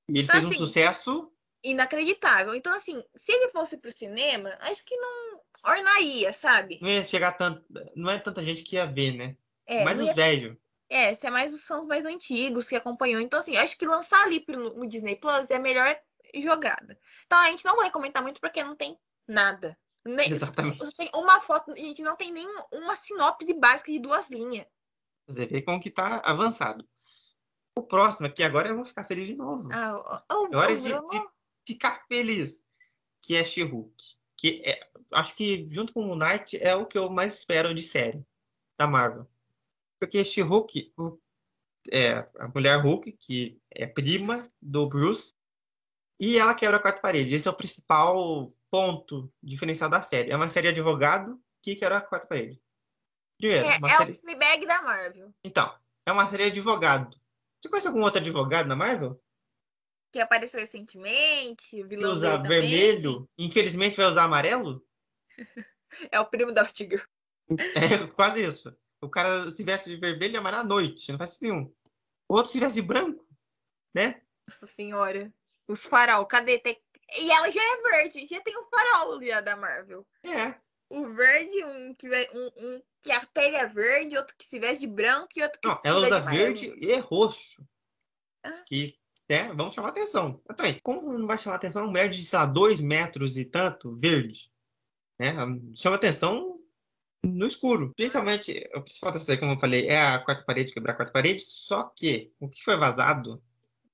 E ele então, fez um assim, sucesso inacreditável. Então, assim, se ele fosse pro cinema, acho que não ornaria, sabe? Não ia chegar tanto. Não é tanta gente que ia ver, né? É, mais os ia... velhos. É, se é mais os fãs mais antigos que acompanham. Então, assim, acho que lançar ali pro, no Disney Plus é a melhor jogada. Então, a gente não vai comentar muito porque não tem nada. Nem, Exatamente. Tem uma foto, a gente não tem nem uma sinopse básica de duas linhas. Você vê como que tá avançado. O próximo aqui agora eu vou ficar feliz de novo. Ah, o, o, é hora de, de, ficar feliz, que é She-Hulk. Que é, acho que junto com o Knight é o que eu mais espero de série da Marvel. Porque She-Hulk é a mulher Hulk, que é prima do Bruce, e ela quebra a quarta parede. Esse é o principal ponto diferencial da série. É uma série de advogado que quebra a quarta parede. Primeiro, é, é série... o Fleabag da Marvel. Então, é uma série de advogado. Você conhece algum outro advogado na Marvel? que apareceu recentemente. Vilão usa vermelho, infelizmente vai usar amarelo? <laughs> é o primo da Ortiga. É quase isso. O cara se veste de vermelho e amarelo à noite, não faz nenhum. O outro se veste de branco, né? Nossa senhora. Os farol, cadê? Tem... E ela já é verde, já tem o farol já da Marvel. É. O verde, um que, um, um que a pele é verde, outro que se veste de branco e outro que não, ela usa verde e é roxo. Ah. Que né? Vamos chamar atenção. Também, como não vai chamar atenção uma mulher de, sei lá, dois metros e tanto, verde? Né? Chama atenção no escuro. Principalmente, o principal dessa aí, como eu falei, é a quarta parede, quebrar a quarta parede. Só que o que foi vazado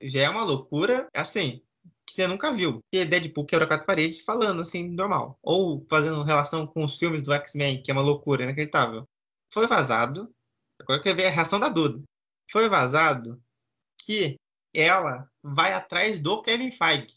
já é uma loucura, assim, que você nunca viu. Que Deadpool quebra a quarta parede falando assim, normal. Ou fazendo relação com os filmes do X-Men, que é uma loucura inacreditável. Foi vazado. Agora eu quero ver a reação da Duda. Foi vazado que ela vai atrás do Kevin Feige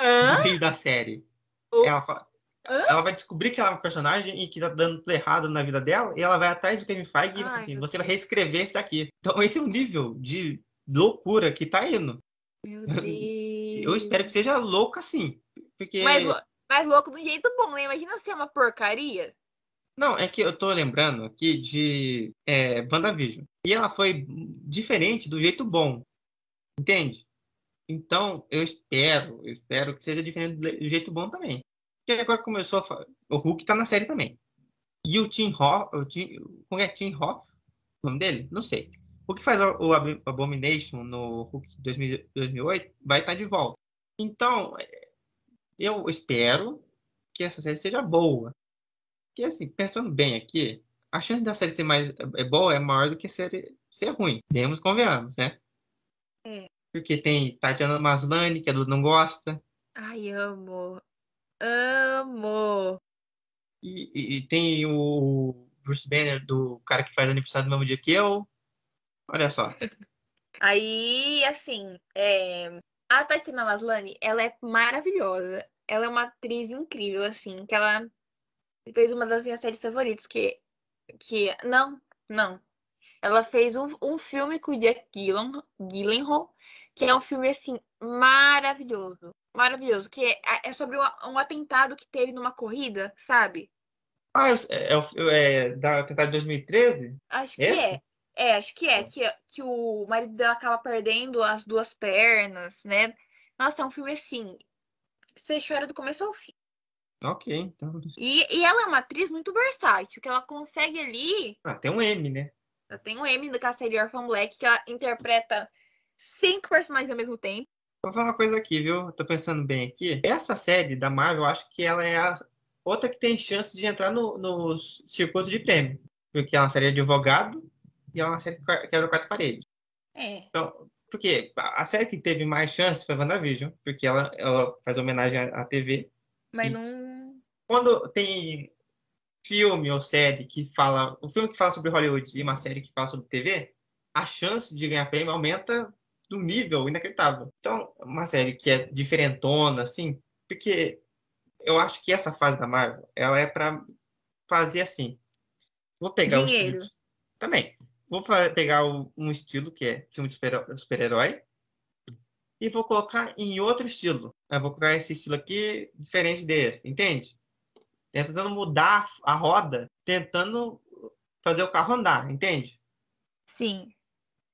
no meio da série. Ela, fala, ela vai descobrir que ela é uma personagem e que tá dando tudo errado na vida dela, e ela vai atrás do Kevin Feige e fala assim: você vai reescrever isso daqui. Então, esse é um nível de loucura que tá indo. Meu Deus. <laughs> Eu espero que seja louco assim. Porque... Mas, mas louco do jeito bom, né? Imagina ser uma porcaria. Não, é que eu tô lembrando aqui de é, WandaVision. E ela foi diferente do jeito bom. Entende? Então, eu espero, eu espero que seja diferente do jeito bom também. Porque agora começou a o Hulk tá na série também. E o Tim Hoff, o Tim, como é Tim Hoff? O nome dele? Não sei. O que faz o, Abomination no Hulk 2000, 2008 vai estar tá de volta. Então, eu espero que essa série seja boa. Porque, assim, pensando bem aqui, a chance da série ser mais é boa é maior do que ser, ser ruim. Vemos, convenhamos, né? É. Porque tem Tatiana Maslany, que a Duda não gosta. Ai, amo. Amo. E, e, e, tem o Bruce Banner, do cara que faz aniversário no mesmo dia que eu. Olha só. Aí, assim, é... a Tatiana Maslany, ela é maravilhosa. Ela é uma atriz incrível, assim, que ela fez uma das minhas séries favoritas, que... que... Não, não. Ela fez um, um filme com o Jack Gyllenhaal, que é um filme, assim, maravilhoso. Maravilhoso. Que é, é sobre um, atentado que teve numa corrida, sabe? Ah, é, é, é da atentado de 2013? Acho que Esse? é. É, acho que é. Que, que o marido dela acaba perdendo as duas pernas, né? Nossa, é um filme assim. Você chora do começo ao fim. Ok, então. E, e ela é uma atriz muito versátil, que ela consegue ali. Ah, tem um M, né? Ela tem um M da série Orphan Black, que ela interpreta cinco personagens ao mesmo tempo. Vou falar uma coisa aqui, viu? Tô pensando bem aqui. Essa série da Marvel, eu acho que ela é a outra que tem chance de entrar no, no circuito de prêmio. Porque é uma série de advogado e é uma série que quebra o quarto parede. É. Então, porque a série que teve mais chance foi WandaVision, porque ela, ela faz homenagem à, à TV. Mas não. Quando tem filme ou série que fala. Um filme que fala sobre Hollywood e uma série que fala sobre TV, a chance de ganhar prêmio aumenta do nível inacreditável. Então, uma série que é diferentona, assim, porque eu acho que essa fase da Marvel, ela é pra fazer assim. Vou pegar o Dinheiro. estilo. Também. Vou pegar um estilo que é filme de super- super-herói e vou colocar em outro estilo. Eu vou colocar esse estilo aqui diferente desse, entende? Tentando mudar a roda, tentando fazer o carro andar, entende? Sim.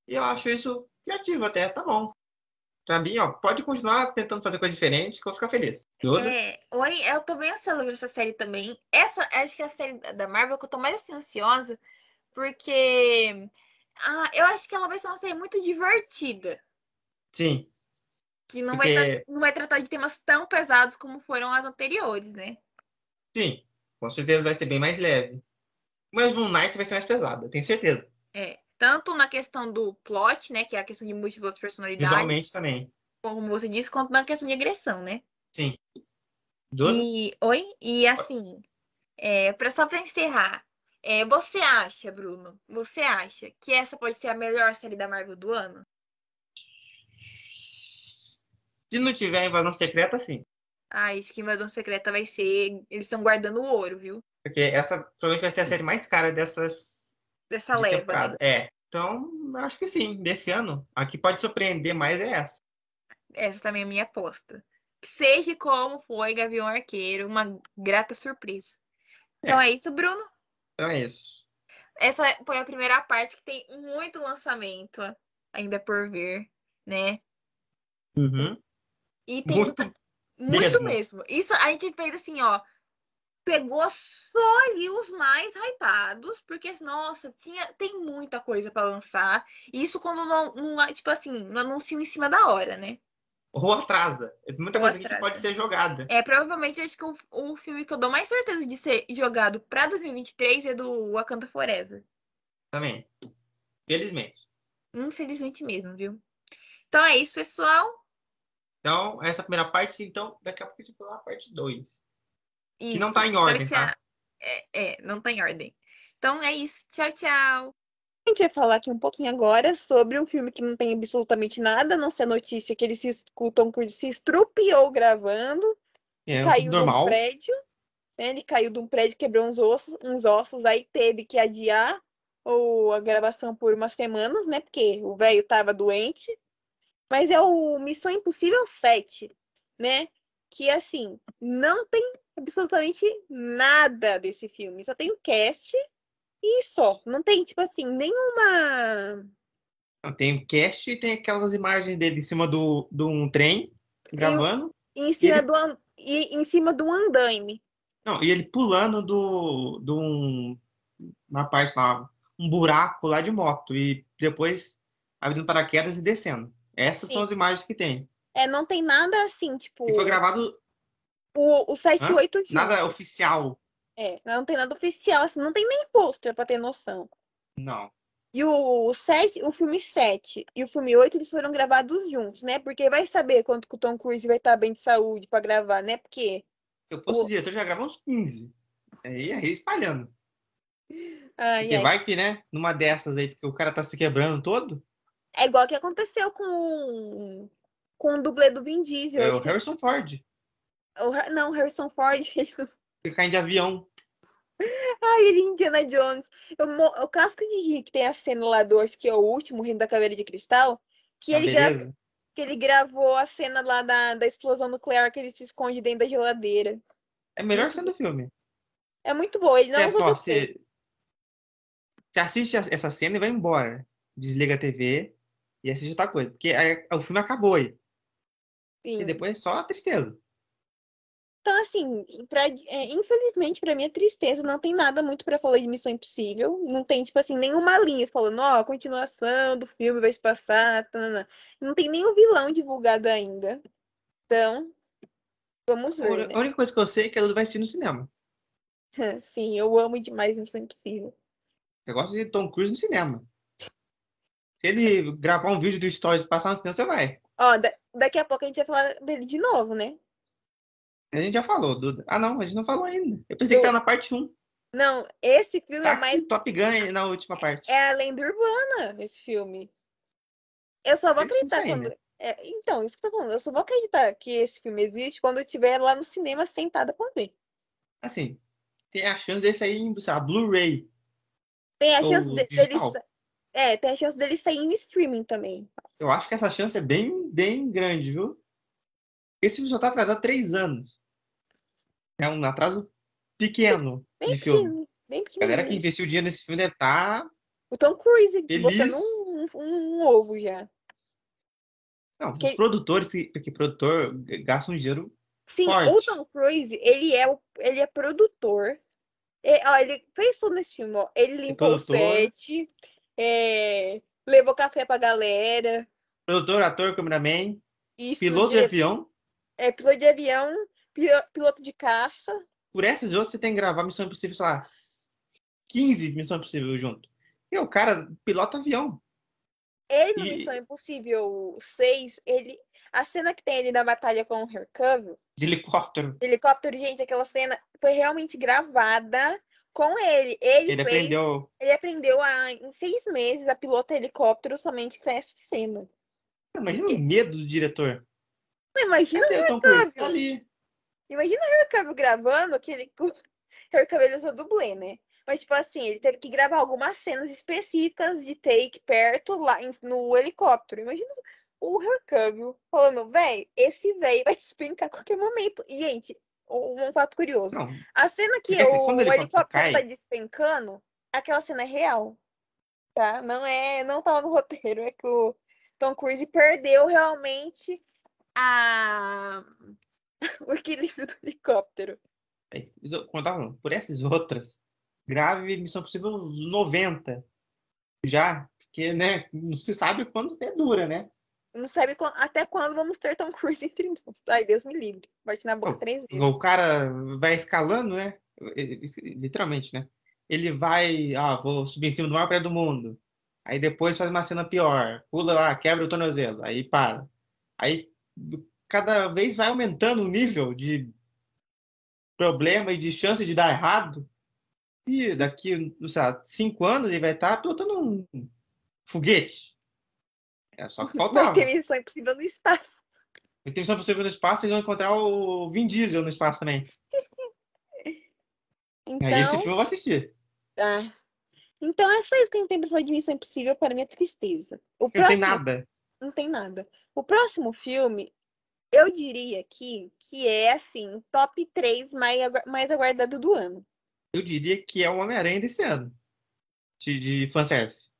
E eu acho isso criativo até, tá bom. Pra mim, ó, pode continuar tentando fazer coisa diferente que eu vou ficar feliz. Tudo? É, oi, eu tô bem ansiosa por essa série também. Essa, acho que é a série da- da Marvel que eu tô mais assim, ansiosa, porque ah, eu acho que ela vai ser uma série muito divertida. Sim. Que não, vai, Porque- tra- não vai tratar de temas tão pesados como foram as anteriores, né? Sim, com certeza vai ser bem mais leve. Mas Moon Knight vai ser mais pesado, eu tenho certeza. É. Tanto na questão do plot, né? Que é a questão de múltiplas personalidades, Visualmente também. como você disse, quanto na questão de agressão, né? Sim. Duda? E, oi? E assim, é, pra, só pra encerrar, é, você acha, Bruno, você acha que essa pode ser a melhor série da Marvel do ano? Se não tiver invasão secreta, sim. Ah, acho que Invasão Secreta vai ser. Eles estão guardando o ouro, viu? Porque essa provavelmente vai ser a série mais cara dessas Dessa de leva, né? temporada. É. Então, acho que sim, desse ano. A que pode surpreender mais é essa. Essa também é a minha aposta. Seja como foi Gavião Arqueiro, uma grata surpresa. Então é isso, Bruno. Então é isso. Essa foi a primeira parte que tem muito lançamento ainda por vir, né? Uhum. E tem Muito muito mesmo. mesmo. Isso a gente fez assim, ó. Pegou só ali os mais hypados, porque, nossa, tinha, tem muita coisa pra lançar. Isso quando não, não, tipo assim, não anunciam em cima da hora, né? Ou atrasa. É Muita Ou coisa aqui que atrasa. pode ser jogada. É, provavelmente acho que o, o filme que eu dou mais certeza de ser jogado pra 2023 é do Wakanda Forever. Também. Felizmente. Infelizmente mesmo, viu? Então é isso, pessoal. Então, essa primeira parte, então, daqui a pouco a gente vai falar a parte 2. Isso. não tá em ordem, Tchau, tá? É, é, não tá em ordem. Então é isso. Tchau, tchau. A gente vai falar aqui um pouquinho agora sobre um filme que não tem absolutamente nada, a não ser a notícia que ele se, que Tom Cruise se estrupiou gravando, É caiu de um prédio, né? Ele caiu de um prédio, quebrou uns ossos, uns ossos, aí teve que adiar o, a gravação por umas semanas, né? Porque o velho tava doente. Mas é o Missão Impossível 7, né? Que assim, não tem absolutamente nada desse filme. Só tem o cast e só. Não tem, tipo assim, nenhuma. Não, Tem o cast e tem aquelas imagens dele em cima do, de um trem, gravando. Em cima, ele- do, an- e, em cima do andaime. Não, e ele pulando do, do um, uma parte lá, um buraco lá de moto. E depois abrindo paraquedas e descendo. Essas são Sim. as imagens que tem. É, não tem nada assim, tipo. E foi gravado O, o 78 junto. nada oficial. É, não tem nada oficial, assim, não tem nem pôster pra ter noção. Não. E o 7, o filme 7 e o filme 8, eles foram gravados juntos, né? Porque vai saber quanto que o Tom Cruise vai estar bem de saúde pra gravar, né? Porque. Eu fosse O- diretor, já gravava uns 15. Aí ia espalhando. Ai, Porque ai. vai que, né, numa dessas aí, porque o cara tá se quebrando todo, É igual que aconteceu com, com o dublê do Vin Diesel. é o que- Harrison Ford. o não, Harrison Ford. <laughs> Fica caindo de avião. Ai, ele é Indiana Jones. Eu, o casco de que tem a cena lá do, acho que é o último, Reino da Caveira de Cristal, que Ah, ele, que ele gravou a cena lá da, da explosão nuclear que ele se esconde dentro da geladeira. É melhor cena do filme. É muito bom, ele não ó, dublê. você, você assiste a- essa cena e vai embora. Desliga a TV e assiste outra coisa. Porque o filme acabou aí. E Sim. depois é só a tristeza. Então, assim, pra, é, infelizmente, pra minha tristeza, não tem nada muito pra falar de Missão Impossível. Não tem, tipo assim, nenhuma linha falando, ó, oh, continuação do filme vai se passar. Tanana. Não tem nenhum vilão divulgado ainda. Então, vamos ver. Né? A única coisa que eu sei é que ela vai ser no cinema. <laughs> Sim, eu amo demais Missão Impossível. Eu gosto de Tom Cruise no cinema. Se ele gravar um vídeo do Stories e passar no cinema, você vai. Ó, da daqui a pouco a gente vai falar dele de novo, né? A gente já falou, Duda. Ah, não, a gente não falou ainda. Eu pensei que tá na parte 1. Não, esse filme tá é mais. Top Gun na última parte. É a lenda urbana, esse filme. Eu só vou esse acreditar quando. É, então, isso que eu tô falando. Eu só vou acreditar que esse filme existe quando eu estiver lá no cinema sentada pra ver. Assim, tem a chance desse aí em, Blu-ray. Tem a chance de, dele. É, tem a chance dele sair em streaming também. Eu acho que essa chance é bem, bem grande, viu? Esse filme só tá atrasado três anos. É um atraso pequeno bem de filme. Pequeno, bem pequeno. A galera que investiu o dinheiro nesse filme deve. Tá o Tom Cruise feliz. botando um, um, um ovo já. Não, que... os produtores, porque produtor gasta um dinheiro Sim, forte. o Tom Cruise, ele é, o, ele é produtor. É, ó, ele fez tudo nesse filme, ó. Ele limpou o set, é, levou café pra galera. Produtor, ator, cameraman, Isso, piloto de avião. É, piloto de avião, piloto de caça. Por essas outras, você tem que gravar Missão Impossível, sei lá, 15 Missão Impossível junto. E o cara pilota avião. Ele no e... Missão Impossível 6, ele. A cena que tem ele na batalha com o Hercule. De helicóptero. De helicóptero, gente, aquela cena foi realmente gravada com ele. Ele, ele fez, aprendeu. Ele aprendeu a, em seis meses a pilotar helicóptero somente para essa cena. Imagina o medo do diretor. Imagina Cadê o Hercâmbio. Tá ali. Imagina o Hercâmbio gravando aquele. <laughs> Ele usou dublê, né? Mas, tipo assim, ele teve que gravar algumas cenas específicas de take perto lá no helicóptero. Imagina o Hercâmbio falando, véi, esse véi vai despencar a qualquer momento. E, gente, um fato curioso. Não. A cena que o, o helicóptero cai... tá despencando, aquela cena é real. Tá? Não é, não tava no roteiro, é que o Tom Cruise perdeu realmente a <laughs> o equilíbrio do helicóptero. Quando por essas outras, grave Missão Possível 90 já, porque né, não se sabe quando é dura, né? Não sabe até quando vamos ter Tom Cruise entre nós. Ai, Deus me livre. Bate na boca três vezes. O cara vai escalando, né? Literalmente, né? Ele vai, ah, vou subir em cima do maior prédio do mundo. Aí depois faz uma cena pior. Pula lá, quebra o tornozelo. Aí para. Aí cada vez vai aumentando o nível de problema e de chance de dar errado. E daqui, sei lá, cinco anos ele vai estar pilotando um foguete. É só que faltava. Vai ter missão impossível no espaço. Vai ter missão impossível no espaço, eles vão encontrar o Vin Diesel no espaço também. <laughs> então... Aí esse filme eu vou assistir. Ah. Então é só isso que a gente tem pra falar de Missão Impossível para minha tristeza. O próximo... Não tem nada. Não tem nada. O próximo filme, eu diria aqui que é assim, top 3 mais, mais aguardado do ano. Eu diria que é o Homem-Aranha desse ano. De, de fanservice.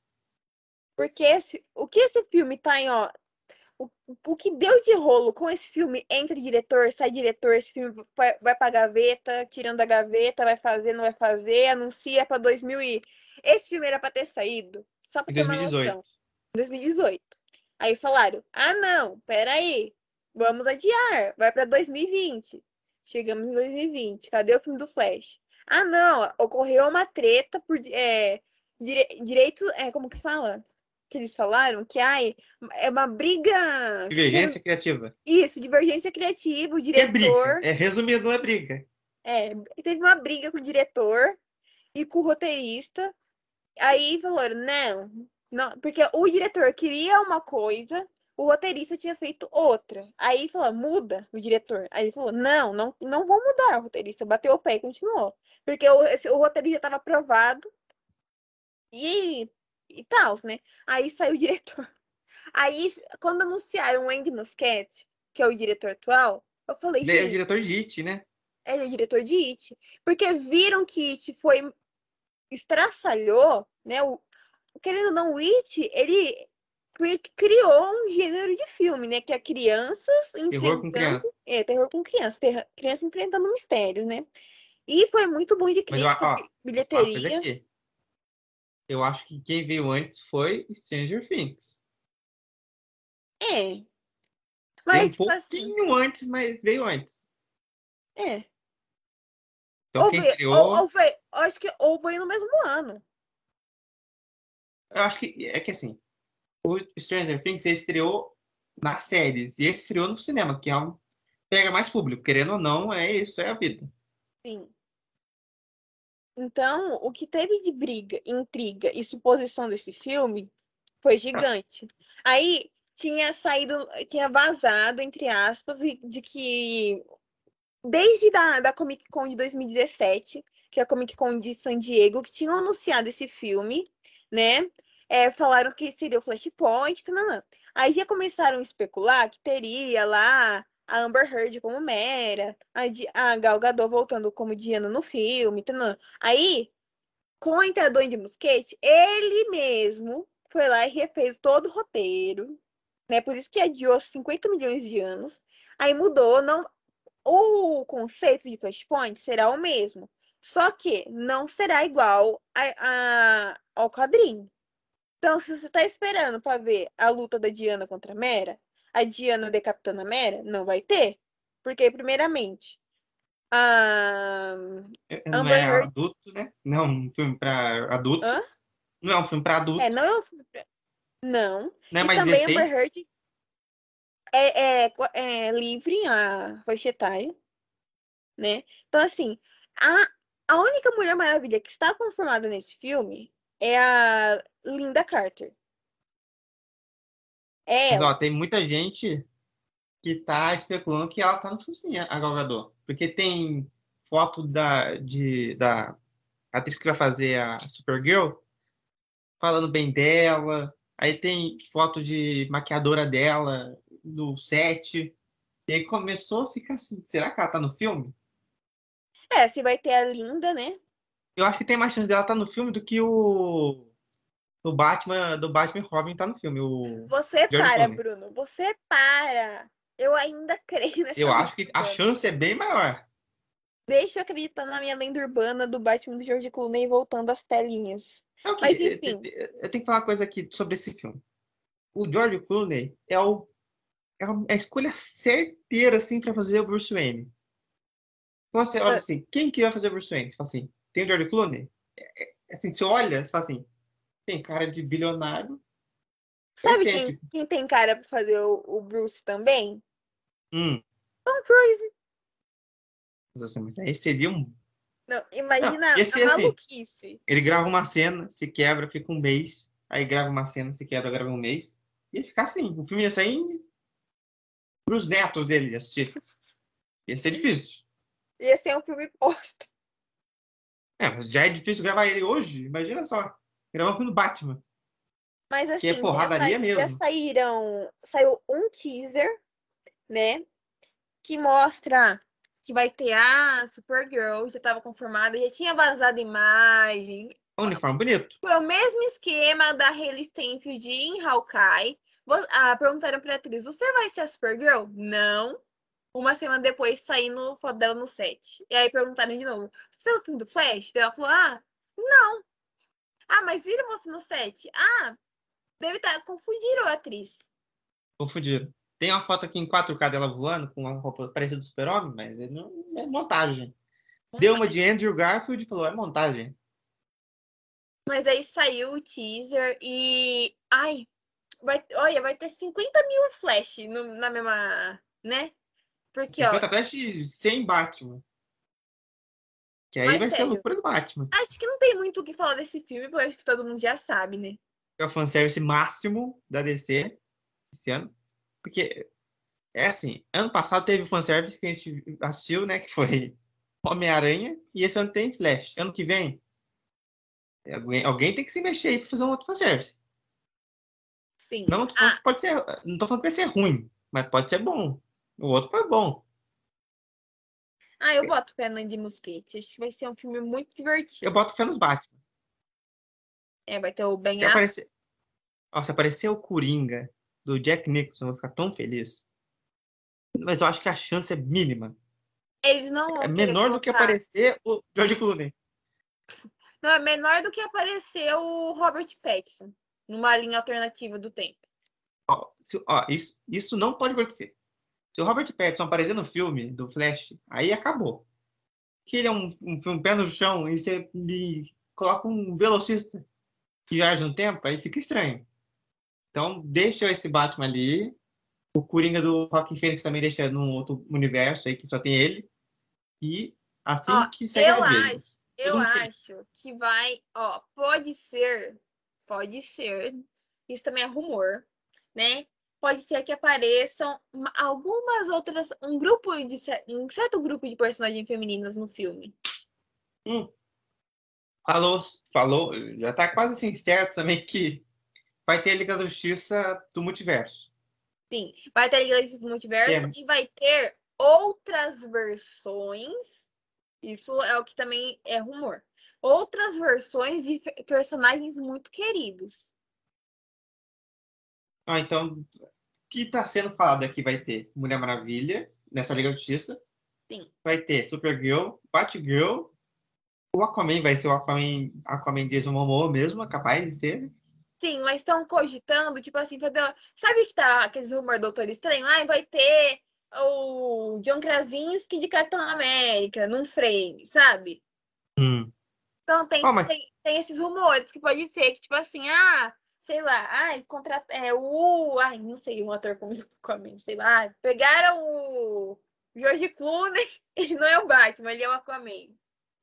Porque esse, o que esse filme tá em, ó. O, o que deu de rolo com esse filme entre diretor, sai diretor, esse filme vai, vai pra gaveta, tirando a gaveta, vai fazer, não vai fazer, anuncia pra 2000 e... Esse filme era pra ter saído, só pra ter uma noção. 2018. Aí falaram, ah não, peraí, vamos adiar, vai pra 2020. Chegamos em 2020, cadê o filme do Flash? Ah não, ocorreu uma treta por é, dire, direito, é, como que fala? que eles falaram, que ai, é uma briga. Divergência criativa. Isso, divergência criativa, o diretor. É briga. É resumido, não é briga. É, teve uma briga com o diretor e com o roteirista. Aí falaram, não, não, porque o diretor queria uma coisa, o roteirista tinha feito outra. Aí falou, muda o diretor. Aí ele falou, não, não, não vou mudar o roteirista. Bateu o pé e continuou. Porque o, esse, o roteirista estava aprovado. E e tal, né? Aí saiu o diretor. Aí, quando anunciaram o Andy Muschietti, que é o diretor atual, eu falei. Ele é o diretor de It, né? Ele é o diretor de It. Porque viram que It foi. estraçalhou, né? O, querendo ou não, o It, ele. Porque criou um gênero de filme, né? Que é crianças Terror com criança. É, terror com criança. Ter... Criança enfrentando mistérios, né? E foi muito bom de Mas, ó, crítica, ó, Ó, bilheteria. aqui. Eu acho que quem veio antes foi Stranger Things. É. Mas, um tipo assim, pouquinho antes, mas veio antes. é. Então Ou quem veio, estreou, ou, ou veio, acho que ou veio no mesmo ano. eu acho que é que assim, o Stranger Things estreou nas séries e esse estreou no cinema, que é um pega mais público, querendo ou não, é isso, é a vida. Sim. Então, o que teve de briga, intriga e suposição desse filme foi gigante. Aí tinha saído, tinha vazado, entre aspas, de que desde da, da Comic Con de 2017, que é a Comic Con de San Diego, que tinham anunciado esse filme, né? É, falaram que seria o Flashpoint, tananã. Aí já começaram a especular que teria lá a Amber Heard como Mera, a, a Gal Gadot voltando como Diana no filme, tananã. Aí, com a entrada Andy Muschietti, ele mesmo foi lá e refez todo o roteiro, né? Por isso que adiou 50 milhões de anos. Aí mudou, não o conceito de Flashpoint será o mesmo, só que não será igual a, a- ao quadrinho. Então, se você está esperando para ver a luta da Diana contra a Mera, a Diana decapitando a Mera, não vai ter. Porque, primeiramente, a... Não Amber é Heard- adulto, né? Não, um filme pra adulto. Hã? Não é um filme pra adulto. É, não é um... Não. não é e mais também 16. Amber Heard é, é, é livre a faixa etária, né? Então, assim, a, a única Mulher Maravilha que está confirmada nesse filme é a Linda Carter. É Mas, ó, tem muita gente que tá especulando que ela tá no filme sim, a Gal Gadot. Porque tem foto da, de, da atriz que vai fazer a Supergirl falando bem dela. Aí tem foto de maquiadora dela no set. E aí começou a ficar assim, será que ela tá no filme? É, se vai ter a Linda, né? Eu acho que tem mais chance dela estar no filme do que o, o Batman, do Batman Robin tá no filme. O, Você George para, Clooney. Bruno. Você para. Eu ainda <laughs> creio nessa eu acho que a chance é bem maior. Deixa eu acreditar na minha lenda urbana do Batman do George Clooney voltando às telinhas. É que, Mas, eu- enfim. eu, tenho que falar uma coisa aqui sobre esse filme. O George Clooney é, o, é a é a escolha certeira assim para fazer o Bruce Wayne. Então, você olha É. assim, quem que vai fazer o Bruce Wayne? Você fala assim, tem o George Clooney? É- é- assim, você olha, você fala assim, tem cara de bilionário. Sabe quem, excêntrico. quem tem cara pra fazer o, o Bruce também? Hum, Tom Cruise. mas assim, mas aí seria um. Não, imagina Não, esse a é assim. maluquice. Ele grava uma cena, se quebra, fica um mês. Aí grava uma cena, se quebra, grava um mês. Ia ficar assim. O filme ia sair pros netos dele assistir. Ia ser <laughs> difícil. Ia ser um filme posta. É, mas já é difícil gravar ele hoje. Imagina só. Gravar um filme do Batman. Mas assim, Que é porradaria já, mesmo. já saíram. Saiu um teaser, né? Que mostra que vai ter a Supergirl, já estava confirmada, já tinha vazado imagem. Um uniforme bonito. Foi o mesmo esquema da Hayley Steinfeld em Hawkeye. Ah, perguntaram pra atriz: Você vai ser a Supergirl? Não. Uma semana depois, saindo foto dela no set. E aí perguntaram de novo: Você é o filme do Flash? Daí Ela falou: Ah, não. Ah, mas viram você no set? Ah, deve estar. Confundiram a atriz. Confundiram. Tem uma foto aqui em 4K dela voando com uma roupa parecida do Super-Homem, mas não é montagem. Deu uma de Andrew Garfield e falou: é montagem. Mas aí saiu o teaser e. Ai, vai, olha, vai ter 50 mil Flash no- na mesma. Né? Porque, ó. 50 Flash sem Batman. Que aí vai ser a sério. loucura do Batman. Acho que não tem muito o que falar desse filme, porque acho que todo mundo já sabe, né? É o fanservice máximo da DC esse ano. Porque é assim, ano passado teve o fanservice que a gente assistiu, né? Que foi Homem-Aranha, e esse ano tem Flash. Ano que vem, alguém, alguém tem que se mexer aí pra fazer um outro fanservice. Sim. Não Ah, pode ser. Não tô falando que vai ser ruim, mas pode ser bom. O outro foi bom. ah, eu boto fé no Andy Muschietti. Acho que vai ser um filme muito divertido. Eu boto fé nos Batman. É, vai ter o Ben Se Affleck. aparecer. Ó, se aparecer o Coringa do Jack Nicholson, eu vou ficar tão feliz. Mas eu acho que a chance é mínima. Eles não É menor do que aparecer o George Clooney. Não, é menor do que aparecer o Robert Pattinson numa linha alternativa do tempo. Ó, se- ó, isso, isso não pode acontecer. Se o Robert Pattinson aparecer no filme do Flash, aí acabou. Que ele é um, um filme pé no chão e você me coloca um velocista que viaja no tempo, aí fica estranho. Então, deixa esse Batman ali. O Coringa do Joaquin Phoenix também deixa num outro universo aí que só tem ele. E assim Ó, que segue eu a vida. acho, eu acho que vai, ó, pode ser, pode ser, isso também é rumor, né? Pode ser que apareçam uma- algumas outras, um grupo de um certo grupo de personagens femininas no filme. Falou, falou, já tá quase assim certo também que vai ter a Liga da Justiça do Multiverso. Sim, vai ter a Liga do Multiverso É. e vai ter outras versões. Isso é o que também é rumor. Outras versões de personagens muito queridos. Ah, então, o que está sendo falado aqui vai ter Mulher Maravilha nessa Liga da Justiça. Sim. Vai ter Supergirl, Batgirl. O Aquaman vai ser o Aquaman, Aquaman Jason Momoa mesmo, é capaz de ser. Sim, mas estão cogitando, tipo assim, fazer... sabe que tá aqueles rumores do Doutor Estranho? Ai, vai ter o John Krasinski de Capitão América num frame, sabe? Então tem, Ó, mas- tem, tem esses rumores que pode ser que, tipo assim, ah, sei lá, ai, contra, é, o. Ai, não sei, um ator como <laughs> Aquaman, sei lá. Pegaram o George Clooney, ele <laughs> não é o Batman, ele é o Aquaman.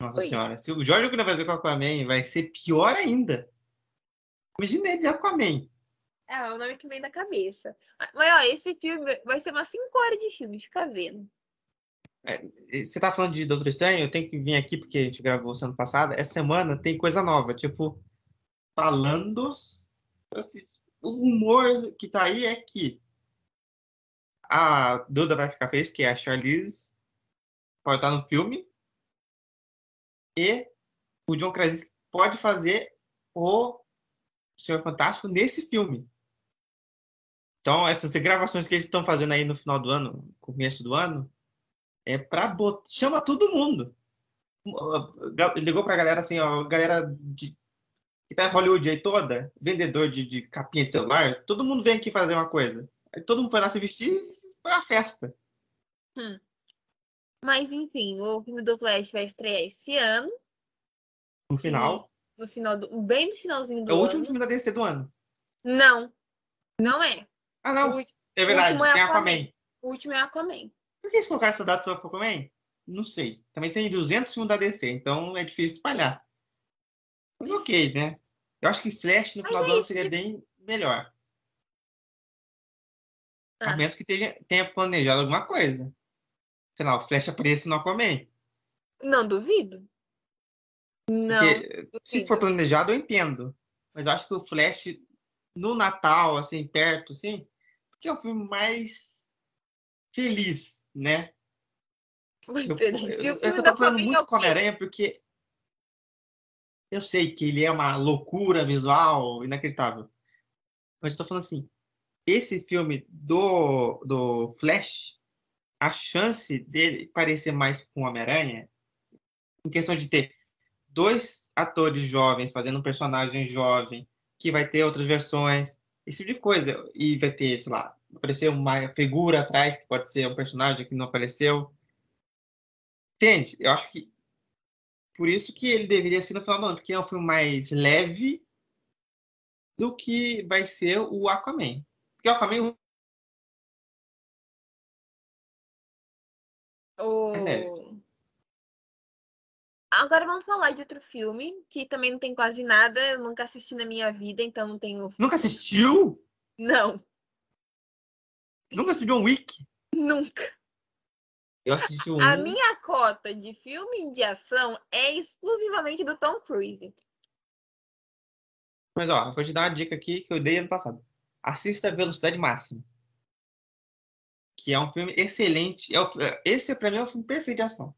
Nossa Oi. senhora, se o que vai fazer com o Aquaman vai ser pior ainda. Imagina ele de Aquaman. É, é o nome que vem da cabeça. Mas, ó, esse filme vai ser umas 5 horas de filme, fica vendo. Você tá falando de Doutor Estranho? Eu tenho que vir aqui porque a gente gravou semana passada. Essa semana tem coisa nova, tipo, falando. Assim, o rumor que tá aí é que a Duda vai ficar feliz, que é a Charlize, pode estar no filme. E o John Krasinski pode fazer o Senhor Fantástico nesse filme. Então, essas gravações que eles estão fazendo aí no final do ano, começo do ano, é pra botar. Chama todo mundo. Ligou pra galera assim, ó, galera de, que tá em Hollywood aí toda, vendedor de, de capinha de celular, todo mundo vem aqui fazer uma coisa. Aí todo mundo foi lá se vestir e foi uma festa. Mas, enfim, o filme do Flash vai estrear esse ano, No final. no final do, bem no finalzinho do É o ano. último filme da DC do ano. Não, não é. Ah, O, não. ulti- É verdade, último é tem Aquaman. Aquaman. o último é Aquaman. Por que eles colocaram essa data só pro Aquaman? Não sei. Também tem 200 filmes da DC, então é difícil espalhar. Mas ok, né? Eu acho que Flash no Mas final é do ano isso, seria tipo- bem melhor. A Ah. menos que tenha, tenha planejado alguma coisa. Sei lá, o Flash apareça no Aquaman. Não duvido. Não. Porque se duvido. for planejado, eu entendo. Mas eu acho que o Flash, no Natal, assim, perto, assim, porque é o filme mais feliz, né? Muito Eu, feliz. eu, E o eu, filme eu da tô falando Aquaman é muito o com quê? Homem-Aranha porque eu sei que ele é uma loucura visual inacreditável. Mas tô falando assim, esse filme do, do Flash, a chance dele parecer mais com Homem-Aranha, em questão de ter dois atores jovens fazendo um personagem jovem, que vai ter outras versões, esse tipo de coisa. E vai ter, sei lá, aparecer uma figura atrás, que pode ser um personagem que não apareceu. Entende? Eu acho que por isso que ele deveria ser no final do ano, porque é um filme mais leve do que vai ser o Aquaman. Porque o Aquaman O... É. Agora vamos falar de outro filme, que também não tem quase nada, eu nunca assisti na minha vida, então não tenho. nunca assistiu? Não, Nunca assistiu John Wick? nunca. Eu assisti um. A minha cota de filme de ação é exclusivamente do Tom Cruise. Mas ó, vou te dar uma dica aqui que eu dei ano passado. Assista Velocidade Máxima. Que é um filme excelente. É o- esse, pra mim, é o filme perfeito de ação.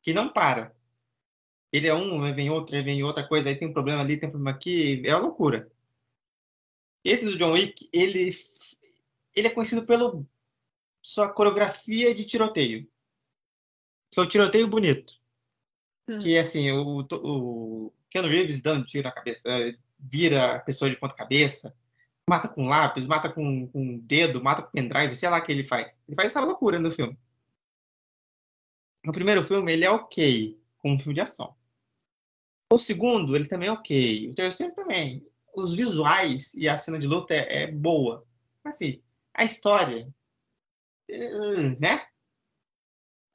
Que não para. Ele é um, vem outro, vem outra coisa, aí tem um problema ali, tem um problema aqui. É uma loucura. Esse do John Wick, ele, ele é conhecido pela sua coreografia de tiroteio. Seu tiroteio bonito. Hum. Que é assim, o, o Keanu Reeves dando tiro na cabeça, eh, vira a pessoa de ponta cabeça, mata com lápis, mata com, com dedo, mata com pendrive, sei lá o que ele faz. Ele faz essa loucura no filme. No primeiro filme, ele é ok com um filme de ação. O segundo, ele também é ok. O terceiro também. Os visuais e a cena de luta é, é boa. Assim, a história, eh, né?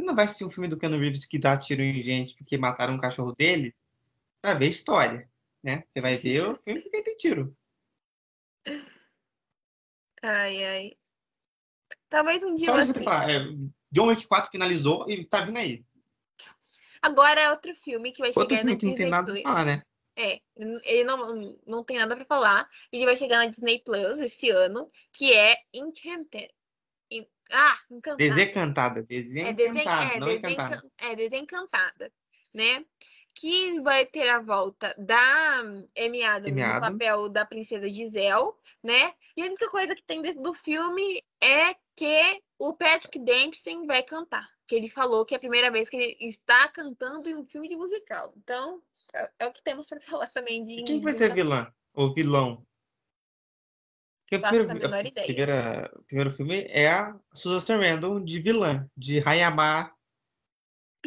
Não vai assistir um filme do Keanu Reeves que dá tiro em gente porque mataram um cachorro dele pra ver história, né? Você vai ver o filme porque tem tiro. Ai, ai. Talvez um dia Só assista. falar. É, John Wick 4 finalizou e tá vindo aí. Agora é outro filme que vai Outro chegar na filme que não tem Disney nada pra Plus. falar, né? É, ele não, não tem nada pra falar. Ele vai chegar na Disney Plus esse ano, que é Enchanted. Ah, Encantada. Desencantada. É, desen... Desencantada, é, encantada. desencan... é desencantada, né? Que vai ter a volta da Amy Adams Amy no papel da princesa Giselle, né? E a única coisa que tem dentro do filme é que o Patrick Dempsey vai cantar. Que ele falou que é a primeira vez que ele está cantando em um filme de musical. Então, é, é o que temos para <laughs> falar também de. E quem que vai ser vilã? Ou vilão? Porque o Faço primeiro, a menor ideia. primeira- o primeiro filme é a Susan Sarandon de vilã, de Hayama.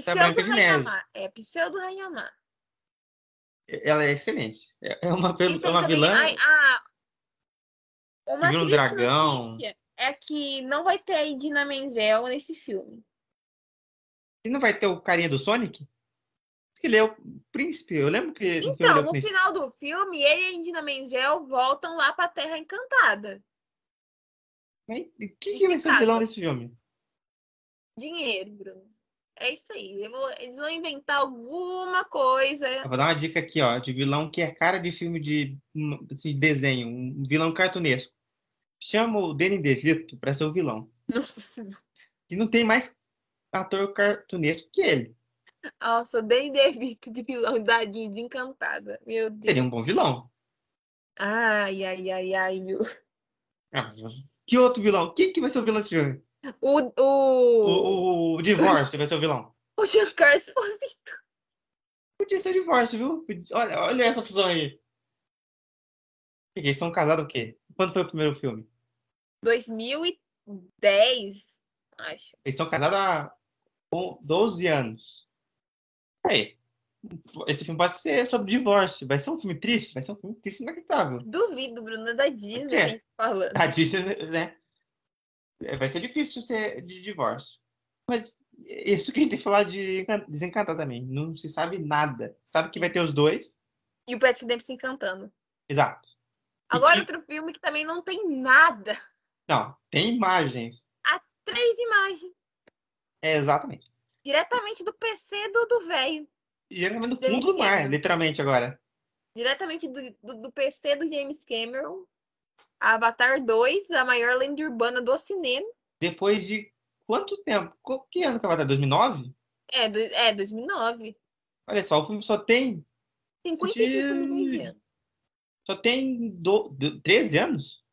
da Branca Pseudo de Neve. Rainhamar. É, Pseudo Rainhamar. Ela é excelente. É é uma, é uma também vilã. a, a- uma um triste dragão. É que não vai ter a Idina Menzel nesse filme. E não vai ter o carinha do Sonic? Porque ele é o príncipe. Eu lembro que Então, o no príncipe. final do filme, ele e a Idina Menzel voltam lá pra Terra Encantada. Mas Quem que vai ser o vilão desse filme? Dinheiro, Bruno. É isso aí. Eles vão inventar alguma coisa. Eu vou dar uma dica aqui, ó, de vilão que é cara de filme de assim, desenho, um vilão cartunesco. Chama o Danny DeVito pra ser o vilão. <laughs> Nossa, E não tem mais ator cartunesco que ele. Nossa, Danny DeVito de vilão da Disney Encantada. Meu Deus. Seria um bom vilão. Ai, ai, ai, ai, viu? Ah, que outro vilão? Quem que vai ser o vilão desse filme? O, o, O, o, o Divórcio vai ser o vilão. o Giancarlo Esposito. Podia ser o Divórcio, viu? Olha, olha essa opção aí. Eles estão casados o quê? Quando foi o primeiro filme? 2010, acho. Eles são casados há on- 12 anos. Aí, esse filme pode ser sobre divórcio. Vai ser um filme triste? Vai ser um filme triste inacreditável. Duvido, Bruno, é da Disney falando. A Disney, né? É, Vai ser difícil ser de divórcio. Mas isso que a gente tem que falar de Encan- Desencantar também. Não se sabe nada. Sabe que vai ter os dois. E o Patrick Dempsey encantando. Exato. Agora, que- outro filme que também não tem nada. Não, tem imagens. Três imagens. É, exatamente. Diretamente do PC do velho. E geralmente do fundo do mar, Cameron. literalmente agora. Diretamente do, do, do PC do James Cameron. Avatar 2, a maior lenda urbana do cinema. Depois de quanto tempo? Que ano que vai estar? 2009? É, do, é 2009. Olha só, o filme só tem 55 milhões de anos. Só tem do, do- 13 anos?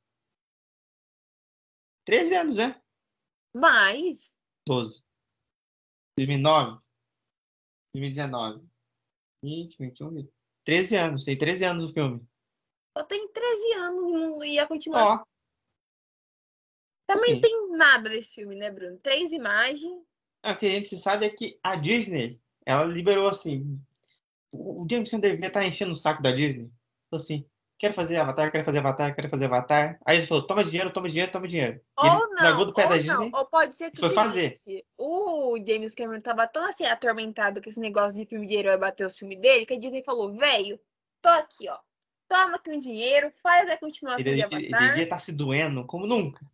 13 anos, né? Mas, 12. 2009. 2019. 20, 21, 20. 13 anos. Tem 13 anos o filme. só tem 13 anos e a continuação. Ó, Também assim. tem nada desse filme, né, Bruno? Três imagens. o que a gente sabe é que a Disney, ela liberou assim. O James Cameron devia estar enchendo o saco da Disney. Falou assim: quero fazer Avatar, quero fazer Avatar, quero fazer Avatar. Aí ele falou: toma dinheiro, toma dinheiro, toma dinheiro. Ou ele não, do pé ou da não. Disney. Ou pode ser que foi fazer. o James Cameron tava tão assim atormentado com esse negócio de filme de herói bater os filmes dele, que a Disney falou, velho, tô aqui, ó. Toma aqui um dinheiro, faz a continuação Ele, de ele- ele Avatar. devia estar se doendo como nunca.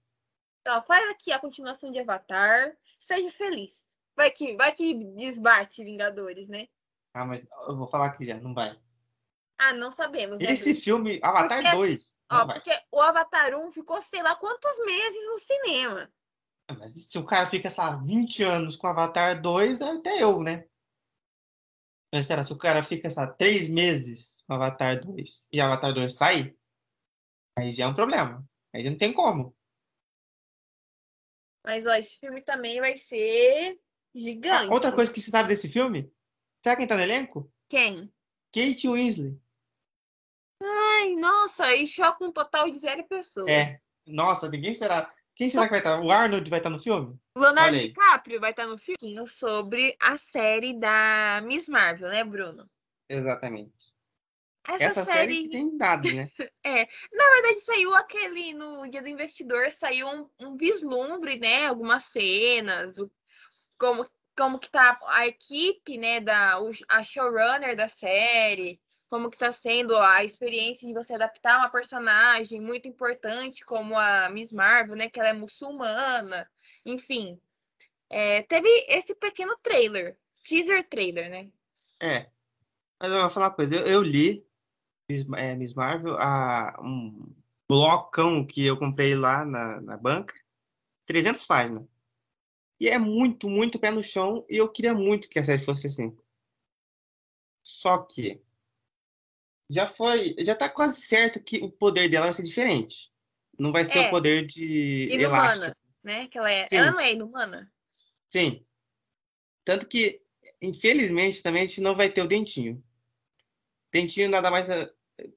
Ó, faz aqui a continuação de Avatar. Seja feliz. Vai que, vai que desbate Vingadores, né? Ah, mas eu vou falar aqui já, não vai. Ah, não sabemos, né? Esse filme, Avatar Porque, 2, Ó, não vai. porque o Avatar 1 ficou sei lá quantos meses no cinema. Ah, Mas se o cara fica, sei lá, 20 anos com Avatar 2, é até eu, né? Mas será, se o cara fica, sei lá, 3 meses com Avatar 2 e Avatar 2 sai, Aí já é um problema. Aí já não tem como. Mas, ó, esse filme também vai ser gigante. Ah, outra coisa que você sabe desse filme? Sabe quem tá no elenco? Quem? Kate Winslet. Ai, nossa, e choca um total de zero pessoas. É. Nossa, ninguém esperava. Quem será que vai estar? O Arnold vai estar no filme? Leonardo. DiCaprio vai estar no filme sobre a série da Miss Marvel, né, Bruno? Exatamente. Essa, Essa série que tem dados, né? <laughs> Na verdade, saiu aquele, no Dia do Investidor, saiu um, um vislumbre, né? Algumas cenas, o- como, como que tá a equipe, né? Da, a showrunner da série, como que tá sendo a experiência de você adaptar uma personagem muito importante como a Miss Marvel, né? Que ela é muçulmana, enfim. É, teve esse pequeno trailer, teaser trailer, né? É. Mas eu vou falar uma coisa. Eu, eu li Miss, é, Miss Marvel, a, um blocão que eu comprei lá na, na banca. 300 páginas. E é muito, muito pé no chão. E eu queria muito que a série fosse assim. Só que já foi, já tá quase certo que o poder dela vai ser diferente. Não vai ser É. o poder de Inumana, elástico. né? Que ela é. Sim. Ela não é inumana? Sim. Tanto que, infelizmente, também a gente não vai ter o Dentinho. Dentinho nada mais é-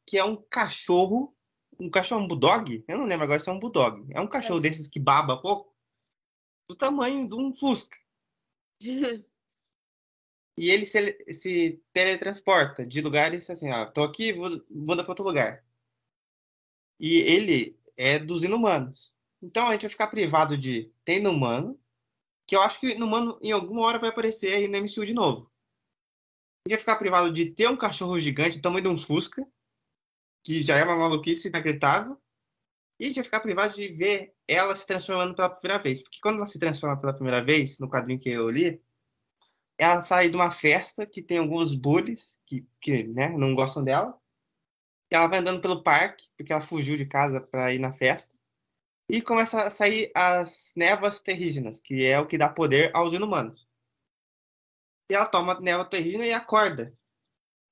que é um cachorro. Um cachorro, um bulldog? Eu não lembro agora se é um bulldog. É um cachorro É. desses que baba pouco. Do tamanho de um Fusca. <laughs> E ele se, se teletransporta de lugares assim, ó. Tô aqui, vou, vou para outro lugar. E ele é dos inumanos. Então a gente vai ficar privado de ter inumano, que eu acho que inumano em alguma hora vai aparecer aí no MCU de novo. A gente vai ficar privado de ter um cachorro gigante, do tamanho de um Fusca, que já é uma maluquice inacreditável. E a ficar privado de ver ela se transformando pela primeira vez. Porque quando ela se transforma pela primeira vez, no quadrinho que eu li, ela sai de uma festa que tem alguns bullies que, que né, não gostam dela. E ela vai andando pelo parque, porque ela fugiu de casa para ir na festa. E começa a sair as névoas terrígenas, que é o que dá poder aos inumanos. E ela toma a névoa terrígena e acorda.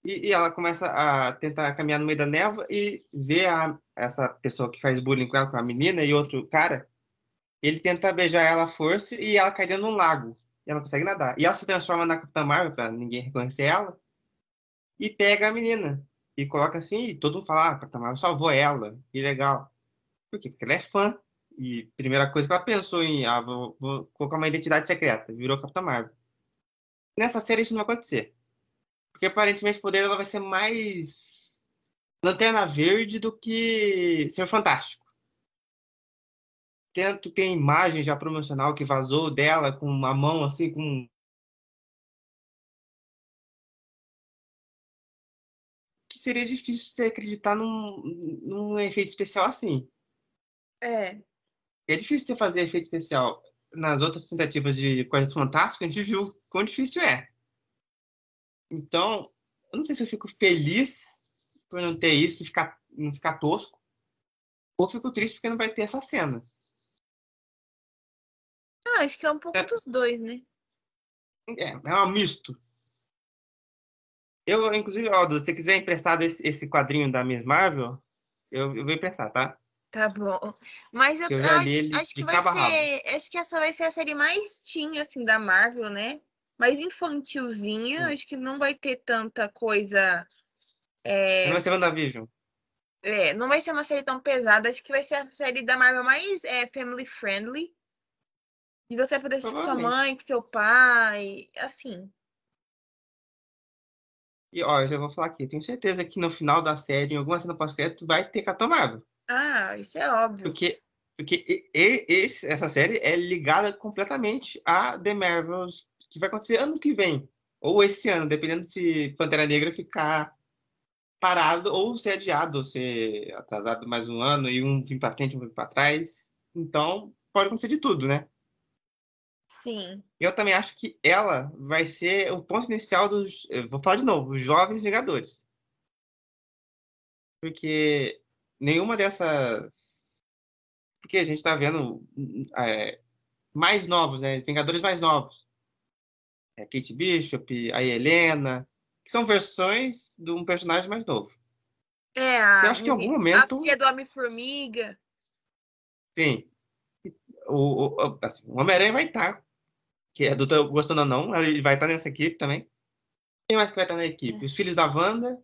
E, e ela começa a tentar caminhar no meio da névoa e vê a, essa pessoa que faz bullying com ela, com a menina e outro cara. Ele tenta beijar ela à força e ela cai dentro de um lago. E ela não consegue nadar. E ela se transforma na Capitã Marvel pra ninguém reconhecer ela. E pega a menina. E coloca assim, e todo mundo fala, ah, a Capitã Marvel salvou ela. Que legal. Por quê? Porque ela é fã. E primeira coisa que ela pensou em, ah, vou, vou colocar uma identidade secreta. Virou Capitã Marvel. Nessa série isso não vai acontecer. Porque aparentemente o poder dela vai ser mais Lanterna Verde do que Senhor Fantástico. Tanto tem imagem já promocional que vazou dela com uma mão assim, com. Que seria difícil você acreditar num, num efeito especial assim. É. É difícil você fazer efeito especial. Nas outras tentativas de Quarteto Fantástico, a gente viu quão difícil é. Então, eu não sei se eu fico feliz por não ter isso e ficar, não ficar tosco. Ou fico triste porque não vai ter essa cena. Ah, acho que é um pouco É. dos dois, né? É, é um misto. Eu, inclusive, ó, se você quiser emprestar esse, esse quadrinho da Miss Marvel, eu, eu vou emprestar, tá? Tá bom. Mas eu, eu acho, acho que vai rabo. ser. Acho que essa vai ser a série mais teen, assim, da Marvel, né? Mais infantilzinha. Hum. Acho que não vai ter tanta coisa. É, Não vai ser WandaVision. é, não vai ser uma série tão pesada. Acho que vai ser a série da Marvel mais é, family friendly. E você poder assistir com sua mãe, com seu pai, assim. E, ó, eu já vou falar aqui. Tenho certeza que no final da série, em alguma cena pós-crédito, vai ter Capitão Marvel. Ah, isso é óbvio. Porque, porque esse- essa série é ligada completamente a The Marvels, que vai acontecer ano que vem. Ou esse ano, dependendo se Pantera Negra ficar parado, ou ser adiado, ou ser atrasado mais um ano, e um vir pra frente, um vir pra trás. Então, pode acontecer de tudo, né? Sim. Eu também acho que ela vai ser o ponto inicial dos. Vou falar de novo, os jovens Vingadores. Porque nenhuma dessas. Porque a gente tá vendo é, mais novos, né? Vingadores mais novos. É, Kate Bishop, a Helena, que são versões de um personagem mais novo. É, a, Eu acho que em algum momento. a filha do Homem-Formiga. Sim. O, o, assim, o Homem-Aranha vai estar. Que é do gostando ou não, ele vai estar nessa equipe também. Quem mais que vai estar na equipe? É. Os filhos da Wanda.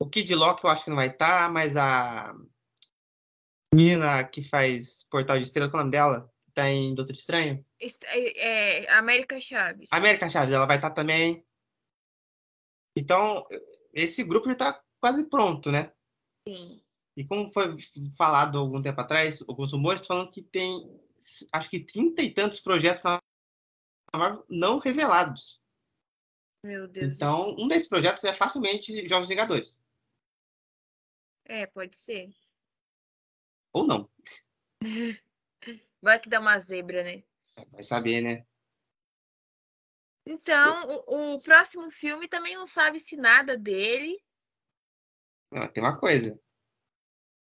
O Kid Loki eu acho que não vai estar, mas a menina que faz Portal de Estrela, qual é o nome dela? Tá em Doutor Estranho. Est- É, é, América Chaves. América Chaves, ela vai estar também. Então, esse grupo já está quase pronto, né? Sim. E como foi falado algum tempo atrás, alguns rumores falando que tem, acho que trinta e tantos projetos na Marvel não revelados. Meu Deus. Então, um desses projetos é facilmente Jovens Vingadores. É, pode ser. Ou não. <laughs> Vai que dá uma zebra, né? Vai saber, né? Então, o, o próximo filme também não sabe-se nada dele. Não, tem uma coisa.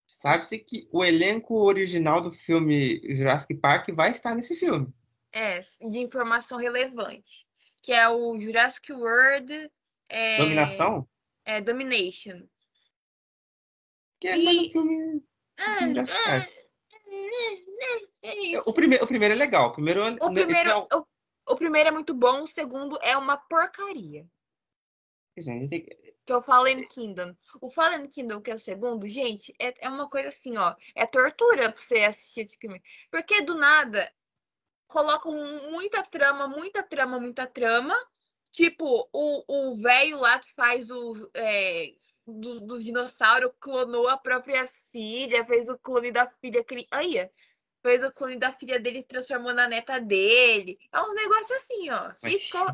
Sabe-se que o elenco original do filme Jurassic Park vai estar nesse filme. É, de informação relevante. Que é o Jurassic World. É, Dominação? É, Domination. Que é E- um filme É, Jurassic é, Park. é isso. O primeiro, o primeiro é legal. O primeiro, O primeiro, não, o, o primeiro é muito bom, o segundo é uma porcaria. tem que- é o Fallen Kingdom. O Fallen Kingdom, que é o segundo, gente, é, é uma coisa assim, ó. É tortura pra você assistir esse filme. Porque do nada colocam muita trama, muita trama, muita trama. Tipo, o o velho lá que faz o. É, do- dos dinossauros clonou a própria filha, fez o clone da filha. cri- Olha, fez o clone da filha dele e transformou na neta dele. É uns negócios assim, ó. Mas- Ficou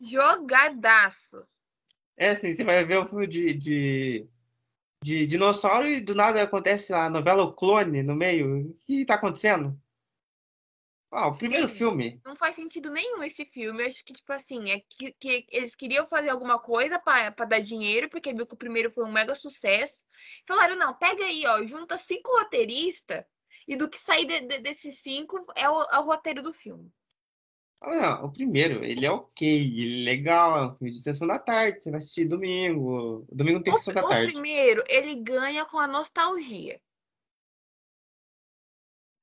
jogadaço. É assim, você vai ver um filme de, de, de dinossauro e do nada acontece a novela O Clone no meio. O que tá acontecendo? Ah, o primeiro Sim. filme. Não faz sentido nenhum esse filme. Eu acho que, tipo assim, é que, que eles queriam fazer alguma coisa pra dar dinheiro, porque viu que o primeiro foi um mega sucesso. Falaram, não, pega aí, ó, junta cinco roteiristas e do que sair de- de- desses cinco é o, é o roteiro do filme. Ah, não, o primeiro, ele é ok, ele é legal, é um filme de sessão da tarde, você vai assistir domingo. Domingo não tem O, sessão da o tarde. primeiro, ele ganha com a nostalgia.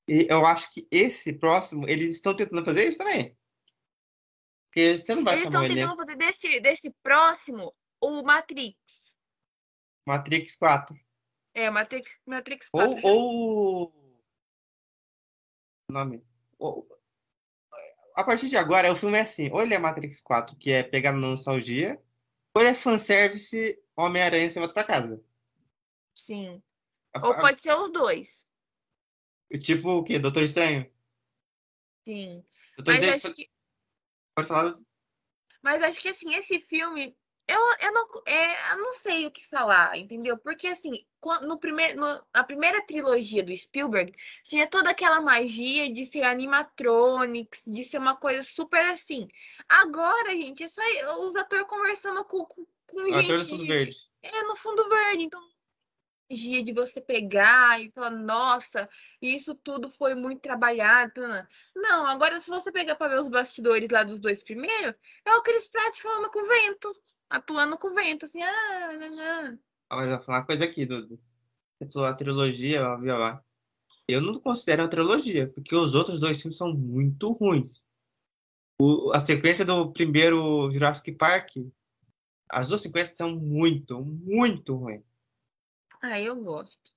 E eu acho que esse próximo, eles estão tentando fazer isso também. Porque você não vai Eles estão o tentando fazer desse, desse próximo o Matrix. Matrix 4. É, Matrix, Matrix 4. Ou, ou... nome. A partir de agora, o filme é assim. Ou ele é Matrix 4, que é pegar na nostalgia, ou ele é fanservice Homem-Aranha sem volta pra casa. Sim. A- Ou a- pode ser os dois. Tipo o quê? Doutor Estranho? Sim. Doutor Mas Estranho acho que pode falar do- Mas acho que assim, esse filme, eu, eu, não, é, eu não sei o que falar, entendeu? Porque assim, no primeiro, no- na primeira trilogia do Spielberg, tinha toda aquela magia de ser animatronics, de ser uma coisa super assim. Agora, gente, é só os atores conversando com, com, com gente. Fundo de- Verde. É, no fundo verde. Então, magia de você pegar e falar, nossa, isso tudo foi muito trabalhado. Não, agora se você pegar para ver os bastidores lá dos dois primeiros, é o Chris Pratt falando com o vento, atuando com o vento, assim, ah, nanã. Ah, mas eu vou falar uma coisa aqui, Dudu. Você falou a trilogia, ó, viu lá. Eu não considero uma trilogia, porque os outros dois filmes são muito ruins. O- a sequência do primeiro Jurassic Park, as duas sequências são muito, muito ruins. Ah, eu gosto.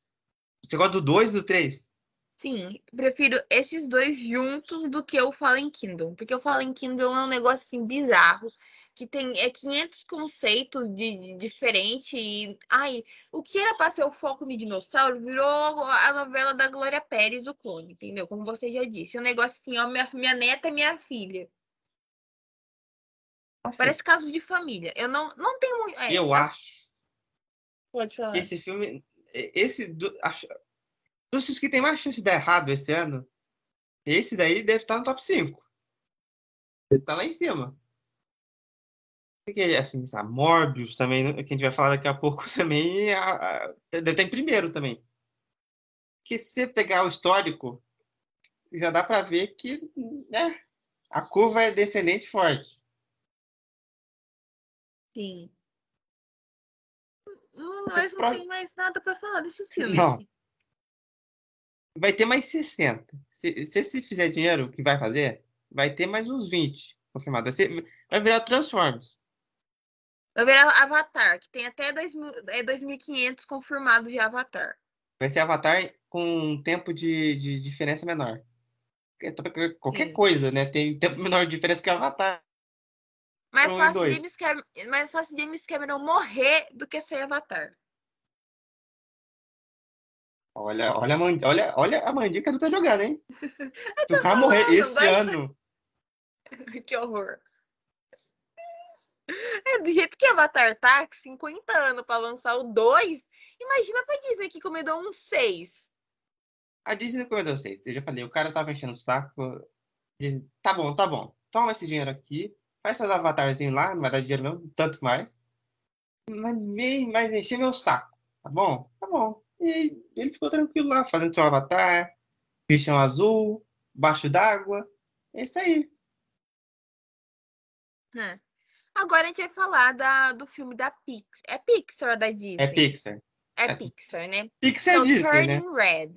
Você gosta do 2 e do 3? Sim, prefiro esses dois juntos do que o Fallen Kingdom, porque o Fallen Kingdom é um negócio assim bizarro, que tem é 500 conceitos de, de diferente e ai, o que era para ser o foco de dinossauro virou a novela da Glória Pérez, o clone, entendeu? Como você já disse, é um negócio assim, ó, minha, minha neta é minha filha. Parece casos de família. Eu não não tenho muito, é, Eu a- acho Pode falar. esse filme, esse do, acho, dos filmes que tem mais chance de dar errado esse ano, esse daí deve estar no top 5. Deve estar lá em cima. Porque, assim, sabe, Morbius também, né, que a gente vai falar daqui a pouco <laughs> também, a- a- deve estar em primeiro também. Porque se você pegar o histórico, já dá pra ver que né, a curva é descendente forte. Sim. Mas não tem mais nada pra falar desse filme. Não. assim. Vai ter mais 60. Se, se esse fizer dinheiro, o que vai fazer, vai ter mais uns 20 confirmados. Vai, ser- vai virar Transformers. Vai virar Avatar, que tem até 2000, é 2.500 confirmados de Avatar. Vai ser Avatar com um tempo de, de diferença menor. Qualquer Sim. coisa, né? Tem tempo menor de diferença que Avatar. Mais Um fácil. James Cameron, mais fácil James Cameron morrer do que ser Avatar. Olha, olha, a olha, olha a mandica tu tá jogando, hein? <laughs> Se o cara morrer esse ano, <laughs> que horror. <laughs> É, do jeito que Avatar tá, com 50 anos pra lançar o 2, imagina pra Disney que comedou um 6. a Disney comeu vocês. Eu já falei, o cara tava enchendo o saco. Disney, tá bom, tá bom. Toma esse dinheiro aqui. Faz seus avatarzinhos lá, não vai dar dinheiro mesmo, tanto mais. Mas vem mais encher meu saco, tá bom? Tá bom. E ele ficou tranquilo lá, fazendo seu avatar, bichão azul, baixo d'água. É isso aí. né? Agora a gente vai falar da, do filme da Pixar. É Pixar ou da Disney? É Pixar. É é- Pixar, né? Pixar é o Disney, né? Turning Red.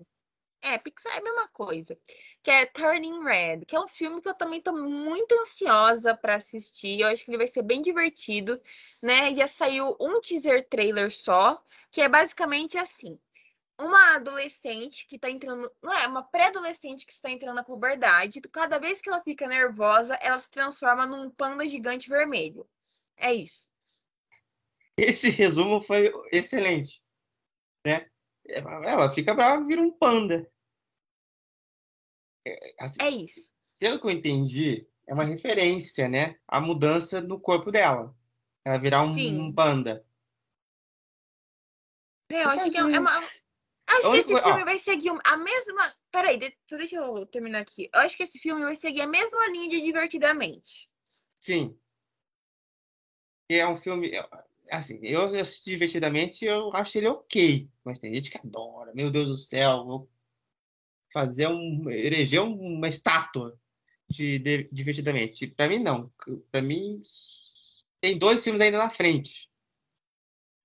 É, Pixar é a mesma coisa. Que é Turning Red, que é um filme que eu também tô muito ansiosa pra assistir. Eu acho que ele vai ser bem divertido, né? Já saiu um teaser trailer só, que é basicamente assim. Uma adolescente que tá entrando, não é, uma pré-adolescente que está entrando na puberdade, cada vez que ela fica nervosa, ela se transforma num panda gigante vermelho. É isso. Esse resumo foi excelente, né? Ela fica brava, vira um panda. É, assim, É isso. pelo que eu entendi, é uma referência, né? à mudança no corpo dela. Ela virar um, um panda. É, eu acho que é, é uma. Acho que esse filme ó. vai seguir a mesma. Peraí, deixa eu terminar aqui. Eu acho que esse filme vai seguir a mesma linha de Divertidamente. Sim. É um filme. Assim, eu assisti divertidamente eu acho ele ok. Mas tem gente que adora. Meu Deus do céu, vou fazer um. eleger uma estátua de, de divertidamente. Pra mim, não. Pra mim, tem dois filmes ainda na frente.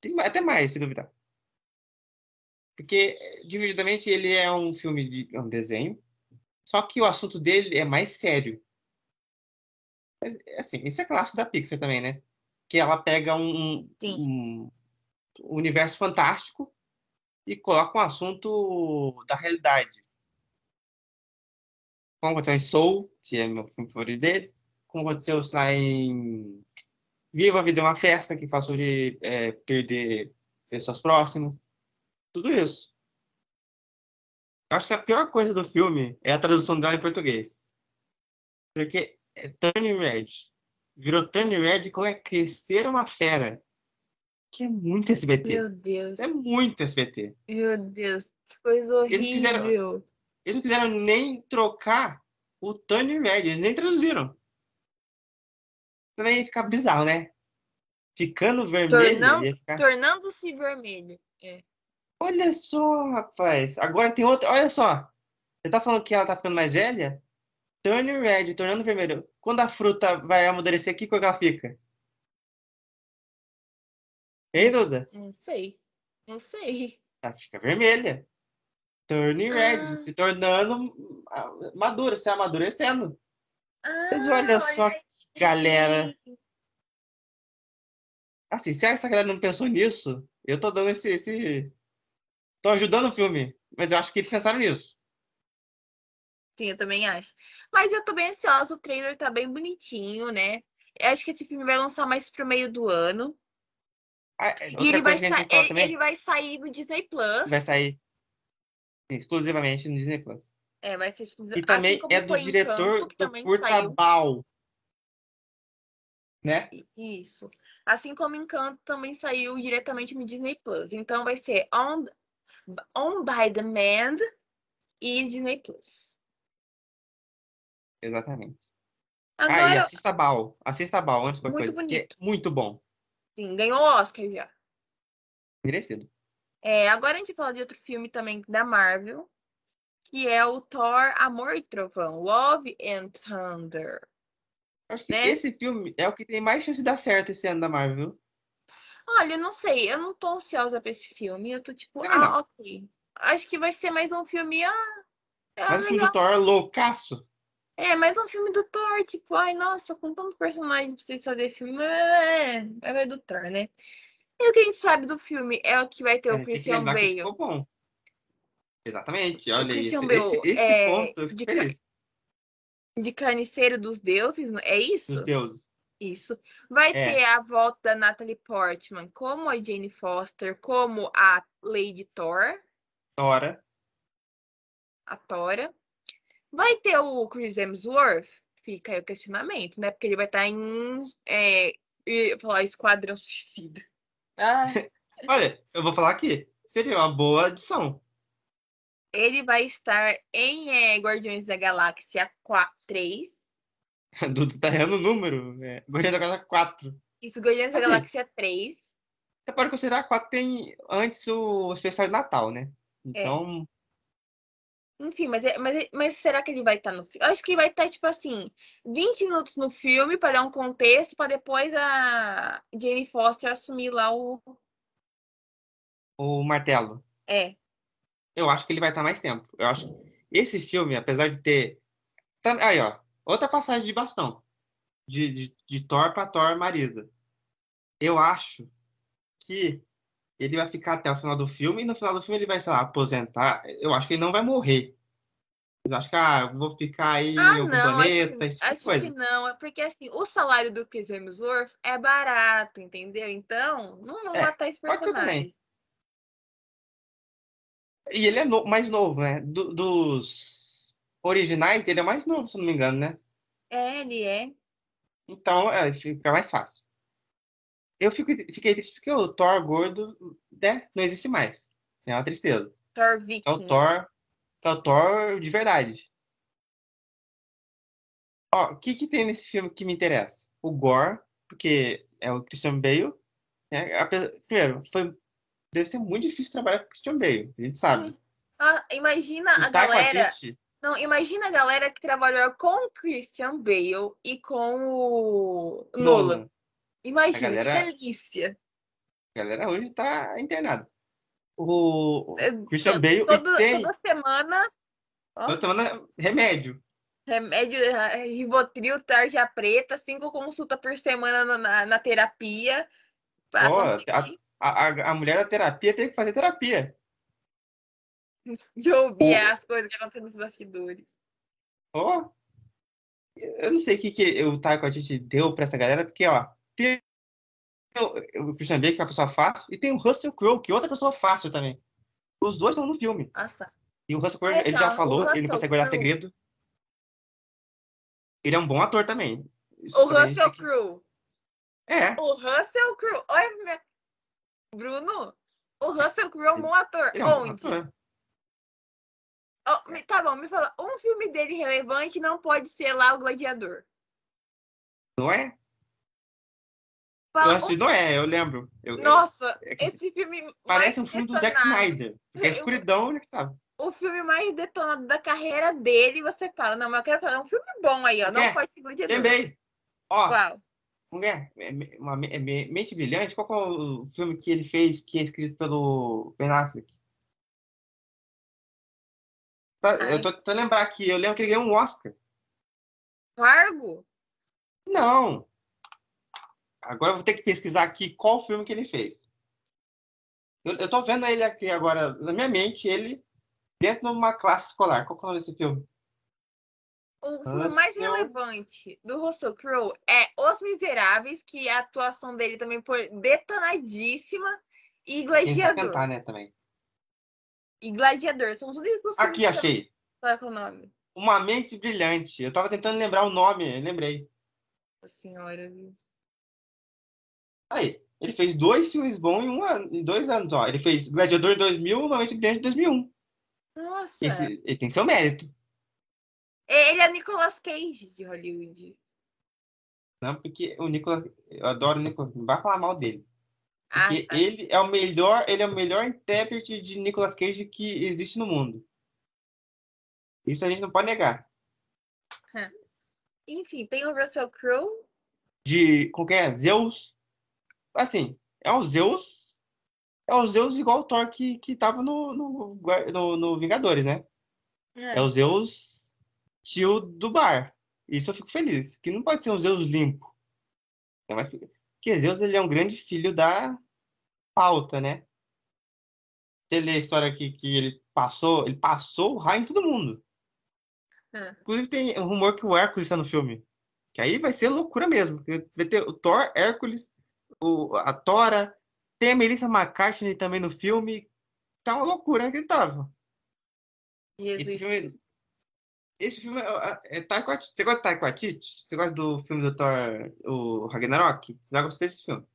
Tem até mais, se duvidar. Porque, divertidamente, ele é um filme de é um desenho. Só que o assunto dele é mais sério. Mas, assim, isso é clássico da Pixar também, né? Que ela pega um, Sim. um universo fantástico e coloca um assunto da realidade. Como aconteceu em Soul, que é meu filme favorito deles. Como aconteceu lá em Viva a Vida é uma Festa, que fala sobre é, perder pessoas próximas. Tudo isso. Acho que a pior coisa do filme é a tradução dela em português. Porque é Turning Red. Virou Turning Red como é crescer uma fera. Que é muito SBT. Meu Deus. É muito SBT. Meu Deus. Que coisa Eles horrível. Eles não quiseram nem trocar o Turning Red, eles nem traduziram. Também ia ficar bizarro, né? Ficando vermelho, Tornando- ia ficar... Tornando-se vermelho. É. Olha só, rapaz. Agora tem outra. Olha só. Você tá falando que ela tá ficando mais velha? Turning red, tornando vermelho. Quando a fruta vai amadurecer, que cor que ela fica? Hein, Duda? Não sei. Não sei. Ela fica vermelha. Turning red, Ah. se tornando madura, se amadurecendo. Mas Ah, olha só, aí. galera. Assim, se essa galera não pensou nisso, eu tô dando esse, esse... Tô ajudando o filme. Mas eu acho que eles pensaram nisso. Sim, eu também acho. Mas eu tô bem ansiosa, o trailer tá bem bonitinho, né? Eu acho que esse filme vai lançar mais pro meio do ano. Ah, E outra ele vai, ele, também. ele vai sair no Disney Plus. vai sair exclusivamente no Disney Plus. É, vai ser exclusivo. E também assim é do diretor Encanto, do. Bal. Né? Isso. Assim como Encanto também saiu diretamente no Disney Plus. Então vai ser On, on by Demand e Disney Plus. Exatamente. Ah, e Agora, assista Bal. Assista Bal antes qualquer Muito coisa. é bonito. muito bom. sim, ganhou o Oscar já. Merecido. É, agora a gente fala de outro filme também da Marvel, que é o Thor Amor e Trovão, Love and Thunder. Acho que Né? esse filme é o que tem mais chance de dar certo esse ano da Marvel. Olha, não sei, eu não tô ansiosa pra esse filme. Eu tô tipo, Também ah, não. ok. Acho que vai ser mais um filme, ah, é Mas o filme do Thor é loucaço. É, mais um filme do Thor, tipo, ai, nossa, com tanto personagem pra vocês fazer filme, é, é, é do Thor, né? E o que a gente sabe do filme é o que vai ter É, o Christian Bale. ficou bom. Exatamente, olha isso. Esse, Bale, esse é, ponto eu de fico ca- feliz. De Carniceiro dos Deuses, é isso? Dos deuses. Isso. Vai É. ter a volta da Natalie Portman como a Jane Foster, como a Lady Thor, Tora. a Tora. Vai ter o Chris Hemsworth? Fica aí o questionamento, né? Porque ele vai estar em. É, falar Esquadrão Suicida. Ah, <laughs> Olha, eu vou falar aqui. Seria uma boa adição. ele vai estar em é, Guardiões da Galáxia 4, 3. <laughs> Dudu tá errando o número. É, Guardiões da Galáxia 4. Isso, Guardiões da Assim, Galáxia 3. Você pode considerar que 4 tem antes o especial de Natal, né? É. Então, Enfim, mas, é- mas, é- mas será que ele vai estar no filme? Acho que vai estar, tipo assim, 20 minutos no filme para dar um contexto, para depois a Jane Foster assumir lá o. o martelo. É, Eu acho que ele vai estar mais tempo. Eu acho que esse filme, apesar de ter. Aí, ó. Outra passagem de bastão. De, de, de Thor pra Thor Marisa. Eu acho que ele vai ficar até o final do filme e no final do filme ele vai, sei lá, aposentar. Eu acho que ele não vai morrer. Eu acho que, ah, eu vou ficar aí Ah, em algum não, planeta, acho, tipo acho coisa. que não. É porque assim, o salário do Chris Hemsworth é barato, entendeu? Então, não vão É, matar esse personagem. E ele é no- mais novo, né? Do- dos originais, ele é mais novo, se não me engano, né? É, ele é. Então, é, fica mais fácil. Eu fico, fiquei triste porque o Thor gordo, né, não existe mais. É uma tristeza. Thor É o Viking. Thor, é o Thor de verdade. Ó, o que que tem nesse filme que me interessa? O Gore, porque é o Christian Bale, né? Ape- Primeiro, foi, deve ser muito difícil trabalhar com o Christian Bale, a gente sabe. Ah, imagina a O Taika galera. Não, imagina a galera que trabalhou com o Christian Bale e com o Nolan. Nolan. Imagina, A galera- que delícia. A galera hoje tá internada. O É, Christian Bale toda, e tem, toda semana, ó. tô tomando remédio. remédio, Rivotril, tarja preta, cinco consultas por semana na, na, terapia. Conseguir A, a, a mulher da terapia tem que fazer terapia. <laughs> de ouvir o- as coisas que acontecem nos bastidores. Ó, eu não sei o que, que o Taika Waititi deu pra essa galera, porque, ó, tem o, Christian Bale, que é uma pessoa fácil, e tem o Russell Crowe, que é outra pessoa fácil também. Os dois estão no filme. Nossa. E o Russell Crowe, Olha ele já falou, ele não consegue guardar segredo. Ele é um bom ator também. Isso O também a gente Russell Crowe. É, O Russell Crowe. Olha, Bruno, o Russell Crowe é um bom ator. é um bom Onde? ator. Oh, tá bom, me fala. Um filme dele relevante não pode ser lá o Gladiador. Não é? Eu Fala assisti, não é, eu lembro. Eu- um- eu- Nossa, é que esse filme. parece um filme do Zack detonado- Snyder. Porque a Eu- escuridão, onde é que tava? O filme mais detonado da carreira dele, você fala, não, mas eu quero fazer um filme bom aí, ó. Não É, pode ser Gladiador. Lembrei. Ó, Qual? Mulher, é uma me- é me- Mente Brilhante, qual é o filme que ele fez que é escrito pelo Ben Affleck? Tá, eu tô tentando lembrar aqui, eu lembro que ele ganhou um Oscar. Fargo? Não! Agora eu vou ter que pesquisar aqui qual filme que ele fez. Eu, eu tô vendo ele aqui agora, na minha mente, ele dentro de uma classe escolar. Qual que é o nome desse filme? O filme mais relevante do Russell Crowe é Os Miseráveis, que a atuação dele também foi detonadíssima, e Quem sabe Gladiador. cantar, né, também. E Gladiador, são tudo isso. Aqui, achei. Qual é é o nome? Uma Mente Brilhante. Eu tava tentando lembrar o nome, lembrei. Nossa senhora, viu? Aí, ele fez dois filmes bons em, um ano, em dois anos, ó. Ele fez Gladiador em 2000 e Uma Mente Brilhante em 2001. Nossa. Esse, ele tem seu mérito, Ele é Nicolas Cage de Hollywood. não? Porque o Nicolas, eu adoro o Nicolas, não vai falar mal dele. Ah, Porque tá. ele é o melhor, ele é o melhor intérprete de Nicolas Cage que existe no mundo. Isso a gente não pode negar. Enfim, tem o Russell Crowe. De qualquer Zeus, assim, é o Zeus. É o Zeus igual o Thor que, que tava no, no, no, no Vingadores, né? É. é o Zeus tio do bar. Isso eu fico feliz. Que não pode ser um Zeus limpo. É mais... Porque Zeus ele é um grande filho da pauta, né? Você lê a história que, que ele passou, ele passou o raio em todo mundo. É. Inclusive tem um rumor que o Hércules está no filme. Que aí vai ser loucura mesmo. Vai ter o Thor, Hércules, o, a Tora, tem a Melissa McCartney também no filme. Tá uma loucura inacreditável. Jesus. Esse filme, esse filme é, é Taika Você gosta de Waititi? Você gosta do filme do Thor, o Ragnarok? Você vai gostar desse filme.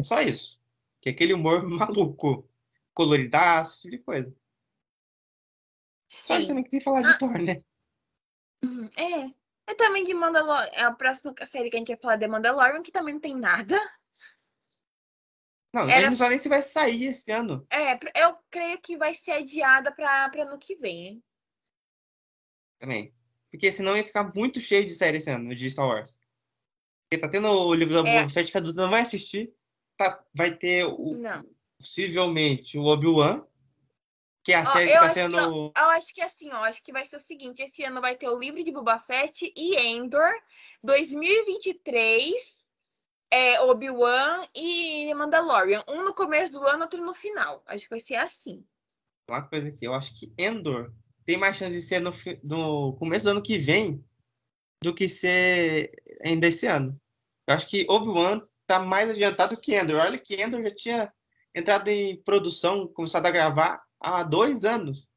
É só isso. Que é aquele humor <laughs> maluco, coloridaço, esse tipo de coisa. Sim. Só isso também que tem que falar de ah. Thor, né? Uhum. É. É também de Mandalorian. É a próxima série que a gente vai falar de Mandalorian, que também não tem nada. Não, Era... não sabe nem se vai sair esse ano. É, eu creio que vai ser adiada para ano que vem. Também. Porque senão ia ficar muito cheio de série esse ano, de Star Wars. Porque tá tendo o livro da é. Fett que a Duda não vai assistir. Tá, vai ter o, não. possivelmente o Obi-Wan, que é a série que tá sendo. Que eu, eu, acho que assim, ó, acho que vai ser o seguinte: esse ano vai ter o livro de Boba Fett e Endor. 2023 é Obi-Wan e Mandalorian. Um no começo do ano, outro no final. Acho que vai ser assim. Uma coisa aqui, eu acho que Endor tem mais chance de ser no, no começo do ano que vem do que ser ainda esse ano. Eu acho que Obi-Wan tá mais adiantado que Endor. Olha que Endor já tinha entrado em produção, começado a gravar há dois anos.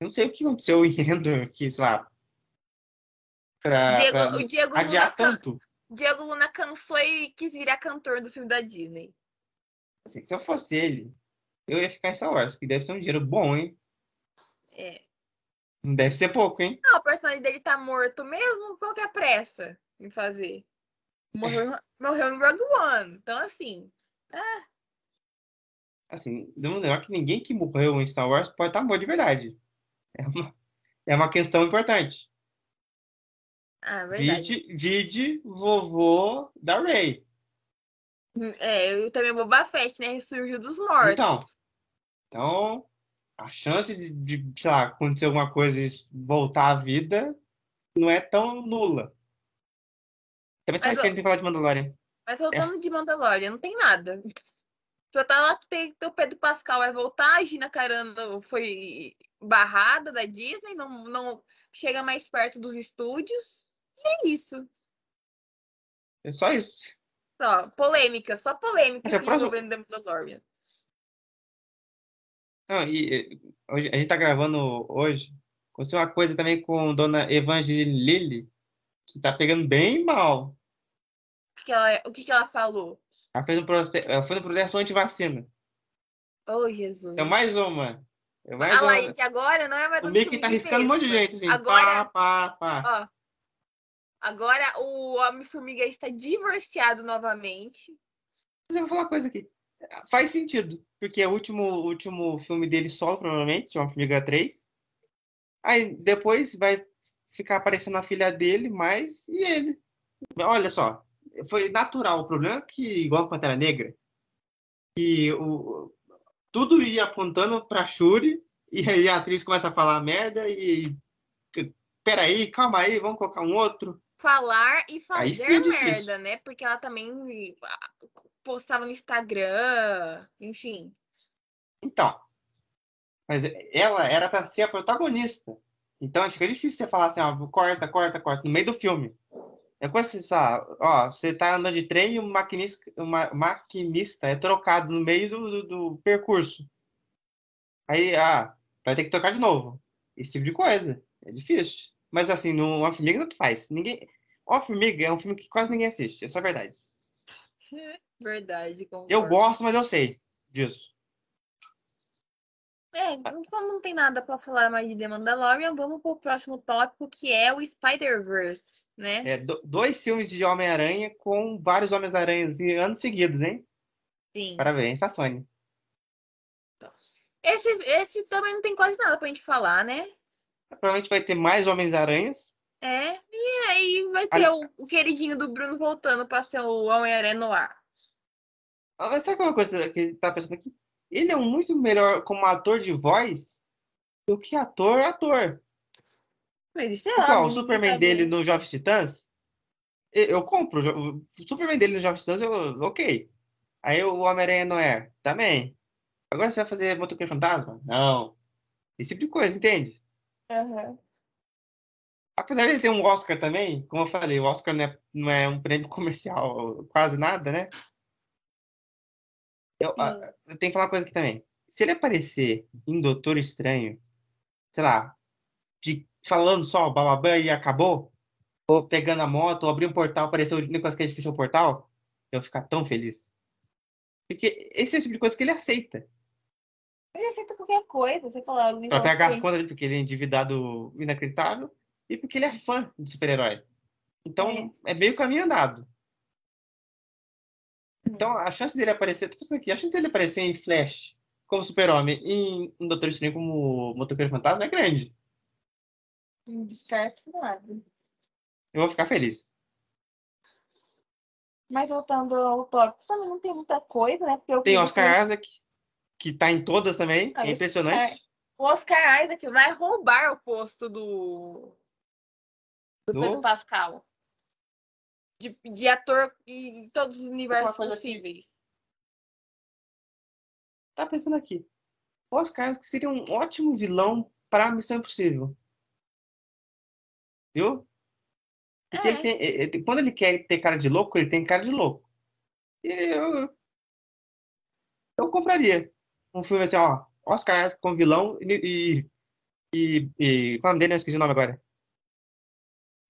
Eu não sei o que aconteceu em Endor, que, sei lá, pra, Diego, pra o Diego adiar Luna tanto. Diego Luna cansou e quis virar cantor do filme da Disney. Assim, se eu fosse ele, eu ia ficar em Star Wars, que deve ser um dinheiro bom, hein? É. Não deve ser pouco, hein? Não, o personagem dele tá morto mesmo, qual que é a pressa em fazer? Morreu, é. <laughs> morreu em Rogue One. Então, assim. Ah, assim, não lembrar que ninguém que morreu em Star Wars pode estar morto de verdade. É uma, é uma questão importante. Ah, verdade. Vide, vide vovô da Rey. É, eu também Boba Fett, né? Ressurgiu dos mortos. Então, então a chance de, de, sei lá, acontecer alguma coisa e voltar à vida não é tão nula. Também só isso que a gente tem que falar de Mandalorian. Mas voltando é. de Mandalorian, não tem nada. Só tá lá que o Pedro Pascal vai voltar, a Gina Carano foi barrada da Disney, não, não chega mais perto dos estúdios. E é isso. É só isso. Só, polêmica, só polêmica é envolvendo próximo... Mandalorian. Não, e hoje, a gente tá gravando hoje. Aconteceu uma coisa também com Dona Evangeline, que tá pegando bem mal. O que ela, o que, que ela falou? Ela, fez um processo, ela foi no processo anti-vacina. Oh, Jesus. É mais uma. É mais lá, gente, agora não é mais O Mickey tá arriscando um monte de gente, assim. Agora, pá, pá, pá. Ó, agora o Homem-Formiga está divorciado novamente. Mas eu vou falar uma coisa aqui. Faz sentido, porque é o último, último filme dele solo, provavelmente, Homem-Formiga 3. Aí depois vai ficar aparecendo a filha dele, mais e ele. Olha só, foi natural. O problema é que, igual a Pantera Negra, que o, tudo ia apontando pra Shuri, e aí a atriz começa a falar merda e. Peraí, calma aí, vamos colocar um outro. Falar e fazer é merda, né? Porque ela também ah, postava no Instagram, enfim. Então. Mas ela era para ser a protagonista. Então fica difícil você falar assim, ó, corta, corta, corta, no meio do filme. É coisa assim? Ó, você tá andando de trem e o maquinista, o maquinista é trocado no meio do, do, do, percurso. Aí, ah, vai ter que trocar de novo. Esse tipo de coisa. É difícil. Mas assim, no Homem-Formiga não faz. Ninguém... Homem-Formiga é um filme que quase ninguém assiste. Essa é verdade. <laughs> Verdade, concordo. Eu gosto, mas eu sei disso. É, então não tem nada para falar mais de The Mandalorian, vamos pro próximo tópico, que é o Spider-Verse, né? É, do, dois filmes de Homem-Aranha com vários Homens-Aranhas em anos seguidos, hein? Sim. Parabéns pra Sony. Esse, esse também não tem quase nada pra gente falar, né? Provavelmente vai ter mais Homens-Aranhas. É, e aí vai ter o, o, queridinho do Bruno voltando pra ser o Homem-Aranha no ar. Mas sabe uma coisa que ele tá pensando aqui? Ele é muito melhor como ator de voz do que ator ator. Mas isso é ó, o óbvio, Superman tá dele no Jovens Titãs, eu, compro. O Superman dele no Jovens Titãs, eu, ok. Aí o Homem-Aranha não é, também. Agora você vai fazer Motoqueiro Fantasma? Não. Esse tipo de coisa, entende? Aham. Apesar de ele ter um Oscar também, como eu falei, o Oscar não é, não é um prêmio <laughs> comercial, quase nada, né? Eu, Sim. eu tenho que falar uma coisa aqui também. Se ele aparecer em Doutor Estranho, sei lá, de, falando só bababã e acabou, ou pegando a moto, ou abrir um portal, apareceu o Nicolas Cage fechou o portal, eu vou ficar tão feliz. Porque esse é o tipo de coisa que ele aceita. Ele aceita qualquer coisa, você fala. o Pra pegar as contas dele, porque ele é endividado inacreditável, e porque ele é fã de super-herói. Então, é meio caminho andado. Então, a chance dele aparecer, tô pensando aqui, a chance dele aparecer em Flash como super-homem e em Doutor Estranho como motoqueiro fantasma é grande. Não descarto nada. Eu vou ficar feliz. Mas voltando ao tópico, também não tem muita coisa, né? Porque Tem Oscar Isaac, que tá em todas também, é impressionante. O Oscar Isaac vai roubar o posto do, do Do- Pedro Pascal. De, de ator em todos os universos coisa aqui. possíveis. Tá pensando aqui. O Oscar Isaac seria um ótimo vilão para Missão Impossível. Viu? Porque É. ele tem- ele- quando ele quer ter cara de louco, ele tem cara de louco. E eu, eu compraria um filme assim, ó, Oscar como vilão e, e, e qual é o nome dele? Eu esqueci o nome agora.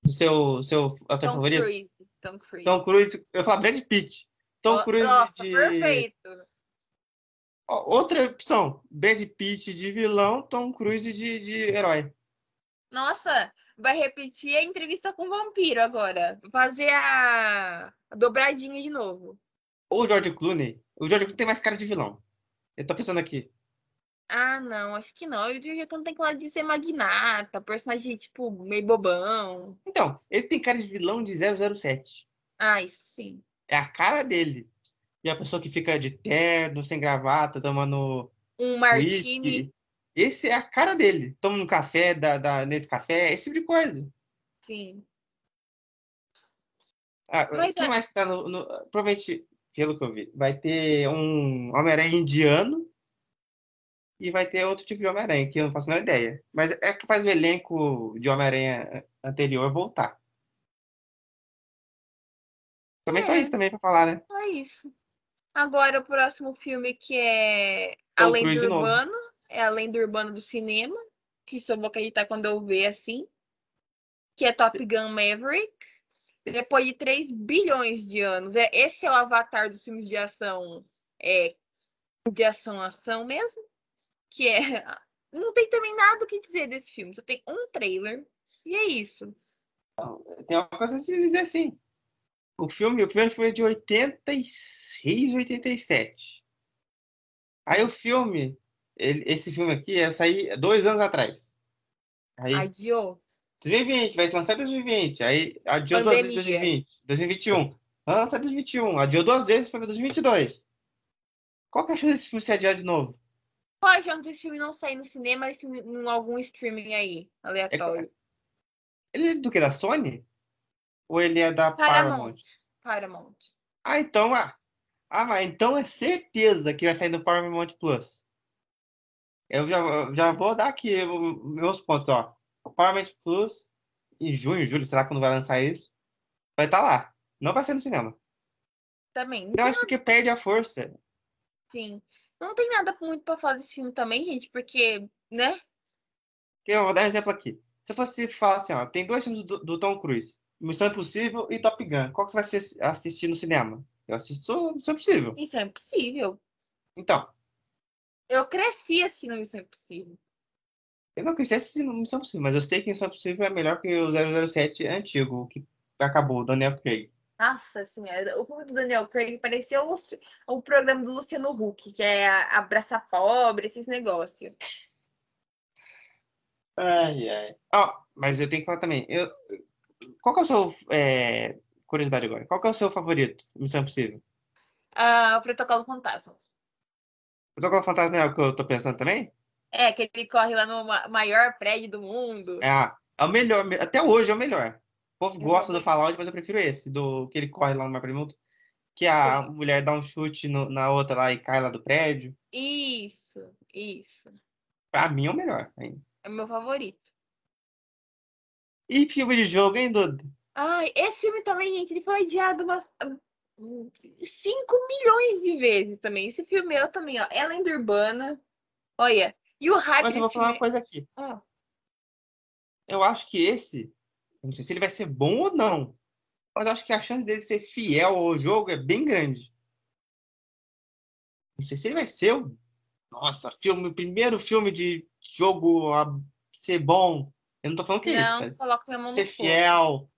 O seu, seu ator Tom favorito? Cruise. Tom Cruise. Tom Cruise, eu falar Brad Pitt. Tom Ó, Cruise Nossa, de... perfeito. Outra opção, Brad Pitt de vilão, Tom Cruise de, de herói. Nossa, vai repetir a entrevista com o vampiro agora. Fazer a, a dobradinha de novo. Ou o George Clooney. O George Clooney tem mais cara de vilão. Eu tô pensando aqui. Ah, não, acho que não. E o George Clooney tem que lá de ser magnata, personagem, tipo, meio bobão. Então, ele tem cara de vilão de 007. Ah, isso sim. É a cara dele. E a pessoa que fica de terno, sem gravata, tomando Um martini. whisky. Esse é a cara dele. Toma um café da, da, nesse café, esse tipo de coisa. Sim. Ah, Mas o que é- mais que tá no, no- Provavelmente, pelo que eu vi, vai ter um Homem-Aranha indiano e vai ter outro tipo de Homem-Aranha, que eu não faço a menor ideia. Mas é capaz do elenco de Homem-Aranha anterior voltar. Também só É. isso também pra falar, né? É isso. Agora o próximo filme que é Tom Além Cruise do. Urbano. É Além do Urbano do cinema. Que só vou acreditar quando eu ver assim. Que é Top Gun Maverick. Depois de 3 bilhões de anos. É, esse é o avatar dos filmes de ação. É, de ação ação mesmo. Que é. <laughs> Não tem também nada o que dizer desse filme. Só tem um trailer. E é isso. Tem uma coisa se dizer assim. O filme, o primeiro filme é de 86, 87. Aí o filme, ele- esse filme aqui ia sair dois anos atrás. Aí, Adiou. 2020, vai lançar em 2020. Aí adiou duas vezes em Pandemia. 2020. 2021. Vai lançar em 2021. Adiou duas vezes, foi para 2022. Qual que é a chance desse filme ser adiado de novo? Qual a chance desse filme não sair no cinema, mas em algum streaming aí, aleatório? Ele é do que? Da Sony? Ou ele é da Paramount? Paramount. Ah, então, ah, ah, mas então é certeza que vai sair no Paramount Plus. Eu já, já vou dar aqui meus pontos, ó. Paramount Plus, em junho, julho, será quando vai lançar isso? Vai estar lá. Não vai ser no cinema. Também. Não Eu acho porque perde a força. Sim. Não tem nada muito pra falar desse filme também, gente, porque, né? Eu vou dar um exemplo aqui. Se eu fosse falar assim, ó, tem dois filmes do, do Tom Cruise, Missão Impossível e Top Gun. Qual que você vai assis- assistir no cinema? Eu assisto Missão Impossível. Isso é impossível. Então, Eu cresci assistindo Missão Impossível. Eu não quis assistir Missão Impossível, mas eu sei que Missão Impossível é melhor que o 007 antigo, o que acabou, o Daniel Craig. Nossa senhora, o filme do Daniel Craig parecia o, o programa do Luciano Huck, que é Abraça Pobre, esses negócios. Ai, ai. Ó, mas eu tenho que falar também. Eu, qual que é o seu. é, curiosidade agora. Qual que é o seu favorito? Missão Impossível. Uh, Protocolo Fantasma. Protocolo Fantasma é o que eu tô pensando também? É, que ele corre lá no maior prédio do mundo. É, é o melhor, até hoje é o melhor. O povo gosta do Fallout, mas eu prefiro esse, do que ele corre lá no maior prédio do mundo. Que a Sim. mulher dá um chute no, na outra lá e cai lá do prédio. Isso, isso. Pra mim é o melhor ainda. É o meu favorito. E filme de jogo, hein, Duda? Ai, esse filme também, gente, ele foi adiado umas 5 milhões de vezes também. Esse filme eu também, ó. Ela é Urbana. Olha. E o hype. Mas eu vou falar uma coisa aqui. Ah. Eu acho que esse. Não sei se ele vai ser bom ou não. Mas eu acho que a chance dele ser fiel ao jogo é bem grande. Não sei se ele vai ser. Nossa, filme, primeiro filme de jogo a ser bom. Eu não tô falando que não, é isso. Coloca ser fiel.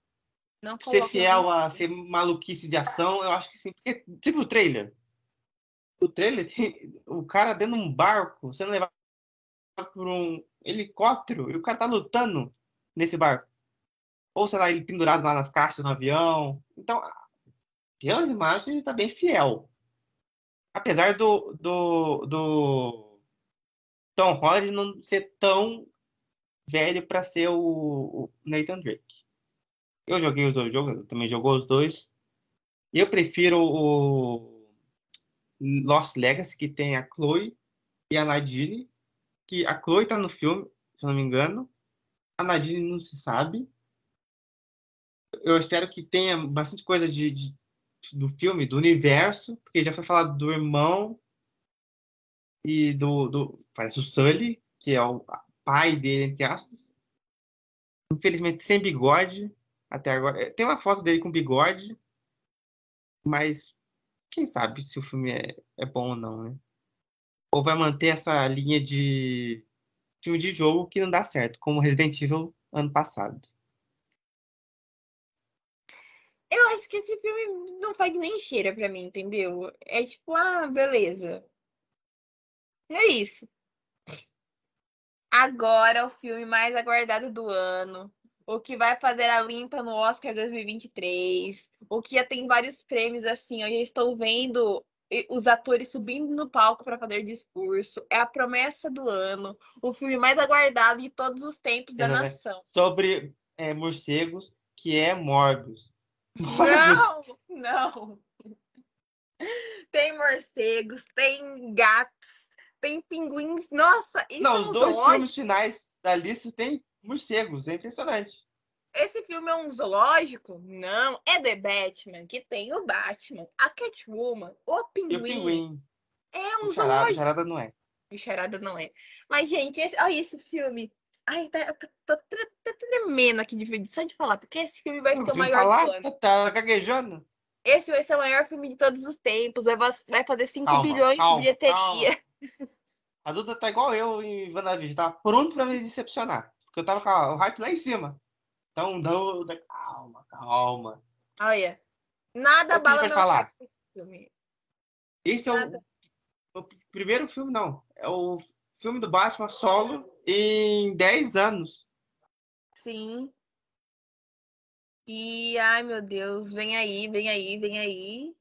Não ser fiel a ser maluquice de ação, eu acho que sim. Porque, tipo o trailer. O trailer tem o cara dentro de um barco sendo levado por um helicóptero e o cara tá lutando nesse barco. Ou, sei lá, ele pendurado lá nas caixas do avião. Então, pelas imagens, ele tá bem fiel. Apesar do, do, do Tom Holland não ser tão velho para ser o, o Nathan Drake. Eu joguei os dois jogos, também jogou os dois. Eu prefiro o Lost Legacy, que tem a Chloe e a Nadine. Que a Chloe tá no filme, se eu não me engano. A Nadine não se sabe. Eu espero que tenha bastante coisa de, de do filme, do universo, porque já foi falado do irmão e do, do parece o Sully, que é o pai dele, entre aspas. Infelizmente sem bigode até agora. Tem uma foto dele com bigode, mas quem sabe se o filme é, é bom ou não, né? Ou vai manter essa linha de filme de jogo que não dá certo, como Resident Evil ano passado. Eu acho que esse filme não faz nem cheira pra mim, entendeu? É tipo, ah, beleza. É isso. Agora o filme mais aguardado do ano o que vai fazer a limpa no Oscar 2023, o que já tem vários prêmios assim, eu já estou vendo os atores subindo no palco para fazer discurso. É a promessa do ano, o filme mais aguardado de todos os tempos da nação. Sobre é, morcegos, que é <laughs> Morbius. Não, não. Tem morcegos, tem gatos, tem pinguins. Nossa, isso Não, é os dois filmes finais da lista tem morcegos. É impressionante. Esse filme é um zoológico? Não, é The Batman, que tem o Batman, a Catwoman, o Pinguim. O Pinguim. É um charada, zoológico. Charada não é. Charada não é. Mas, gente, esse, olha esse filme. Ai, tá, tô, tô, tô, tô tremendo aqui de só de falar, porque esse filme vai ser o maior falar? do ano. Tá gaguejando? Esse vai ser o maior filme de todos os tempos. Vai, vai fazer 5 calma, bilhões calma, de bilheteria. Calma. A Duda tá igual eu em WandaVision, tá pronto pra me decepcionar. Porque eu tava com o hype lá em cima. Então, Duda, calma, calma. Olha, nada o bala meu falar? esse filme. Esse nada. é o, o, primeiro filme, não. É o filme do Batman solo em 10 anos. Sim. E, ai meu Deus, vem aí, vem aí, vem aí.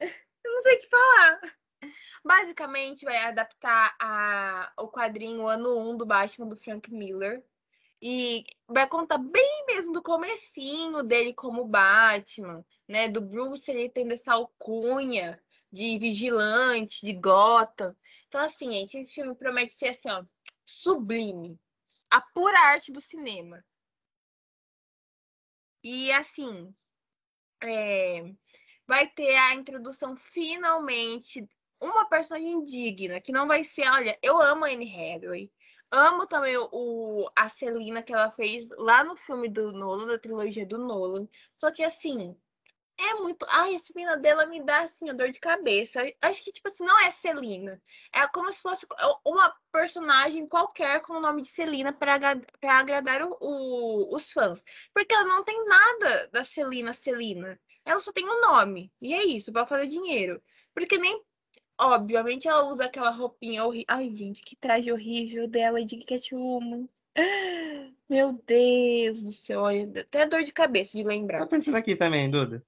<laughs> Eu não sei o que falar. Basicamente, vai adaptar a, o quadrinho Ano 1 do Batman do Frank Miller. E vai contar bem mesmo do comecinho dele como Batman, né? Do Bruce ele tendo essa alcunha de vigilante, de Gotham. Então, assim, gente, esse filme promete ser assim, ó, sublime. A pura arte do cinema. E assim, é, vai ter a introdução finalmente uma personagem digna, que não vai ser, olha, eu amo a Anne Hathaway, Amo também o, a Celina que ela fez lá no filme do Nolan, da trilogia do Nolan. Só que assim, é muito. Ai, a Celina dela me dá assim a dor de cabeça. Acho que, tipo assim, não é Celina. É como se fosse uma personagem qualquer com o nome de Celina para agradar o, o, os fãs. Porque ela não tem nada da Celina Celina. Ela só tem um nome. E é isso, para fazer dinheiro. Porque nem Obviamente ela usa aquela roupinha horrível. Ai, gente, que traje horrível dela de Catwoman. <gasps> Meu Deus do céu, olha, até dor de cabeça de lembrar. Tá pensando aqui também, Duda.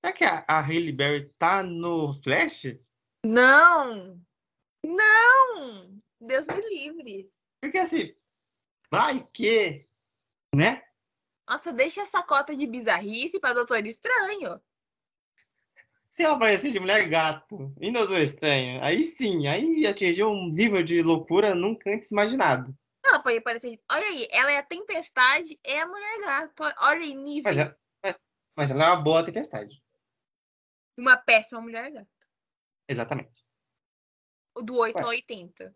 Será que a, a Hailey Berry tá no Flash? Não! Não! Deus me livre. Porque assim, vai que, né? Nossa, deixa essa cota de bizarrice pra Doutor Estranho. Se ela aparecer de mulher gato em Doutor Estranho, aí sim, aí atingiu um nível de loucura nunca antes imaginado. Ela pode aparecer. Olha aí, ela é a tempestade, é a mulher gato. Olha aí, níveis. Mas, é, mas ela é uma boa tempestade. Uma péssima mulher gato. Exatamente. Do 8 Ué. ao 80.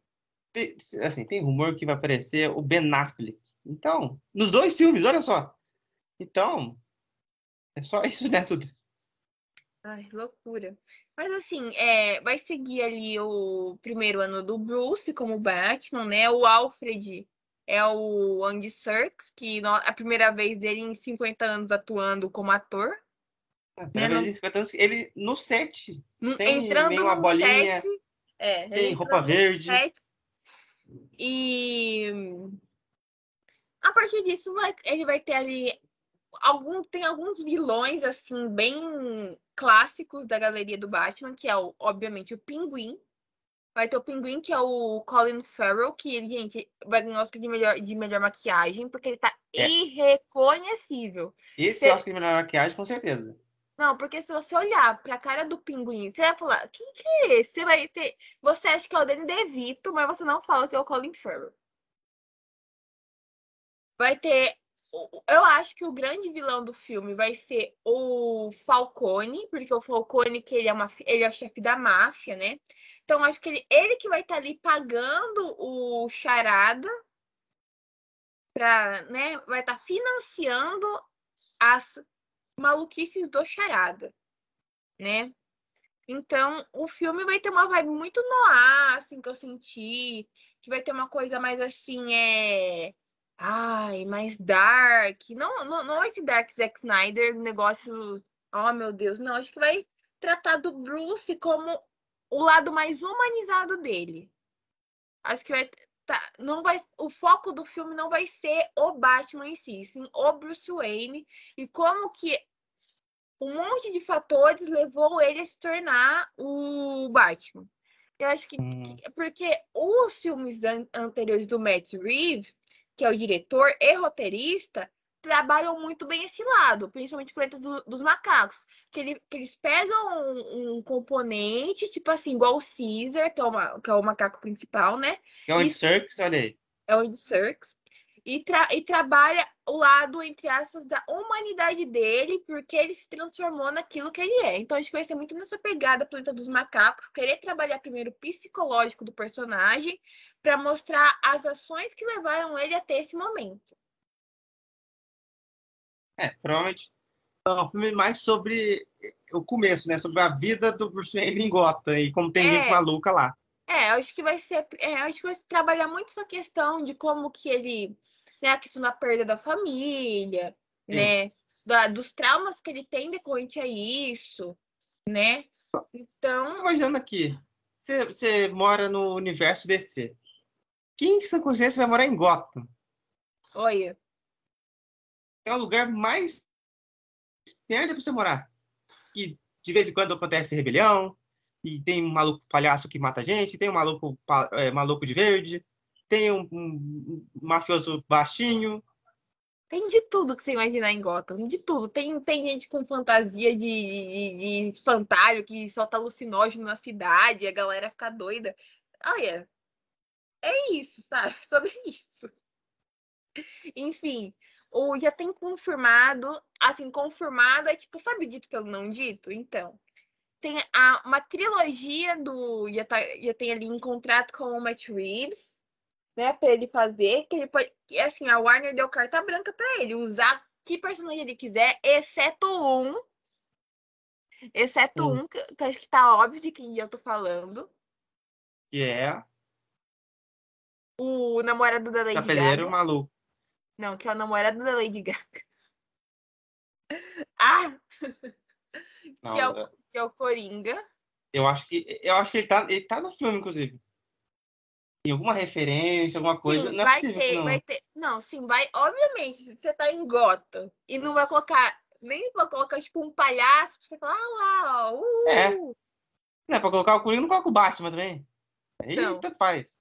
Tem, assim, tem rumor que vai aparecer o Ben Affleck. Então, nos dois filmes, olha só. Então, é só isso, né, tudo. Ai, loucura. Mas assim, é, vai seguir ali o primeiro ano do Bruce como Batman, né? O Alfred é o Andy Serkis, que a primeira vez dele em 50 anos atuando como ator. A primeira né? vez em 50 anos, ele no set. Entrando uma bolinha. Set, é, tem roupa verde. Set, e a partir disso vai, ele vai ter ali algum, tem alguns vilões assim bem clássicos da galeria do Batman, que é o, obviamente o Pinguim. Vai ter o Pinguim, que é o Colin Farrell, que ele, gente, vai ganhar Oscar de melhor, de melhor maquiagem, porque ele tá é. irreconhecível. Esse Cê... Oscar de melhor maquiagem, com certeza. Não, porque se você olhar pra cara do pinguim, você vai falar, quem que é esse? Você, vai, você, você acha que é o Danny DeVito, mas você não fala que é o Colin Farrell. Vai ter eu acho que o grande vilão do filme vai ser o Falcone, porque o Falcone que ele é, uma, ele é o chefe da máfia, né? Então acho que ele, ele que vai estar tá ali pagando o charada para, né, vai estar tá financiando as maluquices do charada, né? Então, o filme vai ter uma vibe muito noir, assim, que eu senti. Que vai ter uma coisa mais assim, é Ai, mais dark. Não, não, não esse Dark Zack Snyder, negócio. Oh, meu Deus. Não, acho que vai tratar do Bruce como o lado mais humanizado dele. Acho que vai. Tá, não vai, o foco do filme não vai ser o Batman em si, sim o Bruce Wayne e como que um monte de fatores levou ele a se tornar o Batman. Eu acho que, hum. que porque os filmes an anteriores do Matt Reeves que é o diretor e roteirista, trabalham muito bem esse lado, principalmente o planeta do, dos macacos. Que, ele, que eles pegam um, um, componente, tipo assim, igual o Caesar, que é, uma, que é o macaco principal, né? É o Andy Serkis, olha aí. É o Andy Serkis. E, tra e trabalha o lado, entre aspas, da humanidade dele, porque ele se transformou naquilo que ele é. Então, que vai ser muito nessa pegada Planeta dos Macacos, querer trabalhar primeiro o psicológico do personagem, para mostrar as ações que levaram ele até esse momento. É, provavelmente é um filme mais sobre o começo, né? Sobre a vida do Bruce Wayne em Gotham e como tem é, gente maluca lá. É, acho que vai ser. É, acho que vai trabalhar muito essa questão de como que ele. Né, a questão da perda da família, Sim. né? Da, dos traumas que ele tem decorrente a isso, né? Então. Imaginando aqui, você, você mora no universo DC. Quem em sã consciência vai morar em Gotham? Olha. É o lugar mais merda pra você morar. Que de vez em quando acontece rebelião, e tem um maluco palhaço que mata gente, tem um maluco, é, maluco de verde, tem um, um, mafioso baixinho. Tem de tudo que você imaginar em Gotham, de tudo. Tem, tem gente com fantasia de, de, de espantalho que solta alucinógeno na cidade, a galera fica doida. Olha, é isso, sabe? <laughs> Sobre isso. Enfim, o já tem confirmado, assim, confirmado é tipo, sabe dito pelo não dito? Então, tem a, uma trilogia do. Já, tá, já tem ali em contrato com o Matt Reeves, né? Pra ele fazer, que ele pode. Que, assim, a Warner deu carta branca pra ele usar que personagem ele quiser, exceto um. Exceto hum. um, que, que acho que tá óbvio de quem eu tô falando. Que é o namorado da Lady Chapeleiro Gaga. maluco. Não, que é o namorado da Lady Gaga. <laughs> Ah! Não, que, é o, que é o Coringa. Eu acho que, eu acho que ele, tá, ele tá no filme, inclusive. Tem alguma referência, alguma coisa. Sim, não é vai possível, ter, não. vai ter. Não, sim, vai. Obviamente, se você tá em Gota e não vai colocar Nem pra colocar, tipo, um palhaço pra você falar, ah lá, ó. Uh. É. Não é pra colocar o Coringa, não coloca o Batman também. Aí Não. tanto faz.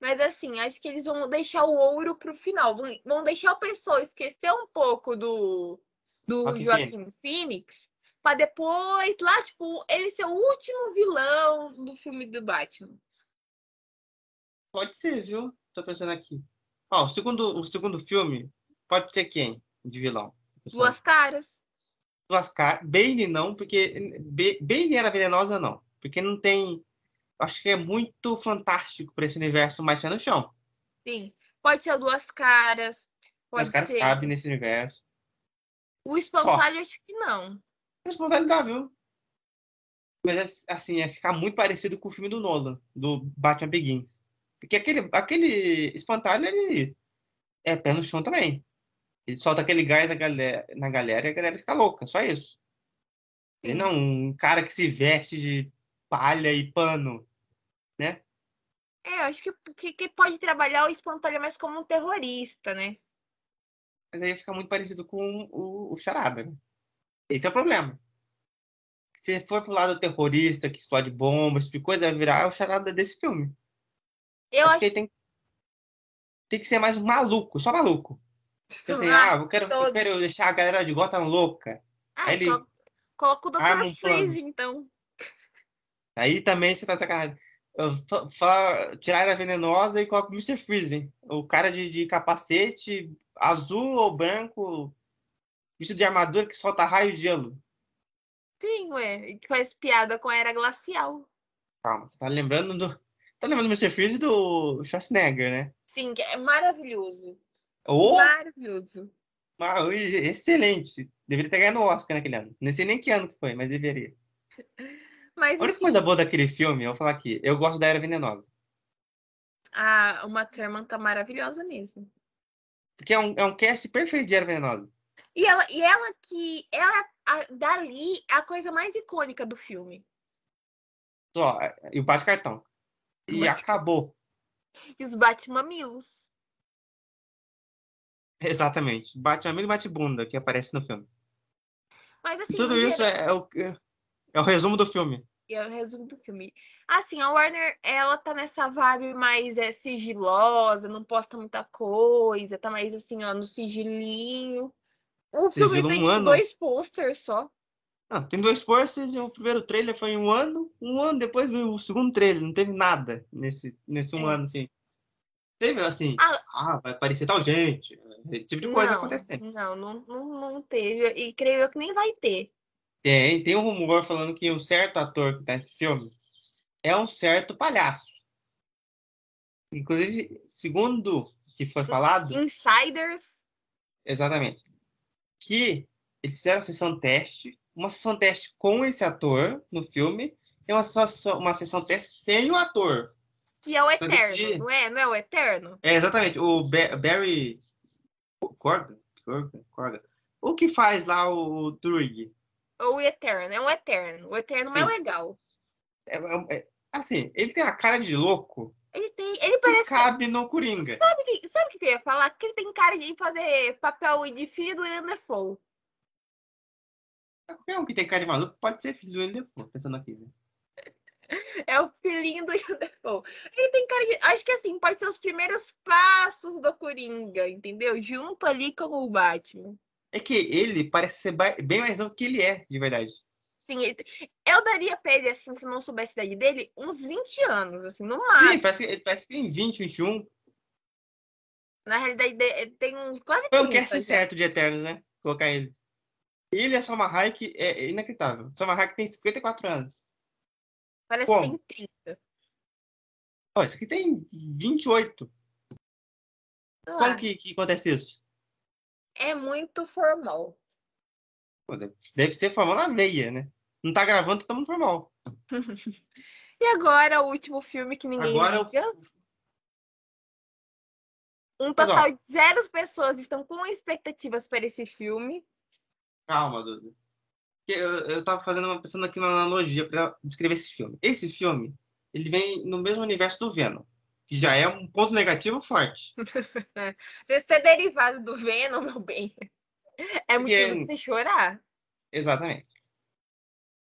Mas assim, acho que eles vão deixar o ouro pro final. Vão- deixar o pessoal esquecer um pouco do, do Joaquin Joaquim Phoenix. Pra depois, lá, tipo, ele ser o último vilão do filme do Batman. Pode ser, viu? Tô pensando aqui. Ó, o segundo, o segundo filme pode ser quem de vilão? Duas caras. Duas caras. Bane não, porque Ba- Bane era venenosa não, porque não tem. Acho que é muito fantástico para esse universo mais pé no chão. Sim. Pode ser o Duas Caras. Pode Os caras ser. cabem nesse universo. O Espantalho, acho que não. Responsabilidade, viu? Mas assim, é ficar muito parecido com o filme do Nolan, do Batman Begins. Porque aquele, aquele espantalho, ele é pé no chão também. Ele solta aquele gás na galera, na galera e a galera fica louca, só isso. Ele não é um cara que se veste de palha e pano, né? É, eu acho que, que, que pode trabalhar o Espantalho mais como um terrorista, né? Mas aí fica muito parecido com o, o Charada, né? Esse é o problema. Se for pro lado terrorista, que explode bombas, tipo coisa, vai virar o Charada desse filme. Eu Acho acho que tem, tem que ser mais maluco, só maluco. que. Assim, Ah, eu quero, eu quero deixar a galera de Gotham louca. ah, ele colo- coloca o Dr. um. Freeze, então. Aí também você tá de sacanagem. Tirar a venenosa e coloca o Mr. Freeze. O cara de, de capacete azul ou branco, vestido de armadura que solta raio e gelo. Sim, ué. e Faz piada com a era glacial. Calma, você tá lembrando do. Tá lembrando do Mr. Freeze do Schwarzenegger, né? Sim, que é maravilhoso. Ou Maravilhoso. excelente. Deveria ter ganhado o Oscar naquele ano. Não sei nem que ano que foi, mas deveria. <laughs> Mas A única enfim, coisa boa daquele filme, eu vou falar aqui, eu gosto da Era Venenosa. a Uma Thurman tá maravilhosa mesmo. Porque é um, é um cast perfeito de Era Venenosa. E ela, e ela que. Ela, a, dali, é a coisa mais icônica do filme. Só, e o bate-cartão. E Bate- acabou. E os bate-mamilos. Exatamente. Bate amigo e bate bunda que aparece no filme. Mas assim, Tudo isso geral- é, é o, é o resumo do filme. É o resumo do filme. Assim, a Warner, ela tá nessa vibe mais é, sigilosa, não posta muita coisa, tá mais assim, ó, no sigilinho. O filme Sigilo tem um tipo, dois posters só. Ah, tem dois posters e o primeiro trailer foi um ano. Um ano depois veio o segundo trailer. Não teve nada nesse, nesse um É. ano, assim. Teve, assim, Ah. ah, vai aparecer tal gente. Esse tipo de coisa não, acontecendo. não, não, não, não teve. E creio eu que nem vai ter. Tem, tem um rumor falando que um certo ator que tá nesse filme é um certo palhaço. Inclusive, segundo que foi falado, Insiders. exatamente, que eles fizeram sessão teste, uma sessão teste com esse ator no filme e uma sessão, uma sessão teste sem o ator. Que é o Pra Eterno, decidir. não é? Não é o Eterno? É, exatamente, o Ba- Barry Corgan, Corgan, Corgan. O que faz lá o Druig? Ou o Eterno, é um Eterno. O Eterno Sim. legal. É, é- é- assim, ele tem a cara de louco Ele tem. Ele que parece. cabe no Coringa. Sabe o que, sabe que eu ia falar? Que ele tem cara de fazer papel de filho do William Defoe. Qualquer um que tem cara de maluco pode ser filho do William Defoe, pensando aqui, né? É o filhinho do Defoe. Ele tem cara de. Acho que assim, pode ser os primeiros passos do Coringa, entendeu? Junto ali com o Batman. É que ele parece ser bem mais novo que ele é, de verdade. Sim, ele- eu daria pra ele, assim, se eu não soubesse a idade dele, uns 20 anos, assim, no Sim, máximo. parece que, ele parece que tem 20, 21. Na realidade, tem uns quase Foi 30. o cast já. certo de Eternos, né? Colocar ele. Ele e a Salma Hayek é inacreditável. Salma Hayek tem 54 anos. Parece Como? que tem 30. Ó, esse aqui tem 28. Sei Como que, que acontece isso? É muito formal. Pô, deve- Deve ser formal na veia, né? Não tá gravando, tá muito formal. <laughs> E agora, o último filme que ninguém Agora eu- liga. Um Mas, ó. total de zero pessoas estão com expectativas para esse filme. Calma, Duda. Eu, eu tava fazendo uma, pensando aqui uma analogia para descrever esse filme. Esse filme, ele vem no mesmo universo do Venom, que já é um ponto negativo forte. <laughs> Você ser derivado do Venom, <laughs> meu bem. É motivo Porque... de você chorar. Exatamente.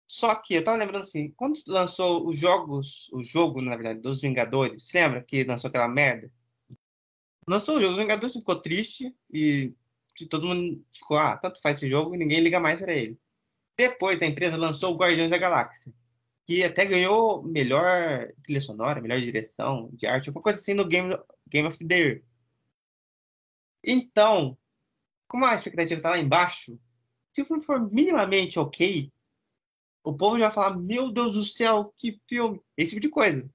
Só que eu tava lembrando assim, quando lançou os jogos, o jogo, na verdade, dos Vingadores, lembra que lançou aquela merda? Lançou o jogo dos Vingadores, ficou triste e todo mundo ficou, ah, tanto faz esse jogo e ninguém liga mais para ele. Depois a empresa lançou o Guardiões da Galáxia, que até ganhou melhor trilha sonora, melhor direção de arte, alguma coisa assim no Game, Game of the Year. Então, como a expectativa tá lá embaixo, se o filme for minimamente ok, o povo já vai falar, meu Deus do céu, que filme! Esse tipo de coisa.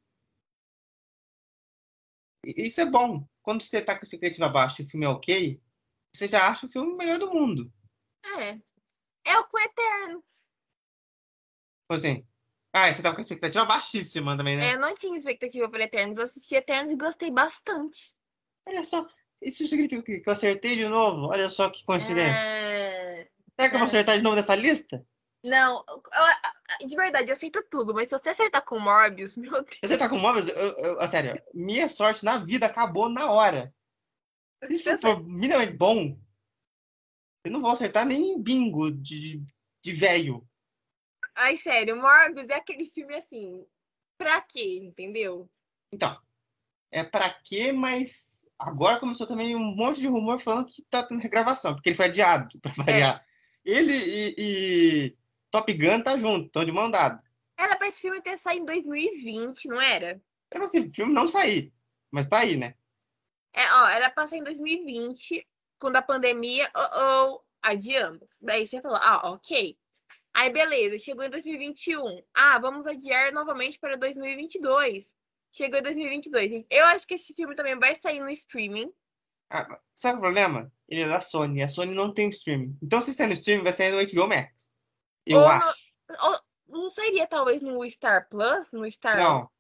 Isso é bom. Quando você tá com a expectativa baixa e o filme é ok, você já acha o filme melhor do mundo. É. É o Eterno. Assim. Ah, você tava com a expectativa baixíssima também, né? É, eu não tinha expectativa para Eternos. Eu assisti Eternos e gostei bastante. Olha só, isso significa que eu acertei de novo? Olha só que coincidência. É... Será que eu vou é. acertar de novo nessa lista? Não, eu, de verdade, eu aceito tudo, mas se você acertar com Morbius, <laughs> meu Deus. Acertar com Morbius, eu, eu, sério, minha sorte na vida acabou na hora. Se isso for minimamente bom, eu não vou acertar nem bingo de, de velho. Ai, sério, Morbius é aquele filme assim, pra quê, entendeu? Então, é pra quê, mas agora começou também um monte de rumor falando que tá tendo regravação, porque ele foi adiado, <laughs> pra variar. É. Ele e, e Top Gun tá junto, estão de mão dada. Era pra esse filme ter saído em 2020, não era? Era pra esse filme não sair, mas tá aí, né? É, ó, era pra sair em 2020, quando a pandemia, ou, ou adiamos. Daí você falou, ah, ok. Aí beleza, chegou em 2021. Ah, vamos adiar novamente para 2022. Chegou em 2022. Eu acho que esse filme também vai sair no streaming. Ah, sabe o problema? Ele é da Sony. A Sony não tem streaming. Então, se sair no streaming, vai sair no HBO Max. Eu ou acho. No, ou, não seria talvez no Star Plus? No Star. Não.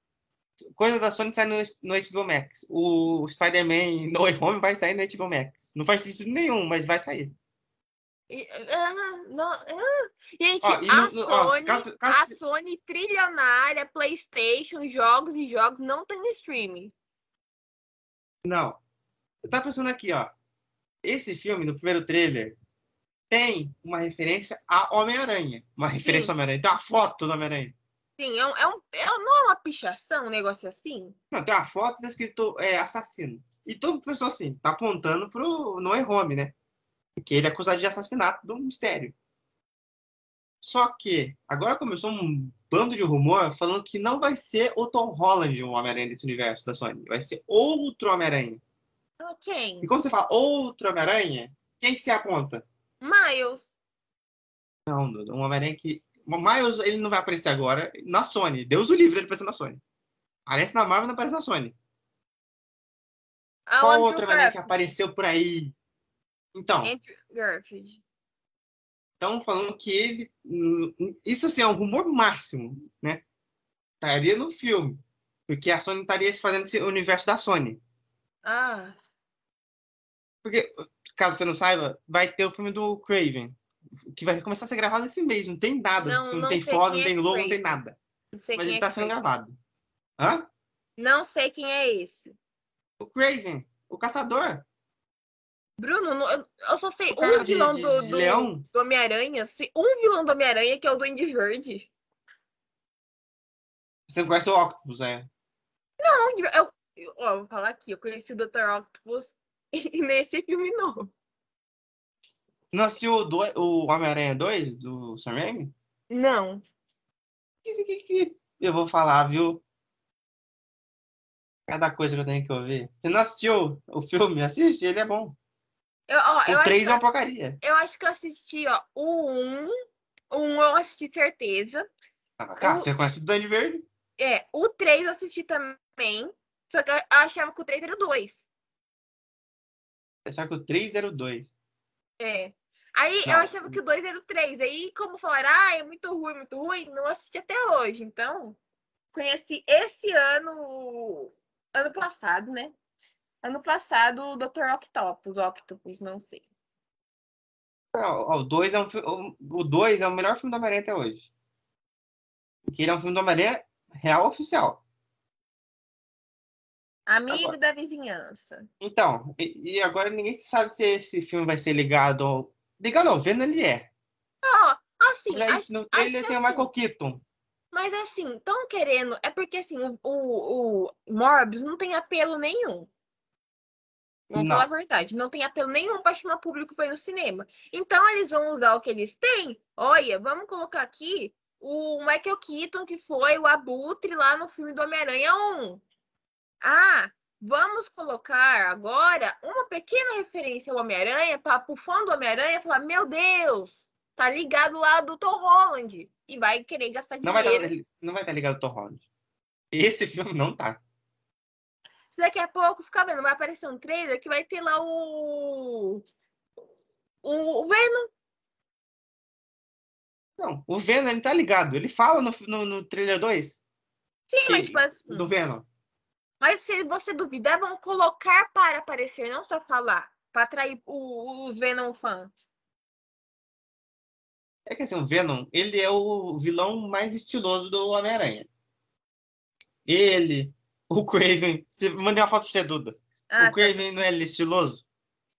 Coisa da Sony sai no, no HBO Max. O Spider-Man <laughs> No Way Home vai sair no HBO Max. Não faz sentido nenhum, mas vai sair. Não, uh. Gente, ó, a, no, Sony, caso, caso... a Sony trilionária, PlayStation, jogos e jogos não tem streaming. Não. Eu tava pensando aqui, ó. Esse filme, no primeiro trailer, tem uma referência a Homem-Aranha. Uma referência Sim. ao Homem-Aranha. Tem uma foto do Homem-Aranha. Sim, é um, é um, é, não é uma pichação, um negócio assim? Não, tem uma foto tá escrito é, assassino. E todo pessoa assim, tá apontando pro Noé Home, né? Porque ele é acusado de assassinato do mistério. Só que agora começou um bando de rumor falando que não vai ser o Tom Holland o Homem-Aranha desse universo da Sony. Vai ser outro Homem-Aranha. Ok. E quando você fala outro Homem-Aranha, quem que se aponta? Miles. Não, um Homem-Aranha que. Miles, ele não vai aparecer agora na Sony. Deus o livre ele aparecer na Sony. Aparece na Marvel, não aparece na Sony. Ah, Qual outro Homem-Aranha que apareceu por aí? Então. Andrew Garfield. Estão falando que ele. Isso assim, é um rumor máximo, né? Estaria no filme. Porque a Sony estaria se fazendo esse universo da Sony. Ah. Porque caso você não saiba, vai ter o filme do Craven, que vai começar a ser gravado esse mês. Não tem nada. Não, não, não tem foto, não tem logo, não tem nada. Mas ele é tá sendo gravado. Hã? Não sei quem é esse. O Craven, o caçador. Bruno, eu só sei um vilão de, do, do, do Homem-Aranha. Um vilão do Homem-Aranha que é o Duende Verde. Você conhece o Octopus, é? Não, eu, eu, ó, vou falar aqui. Eu conheci o Dr. Octopus <laughs> nesse filme novo. Não assistiu o, do, o Homem-Aranha 2 do Sam Raimi? Não. Eu vou falar, viu? Cada coisa que eu tenho que ouvir. Você não assistiu o filme? Assiste, ele é bom. Eu, ó, o 3 é uma porcaria. Eu acho que eu assisti, ó, o 1. O 1 eu assisti certeza. Ah, cara, o... você conhece o Dani Verde? É, o 3 eu assisti também. Só que eu achava que o 3 era o 2. Só que o 3 era o 2. É. Aí não. eu achava que o 2 era o 3. Aí, como falaram, ah, é muito ruim, muito ruim, não assisti até hoje. Então, conheci esse ano, ano passado, né? Ano passado, o Dr. Octopus, Octopus, não sei. Não, o 2 é, um, o 2 é o melhor filme do Homem-Aranha até hoje. Porque ele é um filme do Homem-Aranha real oficial. Amigo agora. da vizinhança. Então, e, e, agora ninguém sabe se esse filme vai ser ligado Legal não, Venom ele é. Ó, assim, Mas acho, no trailer tem o assim, Michael Keaton. Mas assim, estão querendo. É porque assim, o, o, o Morbius não tem apelo nenhum. Vamos Não. falar a verdade. Não tem apelo nenhum para chamar público para ir no cinema. Então eles vão usar o que eles têm. Olha, vamos colocar aqui o Michael Keaton, que foi o Abutre lá no filme do Homem-Aranha 1. Ah, vamos colocar agora uma pequena referência ao Homem-Aranha para o fã do Homem-Aranha falar: Meu Deus, tá ligado lá do Tom Holland. E vai querer gastar Não vai, dinheiro. estar, não vai estar ligado ao Tom Holland. Esse filme não tá. Se daqui a pouco, fica vendo, vai aparecer um trailer que vai ter lá o. O, o Venom. Não, o Venom ele tá ligado. Ele fala no, no, no trailer 2 Sim, mas Sim, tipo assim. do Venom. Mas se você duvidar, vão colocar para aparecer, não só falar. Para atrair o- os Venom fãs. É que assim, o Venom, ele é o vilão mais estiloso do Homem-Aranha. Ele, o Craven. Você mandei uma foto pra você, Duda. Ah, o Craven não é estiloso?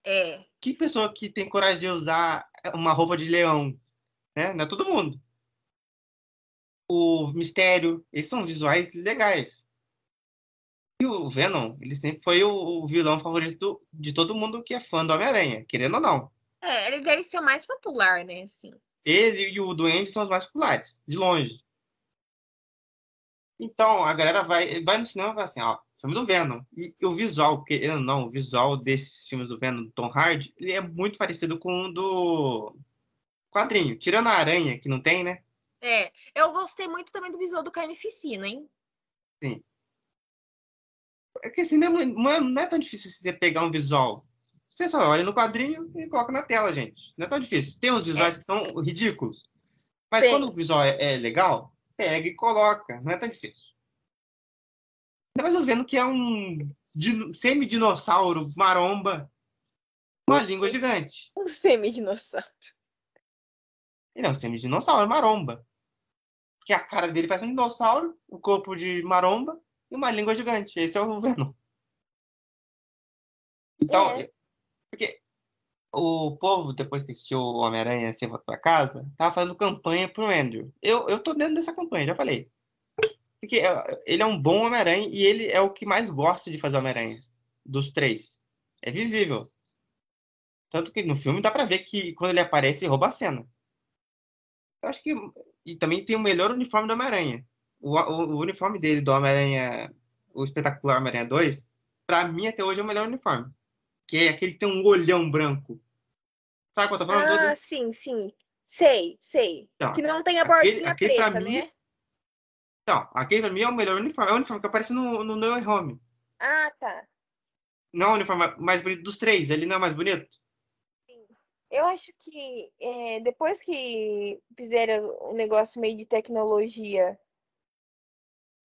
é. Que pessoa que tem coragem de usar uma roupa de leão? Né? Não é todo mundo. O Mistério, esses são visuais legais. E o Venom, ele sempre foi o, vilão favorito de todo mundo que é fã do Homem-Aranha, querendo ou não. É, ele deve ser o mais popular, né? Assim. Ele e o Duende são os mais populares, de longe. Então, a galera vai, vai no cinema e vai assim, ó, filme do Venom. E o visual, querendo ou não, o visual desses filmes do Venom, do Tom Hardy, ele é muito parecido com o do quadrinho. Tirando a aranha, que não tem, né? É. Eu gostei muito também do visual do Carnificina, hein? É que assim, não é, não é- é tão difícil você pegar um visual. Você só olha no quadrinho e coloca na tela, gente. Não é tão difícil. Tem uns visuais que são ridículos. Mas Tem. quando o visual é, é legal, pega e coloca. Não é tão difícil. Ainda mais eu vendo que é um dino- semi-dinossauro maromba uma língua gigante. Um semi-dinossauro. Ele é um semi-dinossauro maromba. Porque a cara dele parece um dinossauro, o corpo de maromba e uma língua gigante. Esse é o Venom. Então, É. porque o povo, depois que assistiu o Homem-Aranha Sem Volta pra Casa, tava fazendo campanha pro Andrew. Eu, eu tô dentro dessa campanha, já falei. Porque é, ele é um bom Homem-Aranha e ele é o que mais gosta de fazer Homem-Aranha. Dos três. É visível. Tanto que no filme dá pra ver que quando ele aparece, ele rouba a cena. Eu acho que. E também tem o melhor uniforme do Homem-Aranha. O, o- o uniforme dele, do Homem-Aranha. O espetacular Homem-Aranha 2, pra mim até hoje é o melhor uniforme. Que é aquele que tem um olhão branco. Sabe o que eu tô falando? Ah, Dudu? sim, sim. Sei, sei. Então, que não tem a bordinha aquele pra preta, mim- né? Então, aquele pra mim é o melhor uniforme. É o uniforme que aparece no, no No Way Home. Ah, tá. Não é o uniforme mais bonito dos três. Ele não é mais bonito? Eu acho que é, depois que fizeram o negócio meio de tecnologia,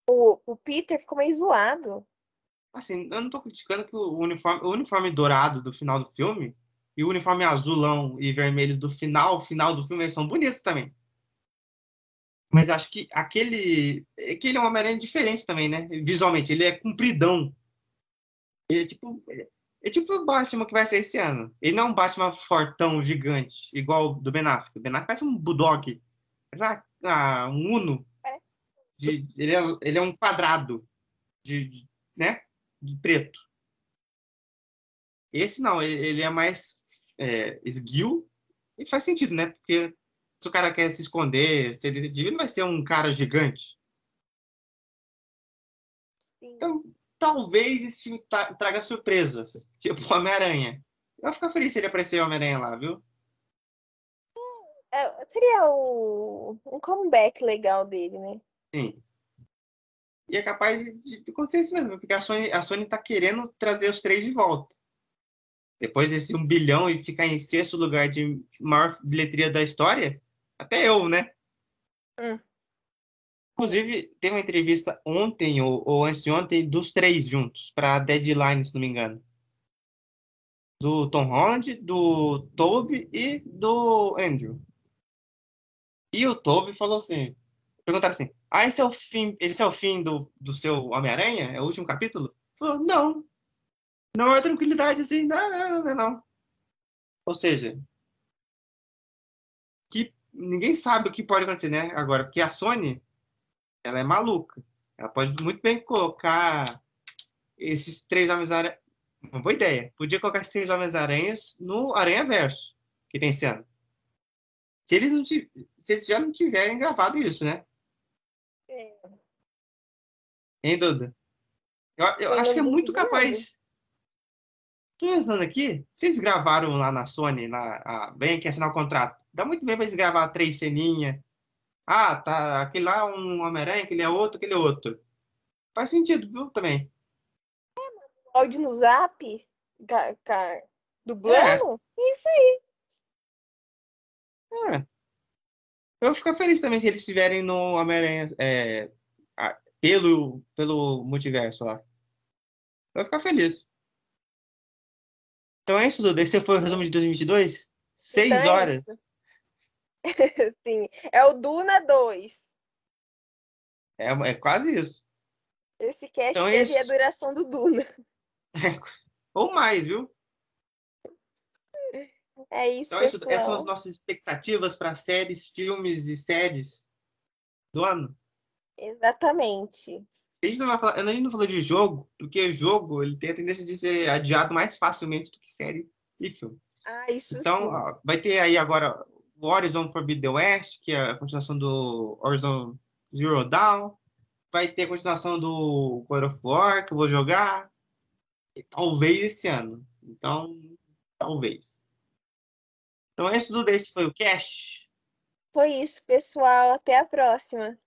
o, o Peter ficou meio zoado. Assim, eu não tô criticando que o uniforme, o uniforme dourado do final do filme e o uniforme azulão e vermelho do final, final do filme, eles são bonitos também. Mas acho que aquele. É que ele é um Homem-Aranha diferente também, né? Visualmente, ele é compridão. Ele é tipo. É tipo o Batman que vai ser esse ano. Ele não é um Batman fortão, gigante, igual do Ben Affleck. O Ben Affleck parece um Bulldog. Uma- ah, um Uno. De- ele, é, ele é um quadrado. De, de- né? De preto. Esse não, ele, ele é mais é, esguio. E faz sentido, né? Porque se o cara quer se esconder, ser detetive, ele não vai ser um cara gigante. Sim. Então, talvez esse filme tra- traga surpresas. <laughs> Tipo Homem-Aranha. Eu vou ficar feliz se ele aparecer Homem-Aranha lá, viu? É, seria o, um comeback legal dele, né? Sim. E é capaz de, acontecer isso mesmo, porque a Sony, a Sony tá querendo trazer os três de volta. Depois desse um bilhão e ficar em sexto lugar de maior bilheteria da história, até eu, né? Hum. Inclusive, teve uma entrevista ontem ou, ou antes de ontem dos três juntos, para Deadline, se não me engano. Do Tom Holland, do Toby e do Andrew. E o Toby falou assim: perguntaram assim: Ah, esse é o fim, esse é o fim do, do seu Homem-Aranha? É o último capítulo? Falou, não. Não é tranquilidade assim, não, não, não, não. Ou seja, que ninguém sabe o que pode acontecer, né? Agora, porque a Sony, ela é maluca. Ela pode muito bem colocar esses três Homens-Aranha. Uma boa ideia. Podia colocar esses três Homens-Aranhas no Aranha Verso, que tem ano. Se eles, não se eles já não tiverem gravado isso, né? Hein, Duda? Eu, eu, acho que é muito capaz. Tô pensando aqui, vocês gravaram lá na Sony, lá, a, bem aqui assinar o contrato. Dá muito bem pra eles gravar três ceninhas. Ah, tá. Aquele lá é um Homem-Aranha, aquele é outro, aquele é outro. Faz sentido, viu? Também. É, áudio no zap, dublando, é. isso aí. É. Eu vou ficar feliz também se eles estiverem no Homem-Aranha é, pelo, pelo multiverso lá. Eu vou ficar feliz. Então é isso, Duda. Esse foi o resumo de 2022? Seis então é horas. <laughs> Sim. É o Duna 2. É, é quase isso. Esse cast então, teve esse... a duração do Duna. <laughs> É, ou mais, viu? É isso, então, pessoal. essas são as nossas expectativas para séries, filmes e séries do ano. Exatamente. A gente, não vai falar, a gente não falou de jogo, porque jogo ele tem a tendência de ser adiado mais facilmente do que série e filme. Ah, isso Então, sim. vai ter aí agora o Horizon Forbidden West, que é a continuação do Horizon Zero Dawn. Vai ter a continuação do God of War, que eu vou jogar. E talvez esse ano. Então, talvez. Então, esse tudo esse foi o Cash. Foi isso, pessoal. Até a próxima.